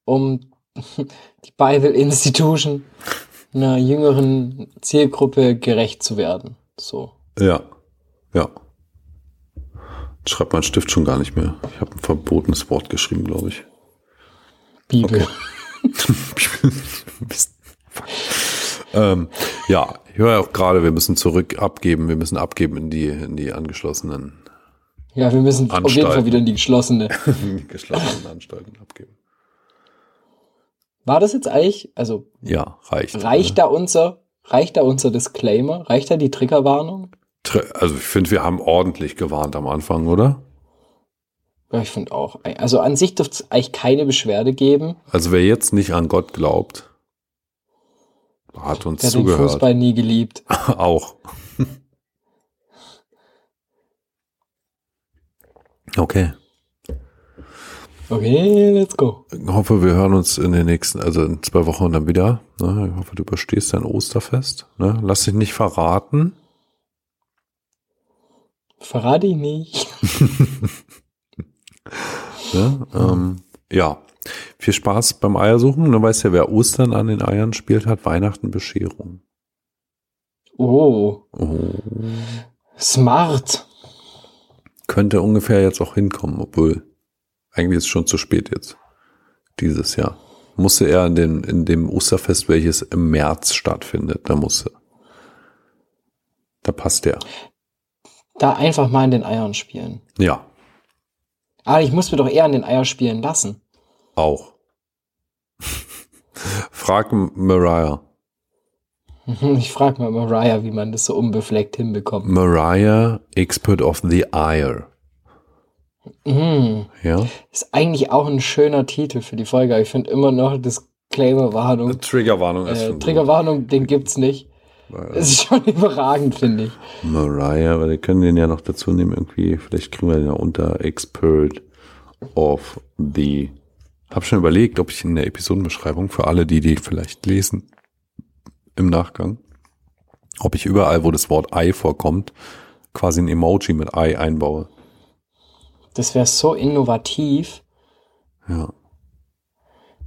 um die Bible Institution einer jüngeren Zielgruppe gerecht zu werden? So. Ja. Ja. Schreibt mein Stift schon gar nicht mehr. Ich habe ein verbotenes Wort geschrieben, glaube ich. Bibel. Fuck. ähm, ja, ich höre auch gerade, wir müssen zurück abgeben, wir müssen abgeben in die, in die angeschlossenen, Ja, wir müssen auf jeden Anstalten. Fall wieder in die geschlossene. die geschlossenen Anstalten abgeben. War das jetzt eigentlich, also Ja, reicht. reicht da unser, reicht da unser Disclaimer? Reicht da die Triggerwarnung? Also ich finde, wir haben ordentlich gewarnt am Anfang, oder? Ja, ich finde auch. Also an sich dürfte es eigentlich keine Beschwerde geben. Also wer jetzt nicht an Gott glaubt, hat uns Der hat den zugehört. Fußball nie geliebt. Auch. okay. Okay, let's go. Ich hoffe, wir hören uns in den nächsten, also in zwei Wochen dann wieder. Ne? Ich hoffe, du überstehst dein Osterfest. Ne? Lass dich nicht verraten. Verrate ich nicht. Ne? Ähm, ja. Viel Spaß beim Eiersuchen. Du weißt ja, wer Ostern an den Eiern spielt, hat Weihnachten Bescherung. Oh, Oh. smart. Könnte ungefähr jetzt auch hinkommen, obwohl eigentlich ist es schon zu spät jetzt. Dieses Jahr. Musste er in, den, in dem Osterfest, welches im März stattfindet, da musste. Da passt er. Da einfach mal in den Eiern spielen. Ja, Aber ich muss mir doch eher an den Eier spielen lassen. auch. Frag Mariah. Ich frage mal Mariah, wie man das so unbefleckt hinbekommt. Mariah, Expert of the Ire. Mhm. Ja. Ist eigentlich auch ein schöner Titel für die Folge. Ich finde immer noch Disclaimer-Warnung. Triggerwarnung Äh, Triggerwarnung, den gibt's nicht. Das ist schon überragend, finde ich. Mariah, weil wir können den ja noch dazu nehmen, irgendwie, vielleicht kriegen wir den ja unter Expert of the. Hab schon überlegt, ob ich in der Episodenbeschreibung für alle, die die vielleicht lesen, im Nachgang, ob ich überall, wo das Wort Ei vorkommt, quasi ein Emoji mit Ei einbaue. Das wäre so innovativ. Ja,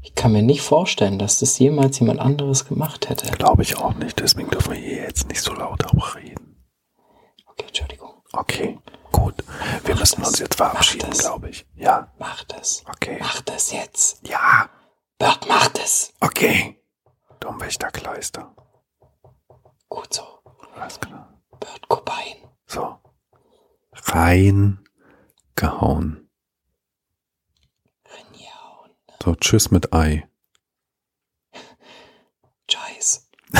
Ich kann mir nicht vorstellen, dass das jemals jemand anderes gemacht hätte. glaube ich auch nicht, deswegen dürfen wir hier jetzt nicht so laut auch reden. Okay, Entschuldigung. Okay, gut. Wir müssen uns jetzt verabschieden, Mach das. glaube ich. Ja, Mach das. okay. Mach das jetzt. Ja, Bert, mach das. okay. Domwächterkleister. Gut so. Alles klar. Bert Cobain. So. Rein gehauen. So, tschüss mit Ei. Scheiß.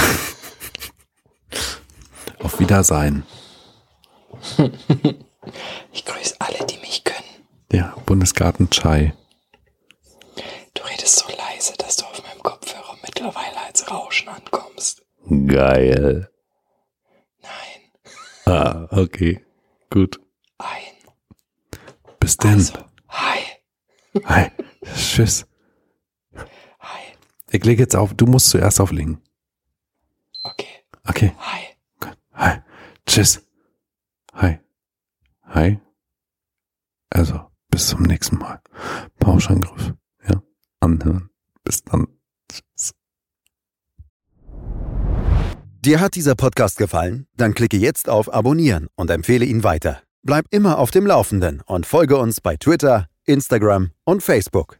Auf Wiedersein. Ich grüße alle, die mich können. Ja, Bundesgarten Chai. Du redest so leise, dass du auf meinem Kopfhörer mittlerweile als Rauschen ankommst. Geil. Nein. Ah, okay. Gut. Ein. Bis denn. Also, hi. Hi. Tschüss. Ich lege jetzt auf. Du musst zuerst auflegen. Okay. Okay. Hi. Hi. Tschüss. Hi. Hi. Also, bis zum nächsten Mal. Pauschangriff. Ja. Anhören. Bis dann. Tschüss. Dir hat dieser Podcast gefallen? Dann klicke jetzt auf Abonnieren und empfehle ihn weiter. Bleib immer auf dem Laufenden und folge uns bei Twitter, Instagram und Facebook.